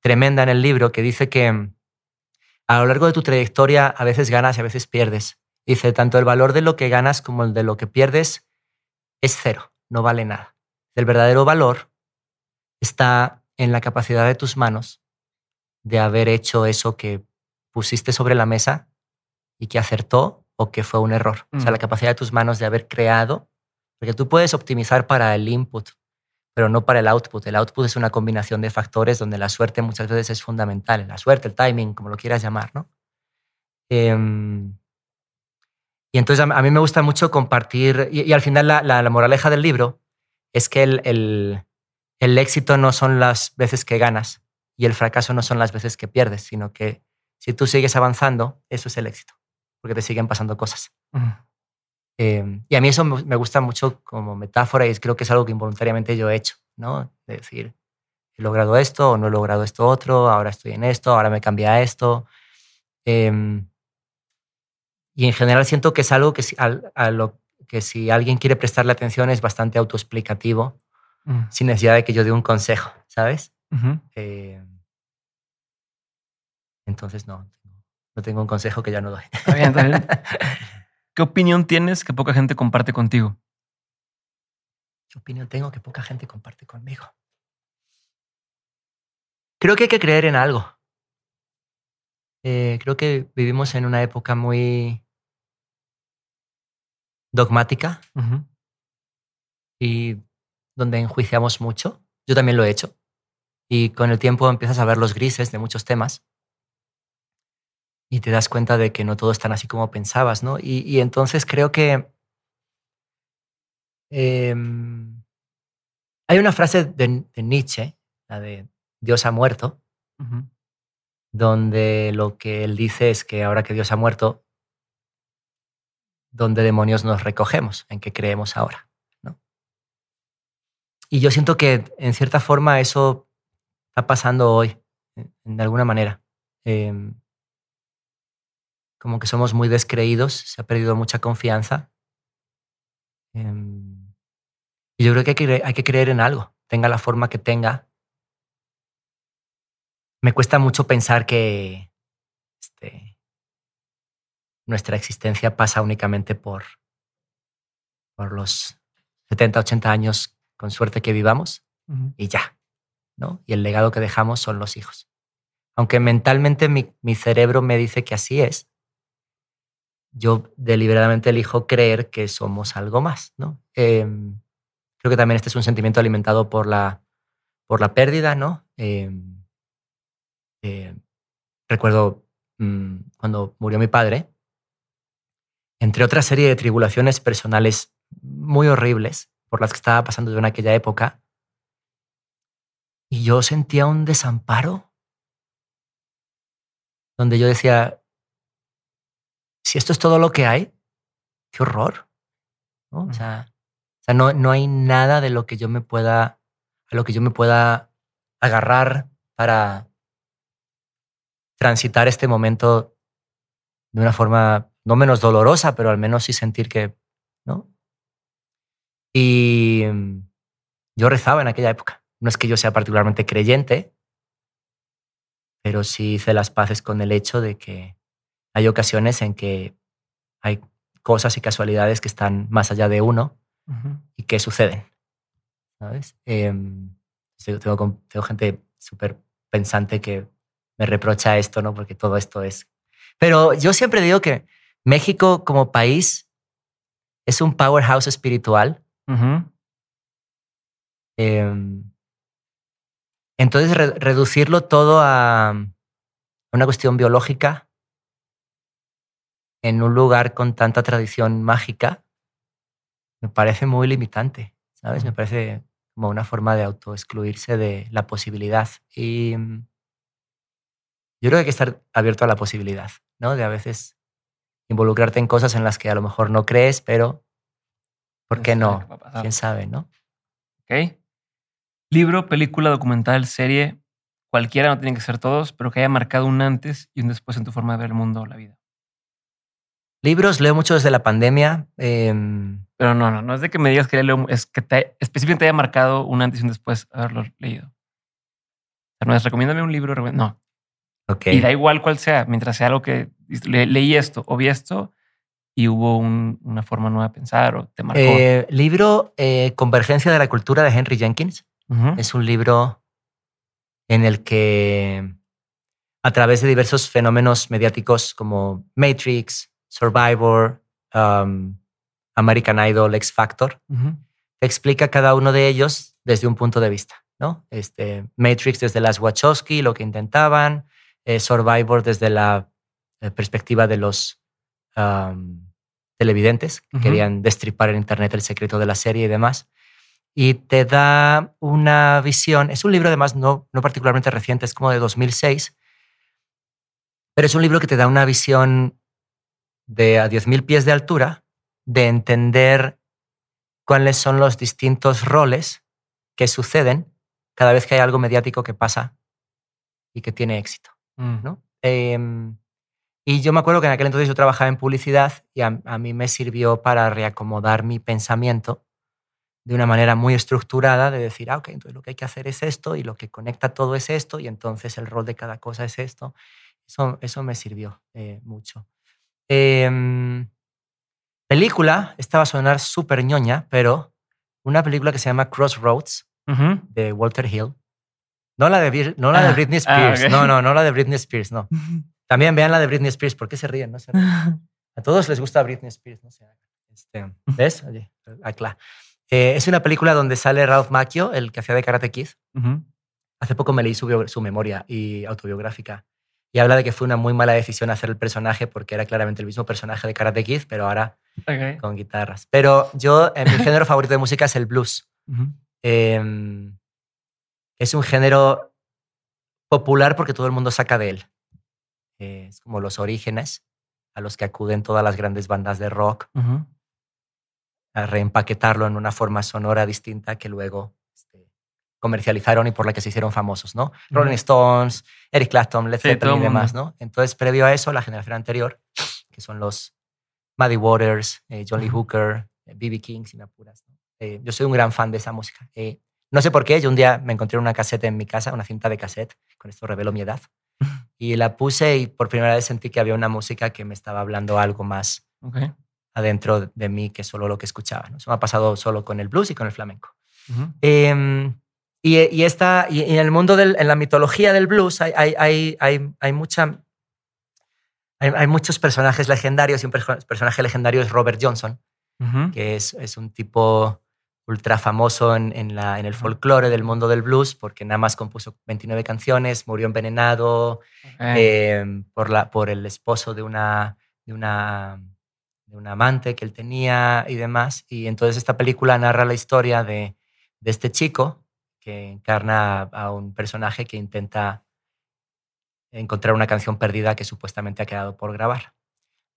tremenda en el libro que dice que mm, a lo largo de tu trayectoria a veces ganas y a veces pierdes. Dice, tanto el valor de lo que ganas como el de lo que pierdes es cero, no vale nada. El verdadero valor está en la capacidad de tus manos de haber hecho eso que pusiste sobre la mesa y que acertó o que fue un error. O sea, Mm. la capacidad de tus manos de haber creado, porque tú puedes optimizar para el input, pero no para el output. El output es una combinación de factores donde la suerte muchas veces es fundamental. La suerte, el timing, como lo quieras llamar, ¿no? Em, y entonces a, mí me gusta mucho compartir, y, y al final la, la- la moraleja del libro es que el, el- el éxito no son las veces que ganas y el fracaso no son las veces que pierdes, sino que si tú sigues avanzando, eso es el éxito, porque te siguen pasando cosas. Ujú. Eh, y a mí eso me gusta mucho como metáfora y creo que es algo que involuntariamente yo he hecho, ¿no? De decir, he logrado esto o no he logrado esto otro, ahora estoy en esto, ahora me cambia a esto. Em, y en general siento que es algo que si, al- a lo que si alguien quiere prestarle atención es bastante autoexplicativo, Ujú. sin necesidad de que yo dé un consejo, ¿sabes? Ujú. Eh, entonces no, no tengo un consejo que ya no doy. Está bien, está bien. <laughs> ¿Qué opinión tienes que poca gente comparte contigo? ¿Qué opinión tengo que poca gente comparte conmigo? Creo que hay que creer en algo. Eh, creo que vivimos en una época muy dogmática y donde enjuiciamos mucho. Yo también lo he hecho. Y con el tiempo empiezas a ver los grises de muchos temas y te das cuenta de que no todo es tan así como pensabas, ¿no? Y, y entonces creo que em, hay una frase de, de Nietzsche, la de Dios ha muerto, donde lo que él dice es que ahora que Dios ha muerto, ¿dónde demonios nos recogemos? ¿En qué creemos ahora? ¿no? Y yo siento que en cierta forma eso está pasando hoy, de alguna manera. Em, como que somos muy descreídos, se ha perdido mucha confianza. Em, y yo creo que hay, que cre- hay que creer en algo, tenga la forma que tenga. Me cuesta mucho pensar que este, nuestra existencia pasa únicamente por, por los 70, 80 años, con suerte que vivamos, y ya. ¿no? Y el legado que dejamos son los hijos. Aunque mentalmente mi, mi cerebro me dice que así es, yo deliberadamente elijo creer que somos algo más. ¿no? Em, creo que también este es un sentimiento alimentado por la, por la pérdida, ¿no? Em, eh, recuerdo mm, cuando murió mi padre, entre otra serie de tribulaciones personales muy horribles por las que estaba pasando yo en aquella época, y yo sentía un desamparo donde yo decía, si esto es todo lo que hay, qué horror. ¿no? O sea, o sea, no, no hay nada de lo que yo me pueda, a lo que yo me pueda agarrar para transitar este momento de una forma no menos dolorosa, pero al menos sí sentir que, ¿no? Y mm, yo rezaba en aquella época. No es que yo sea particularmente creyente, pero sí hice las paces con el hecho de que hay ocasiones en que hay cosas y casualidades que están más allá de uno y que suceden. ¿Sabes? Em, tengo, tengo gente súper pensante que me reprocha esto, ¿no? Porque todo esto es... Pero yo siempre digo que México como país es un powerhouse espiritual. Em, entonces, reducirlo todo a una cuestión biológica en un lugar con tanta tradición mágica me parece muy limitante, ¿sabes? Me parece como una forma de autoexcluirse de la posibilidad. Y mm, yo creo que hay que estar abierto a la posibilidad, ¿no? De a veces involucrarte en cosas en las que a lo mejor no crees, pero ¿por qué no? ¿Quién sabe, no? Ok. Libro, película, documental, serie, cualquiera, no tienen que ser todos, pero que haya marcado un antes y un después en tu forma de ver el mundo o la vida. Libros, leo mucho desde la pandemia. Em, pero no, no, no es de que me digas que leo, es que te, específicamente haya marcado un antes y un después haberlo leído. No es recomiéndame un libro, no. Okay. Y da igual cuál sea, mientras sea algo que leí esto o vi esto y hubo una forma nueva de pensar o te marcó. Eh, libro eh, Convergencia de la Cultura de Henry Jenkins. Es un libro en el que a través de diversos fenómenos mediáticos como Matrix, Survivor, um, American Idol, X Factor, explica cada uno de ellos desde un punto de vista. ¿no? Este, Matrix desde las Wachowski, lo que intentaban, eh, Survivor desde la eh, perspectiva de los um, televidentes que querían destripar en Internet el secreto de la serie y demás. Y te da una visión, es un libro además no, no particularmente reciente, es como de 2006, pero es un libro que te da una visión de a 10.000 pies de altura, de entender cuáles son los distintos roles que suceden cada vez que hay algo mediático que pasa y que tiene éxito. Mm. ¿no? Em, y yo me acuerdo que en aquel entonces yo trabajaba en publicidad y a, mí me sirvió para reacomodar mi pensamiento de una manera muy estructurada de decir, ah, ok, entonces lo que hay que hacer es esto y lo que conecta todo es esto y entonces el rol de cada cosa es esto. Eso, eso me sirvió eh, mucho. Em, película, esta va a sonar súper ñoña, pero una película que se llama Crossroads de Walter Hill. No la de, no la de ah, Britney ah, Spears. No, no, no la de Britney Spears, no. <laughs> También vean la de Britney Spears. ¿Por qué se ríen? No <laughs> A todos les gusta Britney Spears. No sé. Este, ¿Ves? <laughs> Oye, eh, es una película donde sale Ralph Macchio, el que hacía de Karate Kid. Hace poco me leí su, su memoria y autobiográfica y habla de que fue una muy mala decisión hacer el personaje porque era claramente el mismo personaje de Karate Kid, pero ahora con guitarras. Pero yo, mi género favorito de música es el blues. Em, es un género popular porque todo el mundo saca de él. es como los orígenes a los que acuden todas las grandes bandas de rock a reempaquetarlo en una forma sonora distinta que luego comercializaron y por la que se hicieron famosos, ¿no? Rolling Stones, Eric Clapton, Led Zeppelin y demás, ¿no? Entonces, previo a eso, la generación anterior, que son los Muddy Waters, eh, John Lee Hooker, B.B. Eh, King, si me apuras. Eh, yo soy un gran fan de esa música. no sé por qué, yo un día me encontré una cassette en mi casa, una cinta de cassette, con esto revelo mi edad, <laughs> y la puse y por primera vez sentí que había una música que me estaba hablando algo más adentro de mí que solo lo que escuchaba. ¿no? Eso me ha pasado solo con el blues y con el flamenco. Y, esta, y en el mundo, del, en la mitología del blues, hay, hay, hay, hay mucha, hay, muchos personajes legendarios y un personaje legendario es Robert Johnson, que es, es, un tipo ultra famoso en, en, la, en el folclore del mundo del blues porque nada más compuso 29 canciones, murió envenenado em, por, la, por el esposo de una, de, una, de una amante que él tenía y demás. Y entonces esta película narra la historia de, de este chico que encarna a un personaje que intenta encontrar una canción perdida que supuestamente ha quedado por grabar.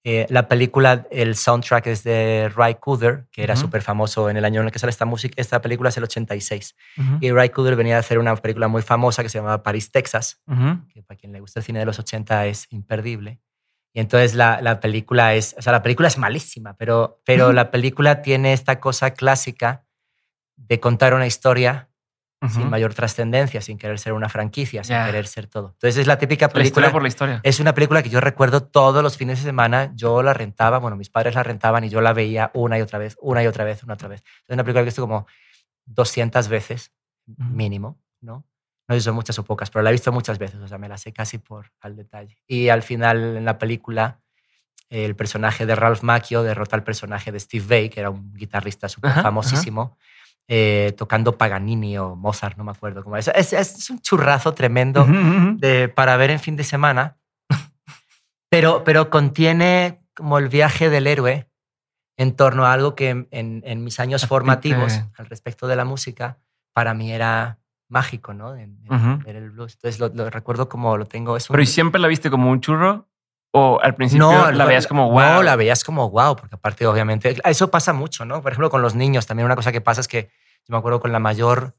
Eh, la película, el soundtrack es de Ray Cooder, que era súper famoso en el año en el que sale esta música. Esta película es el 86. Y Ray Cooder venía a hacer una película muy famosa que se llamaba Paris, Texas, que para quien le gusta el cine de los 80 es imperdible. Y entonces la, la, película es, o sea, la película es malísima, pero, pero la película tiene esta cosa clásica de contar una historia sin mayor trascendencia, sin querer ser una franquicia, sin querer ser todo. Entonces es la típica película. La por la historia. Es una película que yo recuerdo todos los fines de semana. Yo la rentaba, bueno, mis padres la rentaban y yo la veía una y otra vez, una y otra vez, una y otra vez. Es una película que he visto como 200 veces mínimo, ¿no? No sé si son muchas o pocas, pero la he visto muchas veces, o sea, me la sé casi por al detalle. Y al final en la película el personaje de Ralph Macchio derrota al personaje de Steve Vai, que era un guitarrista súper famosísimo. Eh, tocando Paganini o Mozart, no me acuerdo cómo es. Es, es un churrazo tremendo de, para ver en fin de semana, <laughs> pero, pero contiene como el viaje del héroe en torno a algo que en, en mis años formativos al respecto de la música, para mí era mágico, ¿no? Ver el blues. Entonces lo, recuerdo como lo tengo. Es ¿Pero y siempre la viste como un churro? ¿O al principio no, la veías como wow? No, la veías como wow, porque aparte, obviamente, eso pasa mucho, ¿no? Por ejemplo, con los niños también una cosa que pasa es que yo me acuerdo con la mayor,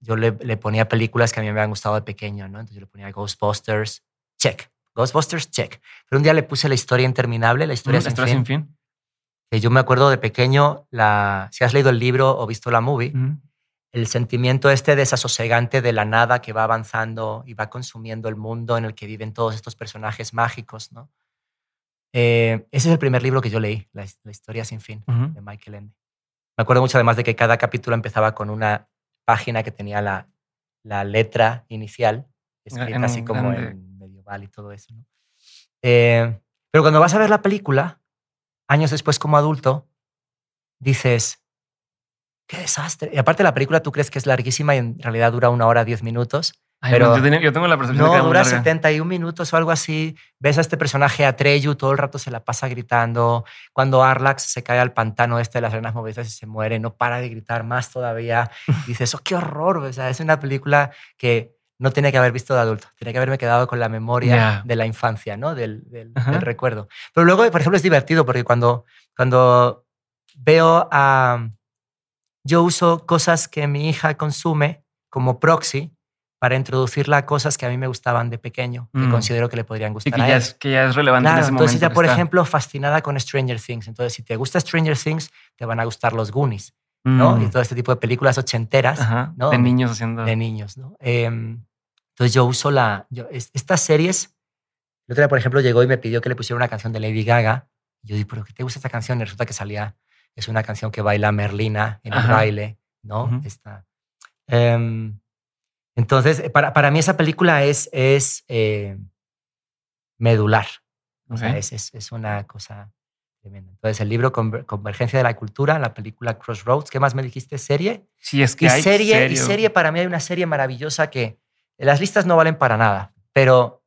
yo le, le ponía películas que a mí me habían gustado de pequeño, ¿no? Entonces yo le ponía Ghostbusters, check. Ghostbusters, check. Pero un día le puse la historia interminable, la historia, sin, historia fin, sin, fin, Que yo me acuerdo de pequeño, la, si has leído el libro o visto la movie, el sentimiento este desasosegante de la nada que va avanzando y va consumiendo el mundo en el que viven todos estos personajes mágicos, ¿no? Eh, ese es el primer libro que yo leí, La, historia sin fin, de Michael Ende. Me acuerdo mucho además de que cada capítulo empezaba con una página que tenía la, la letra inicial, escrita así como en medieval y todo eso. ¿no? Eh, pero cuando vas a ver la película, años después como adulto, dices, qué desastre. Y aparte la película tú crees que es larguísima y en realidad dura una hora, diez minutos. Pero yo, tengo, la percepción no, de que dura 71 minutos o algo así. Ves a este personaje Atreyu, todo el rato se la pasa gritando. Cuando Arlax se cae al pantano este de las arenas movedizas y se muere, no para de gritar más todavía. <laughs> dices, oh, qué horror. O sea, es una película que no tenía que haber visto de adulto. Tenía que haberme quedado con la memoria de la infancia, ¿no? Del, del, del, recuerdo. Pero luego, por ejemplo, es divertido porque cuando, cuando veo a yo uso cosas que mi hija consume como proxy para introducirla a cosas que a mí me gustaban de pequeño, que mm. considero que le podrían gustar. que, ya Es, que ya es relevante en ese entonces ella, por ejemplo, fascinada con Stranger Things. Entonces, si te gusta Stranger Things, te van a gustar los Goonies, ¿no? Y mm. todo este tipo de películas ochenteras, ¿no? De niños haciendo... De niños, ¿no? Em, entonces yo uso la... Yo, estas series... El otro día, por ejemplo, llegó y me pidió que le pusiera una canción de Lady Gaga. yo dije, ¿pero qué te gusta esta canción? Y resulta que salía es una canción que baila Merlina en el baile, ¿no? Em, entonces, eh, para, para, mí esa película es, es eh, medular. O sea, es, es, una cosa tremenda. Entonces, el libro Convergencia de la Cultura, la película Crossroads, ¿qué más me dijiste? ¿Serie? Sí, es que y hay serie. Y serie, para mí hay una serie maravillosa que las listas no valen para nada, pero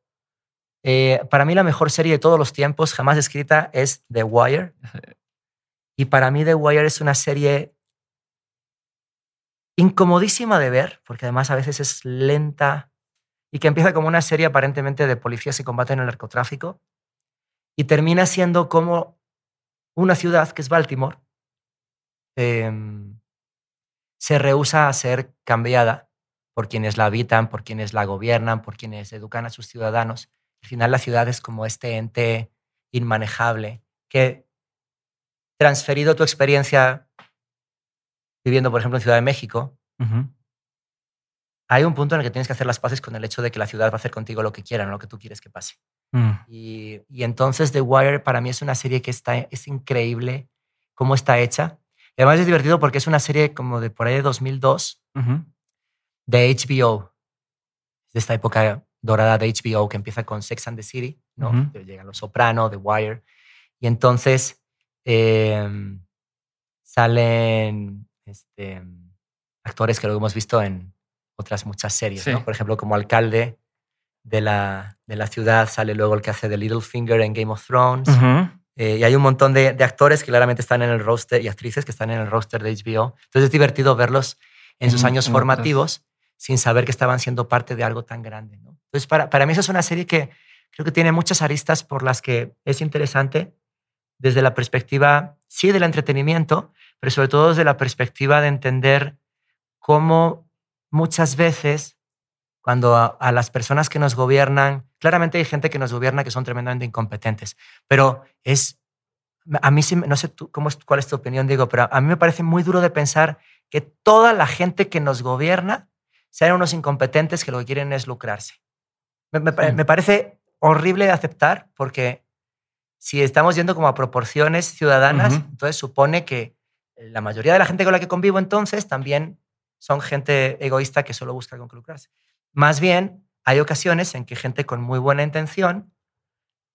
eh, para mí la mejor serie de todos los tiempos jamás escrita es The Wire. <laughs> Y para mí The Wire es una serie incomodísima de ver, porque además a veces es lenta y que empieza como una serie aparentemente de policías y combate en el narcotráfico y termina siendo como una ciudad, que es Baltimore, em, se rehúsa a ser cambiada por quienes la habitan, por quienes la gobiernan, por quienes educan a sus ciudadanos. Al final la ciudad es como este ente inmanejable que transferido tu experiencia viviendo, por ejemplo, en Ciudad de México, hay un punto en el que tienes que hacer las paces con el hecho de que la ciudad va a hacer contigo lo que quiera, no lo que tú quieres que pase. Mm. Y, entonces The Wire para mí es una serie que está, es increíble cómo está hecha. Y además es divertido porque es una serie como de por ahí de 2002 de HBO, de esta época dorada de HBO que empieza con Sex and the City, ¿no? Llegan Los Soprano, The Wire. Y entonces Em, salen este, actores que lo hemos visto en otras muchas series, Por ejemplo, como alcalde de la, de la ciudad sale luego el que hace de Littlefinger en Game of Thrones. Eh, y hay un montón de, actores que claramente están en el roster y actrices que están en el roster de HBO. Entonces es divertido verlos en sus años formativos sin saber que estaban siendo parte de algo tan grande. Entonces para, para mí eso es una serie que creo que tiene muchas aristas por las que es interesante desde la perspectiva, sí, del entretenimiento, pero sobre todo desde la perspectiva de entender cómo muchas veces cuando a, las personas que nos gobiernan, claramente hay gente que nos gobierna que son tremendamente incompetentes, pero es, a mí sí, no sé tú, cómo, cuál es tu opinión, Diego, pero a mí me parece muy duro de pensar que toda la gente que nos gobierna sean unos incompetentes que lo que quieren es lucrarse. Me, parece horrible de aceptar porque si estamos yendo como a proporciones ciudadanas, entonces supone que la mayoría de la gente con la que convivo entonces también son gente egoísta que solo busca con lucrarse. Más bien, hay ocasiones en que gente con muy buena intención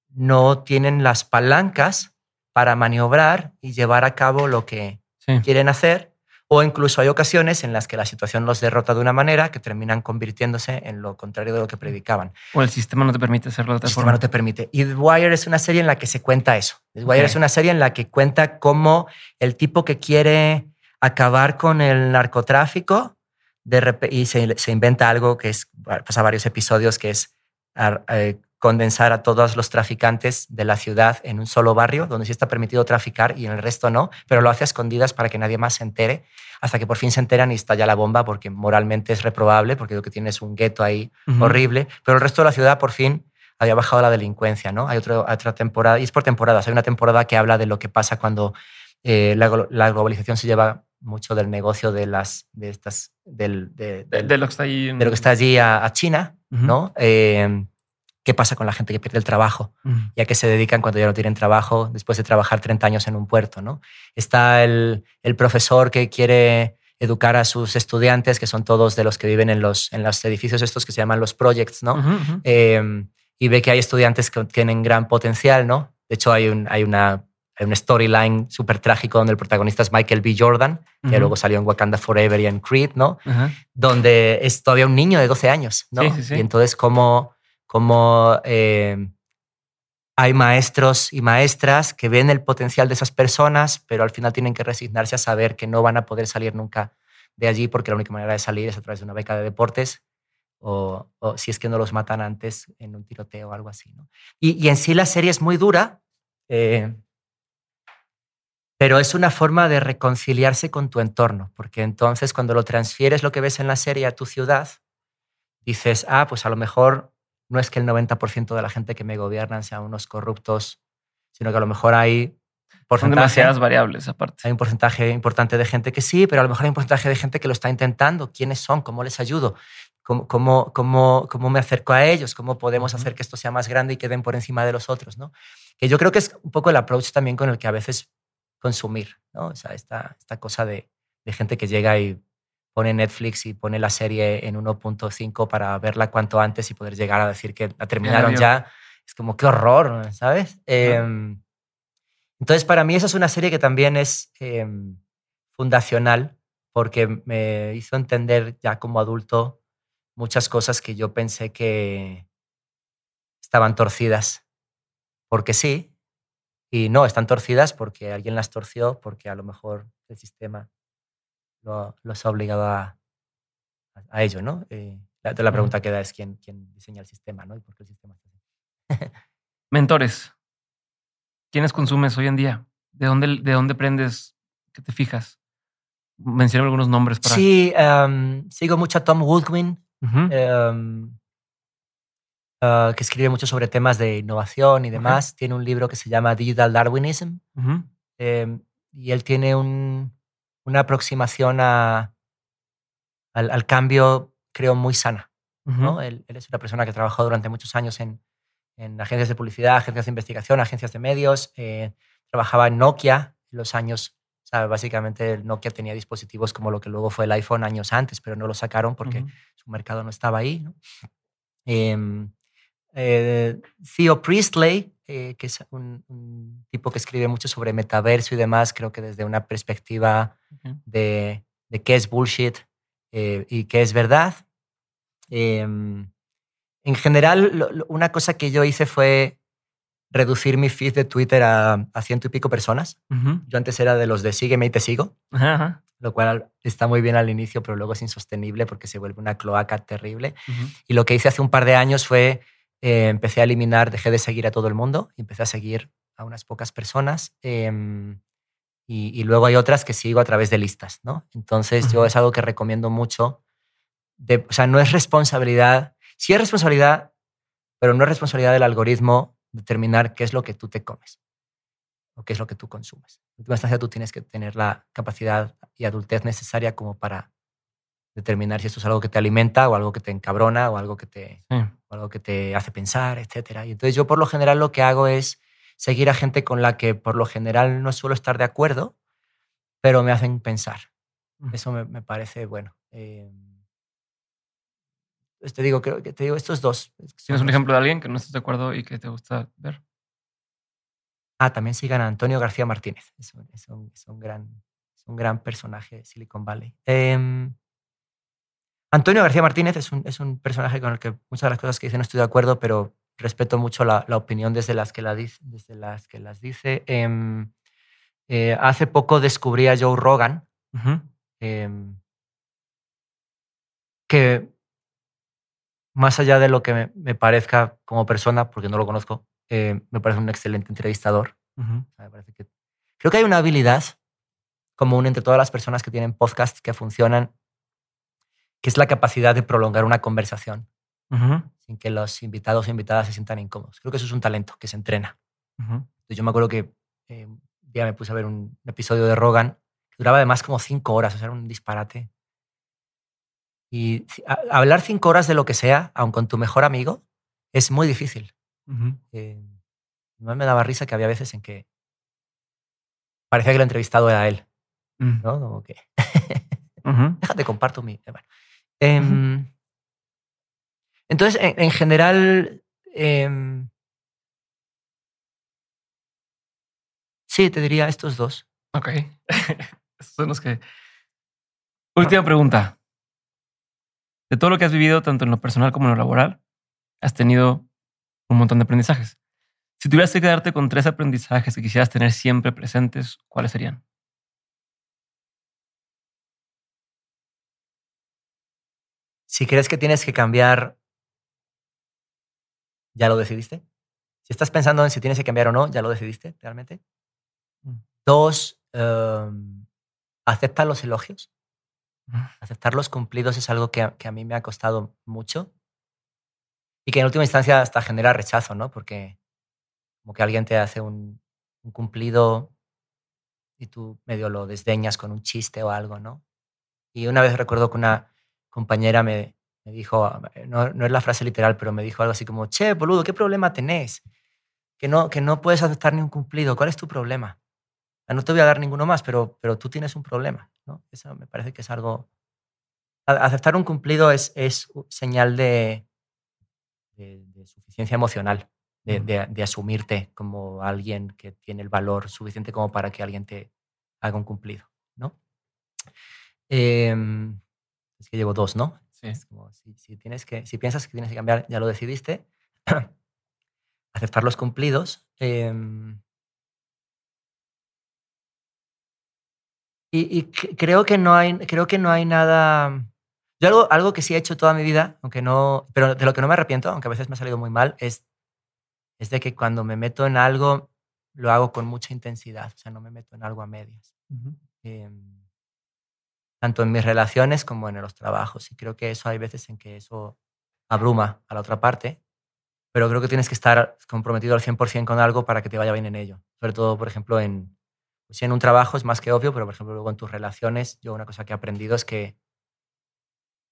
no tienen las palancas para maniobrar y llevar a cabo lo que quieren hacer, o incluso hay ocasiones en las que la situación los derrota de una manera que terminan convirtiéndose en lo contrario de lo que predicaban. O el sistema no te permite hacerlo de otra El sistema no te permite. Y The Wire es una serie en la que se cuenta eso. The Wire es una serie en la que cuenta cómo el tipo que quiere acabar con el narcotráfico de y se, se, inventa algo que es, pasa varios episodios, que es eh, condensar a todos los traficantes de la ciudad en un solo barrio, donde sí está permitido traficar y en el resto no, pero lo hace a escondidas para que nadie más se entere, hasta que por fin se enteran y estalla la bomba, porque moralmente es reprobable, porque lo que tiene es un gueto ahí horrible, pero el resto de la ciudad por fin había bajado la delincuencia, ¿no? Hay otro, otra temporada, y es por temporadas, hay una temporada que habla de lo que pasa cuando eh, la, la globalización se lleva mucho del negocio de las de estas del, de, de, lo que está allí de lo que está allí a, China, ¿no? Em, ¿Qué pasa con la gente que pierde el trabajo? Ya que se dedican cuando ya no tienen trabajo después de trabajar 30 años en un puerto, ¿no? Está el, el profesor que quiere educar a sus estudiantes, que son todos de los que viven en los, en los edificios estos que se llaman los projects, ¿no? Em, y ve que hay estudiantes que tienen gran potencial, ¿no? De hecho, hay, un, hay una hay un storyline súper trágico donde el protagonista es Michael B. Jordan, que luego salió en Wakanda Forever y en Creed, ¿no? Donde es todavía un niño de 12 años, ¿no? Y entonces cómo, cómo eh, hay maestros y maestras que ven el potencial de esas personas, pero al final tienen que resignarse a saber que no van a poder salir nunca de allí porque la única manera de salir es a través de una beca de deportes o, si es que no los matan antes en un tiroteo o algo así. Y, en sí la serie es muy dura. Eh, pero es una forma de reconciliarse con tu entorno, porque entonces cuando lo transfieres lo que ves en la serie a tu ciudad, dices, ah, pues a lo mejor no es que el 90% de la gente que me gobiernan sean unos corruptos, sino que a lo mejor hay Son demasiadas variables aparte. Hay un porcentaje importante de gente que sí, pero a lo mejor hay un porcentaje de gente que lo está intentando. ¿Quiénes son? ¿Cómo les ayudo? ¿Cómo, cómo, cómo, cómo me acerco a ellos? ¿Cómo podemos hacer que esto sea más grande y queden por encima de los otros? ¿no? Que yo creo que es un poco el approach también con el que a veces consumir, ¿no? O sea, esta, esta cosa de, de gente que llega y pone Netflix y pone la serie en 1.5 para verla cuanto antes y poder llegar a decir que la terminaron ya. Es como, qué horror, ¿sabes? Em, entonces, para mí esa es una serie que también es em, fundacional porque me hizo entender ya como adulto muchas cosas que yo pensé que estaban torcidas. Porque sí, y no, están torcidas porque alguien las torció, porque a lo mejor el sistema lo, los ha obligado a, a ello, ¿no? Eh, la, la, pregunta que da es quién, quién diseña el sistema, ¿no? Y por qué el sistema <laughs> Mentores. ¿Quiénes consumes hoy en día? ¿De dónde, de dónde prendes? ¿Qué te fijas? Menciona algunos nombres para... Sí, em, sigo mucho a Tom Woodwin. Ah, que escribe mucho sobre temas de innovación y demás. Tiene un libro que se llama Digital Darwinism. Em, y él tiene una aproximación a, al, cambio, creo, muy sana. ¿no? Él, es una persona que trabajó durante muchos años en, en, agencias de publicidad, agencias de investigación, agencias de medios. Eh, trabajaba en Nokia en los años. O sea, básicamente Nokia tenía dispositivos como lo que luego fue el iPhone años antes, pero no lo sacaron porque su mercado no estaba ahí. ¿no? Em, eh, Theo Priestley, eh, que es un, tipo que escribe mucho sobre metaverso y demás, creo que desde una perspectiva de, de, qué es bullshit eh, y qué es verdad. Em, en general, una cosa que yo hice fue reducir mi feed de Twitter a, ciento y pico personas. Yo antes era de los de sígueme y te sigo, lo cual está muy bien al inicio, pero luego es insostenible porque se vuelve una cloaca terrible. Y lo que hice hace un par de años fue eh, empecé a eliminar, dejé de seguir a todo el mundo y empecé a seguir a unas pocas personas. Em, y, luego hay otras que sigo a través de listas, ¿no? Entonces yo es algo que recomiendo mucho de, o sea, no es responsabilidad, sí es responsabilidad, pero no es responsabilidad del algoritmo determinar qué es lo que tú te comes o qué es lo que tú consumes. En última instancia, tú tienes que tener la capacidad y adultez necesaria como para determinar si esto es algo que te alimenta o algo que te encabrona o algo que te, Sí. o algo que te hace pensar, etcétera. Y entonces yo por lo general lo que hago es seguir a gente con la que por lo general no suelo estar de acuerdo, pero me hacen pensar. Mm. Eso me, me parece bueno. Eh, pues te digo, creo que te digo estos dos. ¿Tienes un ejemplo de alguien que no estés de acuerdo y que te gusta ver? Ah, también sigan a Antonio García Martínez. Es un, es un- es un gran, es un gran personaje de Silicon Valley. Em, Antonio García Martínez es un, es un personaje con el que muchas de las cosas que dice no estoy de acuerdo, pero respeto mucho la, la opinión desde las que, la dice, desde las, que las dice. Em, eh, hace poco descubrí a Joe Rogan, em, que más allá de lo que me, me parezca como persona, porque no lo conozco, eh, me parece un excelente entrevistador. Me parece que creo que hay una habilidad común entre todas las personas que tienen podcasts que funcionan, que es la capacidad de prolongar una conversación sin que los invitados o invitadas se sientan incómodos. Creo que eso es un talento que se entrena. Yo me acuerdo que eh, un día me puse a ver un episodio de Rogan que duraba además como cinco horas, o sea, era un disparate. Y a- hablar cinco horas de lo que sea, aun con tu mejor amigo, es muy difícil. Ujú. Eh, además me daba risa que había veces en que parecía que el entrevistado era él, Mm. ¿no? Como que, <laughs> déjate, comparto mi... eh. Em, entonces, en, en general, em, sí, te diría estos dos. Ok. <laughs> Esos son los que. Última pregunta. De todo lo que has vivido, tanto en lo personal como en lo laboral, has tenido un montón de aprendizajes. Si tuvieras que quedarte con tres aprendizajes que quisieras tener siempre presentes, ¿cuáles serían? Si crees que tienes que cambiar, ¿ya lo decidiste? Si estás pensando en si tienes que cambiar o no, ¿ya lo decidiste realmente? Mm. Dos, em, acepta los elogios. Mm. Aceptar los cumplidos es algo que a, que a mí me ha costado mucho y que en última instancia hasta genera rechazo, ¿no? Porque como que alguien te hace un, un cumplido y tú medio lo desdeñas con un chiste o algo, ¿no? Y una vez recuerdo que una compañera me, me dijo, no, no es la frase literal, pero me dijo algo así como, che, boludo, ¿qué problema tenés? Que no, que no puedes aceptar ni un cumplido, ¿cuál es tu problema? No te voy a dar ninguno más, pero, pero tú tienes un problema, ¿no? Eso me parece que es algo... Aceptar un cumplido es, es señal de, de, de suficiencia emocional, de- de asumirte como alguien que tiene el valor suficiente como para que alguien te haga un cumplido, ¿no? Em, es que llevo dos, ¿no? Sí. Es como, si, si tienes que, si piensas que tienes que cambiar, ya lo decidiste. <clears throat> Aceptar los cumplidos. em, y y creo, que no hay, creo que no hay nada... Yo algo, algo que sí he hecho toda mi vida, aunque no, pero de lo que no me arrepiento, aunque a veces me ha salido muy mal, es, es de que cuando me meto en algo, lo hago con mucha intensidad. O sea, no me meto en algo a medias em, tanto en mis relaciones como en los trabajos. Y creo que eso hay veces en que eso abruma a la otra parte, pero creo que tienes que estar comprometido al 100% con algo para que te vaya bien en ello. Sobre todo, por ejemplo, en, pues en un trabajo es más que obvio, pero por ejemplo luego en tus relaciones, yo una cosa que he aprendido es que,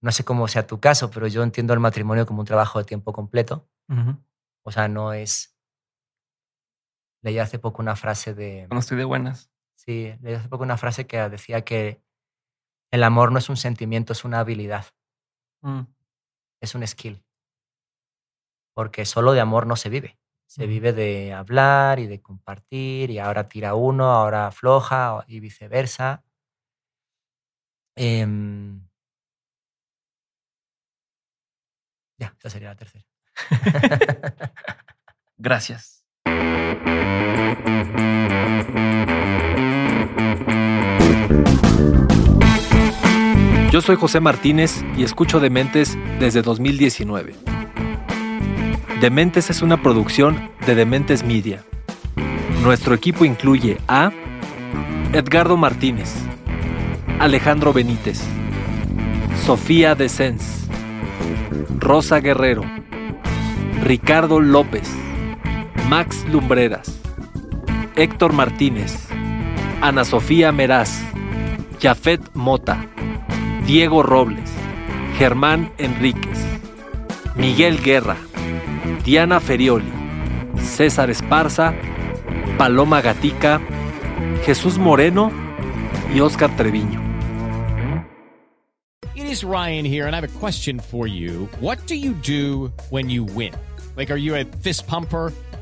no sé cómo sea tu caso, pero yo entiendo el matrimonio como un trabajo de tiempo completo. Ujú. O sea, no es... Leí hace poco una frase de... Cuando estoy de buenas. Sí, leí hace poco una frase que decía que el amor no es un sentimiento, es una habilidad, Mm. es un skill. Porque solo de amor no se vive. Se Ujú. vive de hablar y de compartir, y ahora tira uno, ahora afloja, y viceversa. Em, ya, esa sería la tercera. <laughs> <laughs> Gracias. Yo soy José Martínez y escucho Dementes desde 2019. Dementes es una producción de Dementes Media. Nuestro equipo incluye a Edgardo Martínez, Alejandro Benítez, Sofía Descens, Rosa Guerrero, Ricardo López, Max Lumbreras, Héctor Martínez, Ana Sofía Meraz, Jafet Mota, Diego Robles, Germán Enríquez, Miguel Guerra, Diana Ferioli, César Esparza, Paloma Gatica, Jesús Moreno y Oscar Treviño. It is Ryan here, and I have a question for you. What do you do when you win? Like, are you a fist pumper?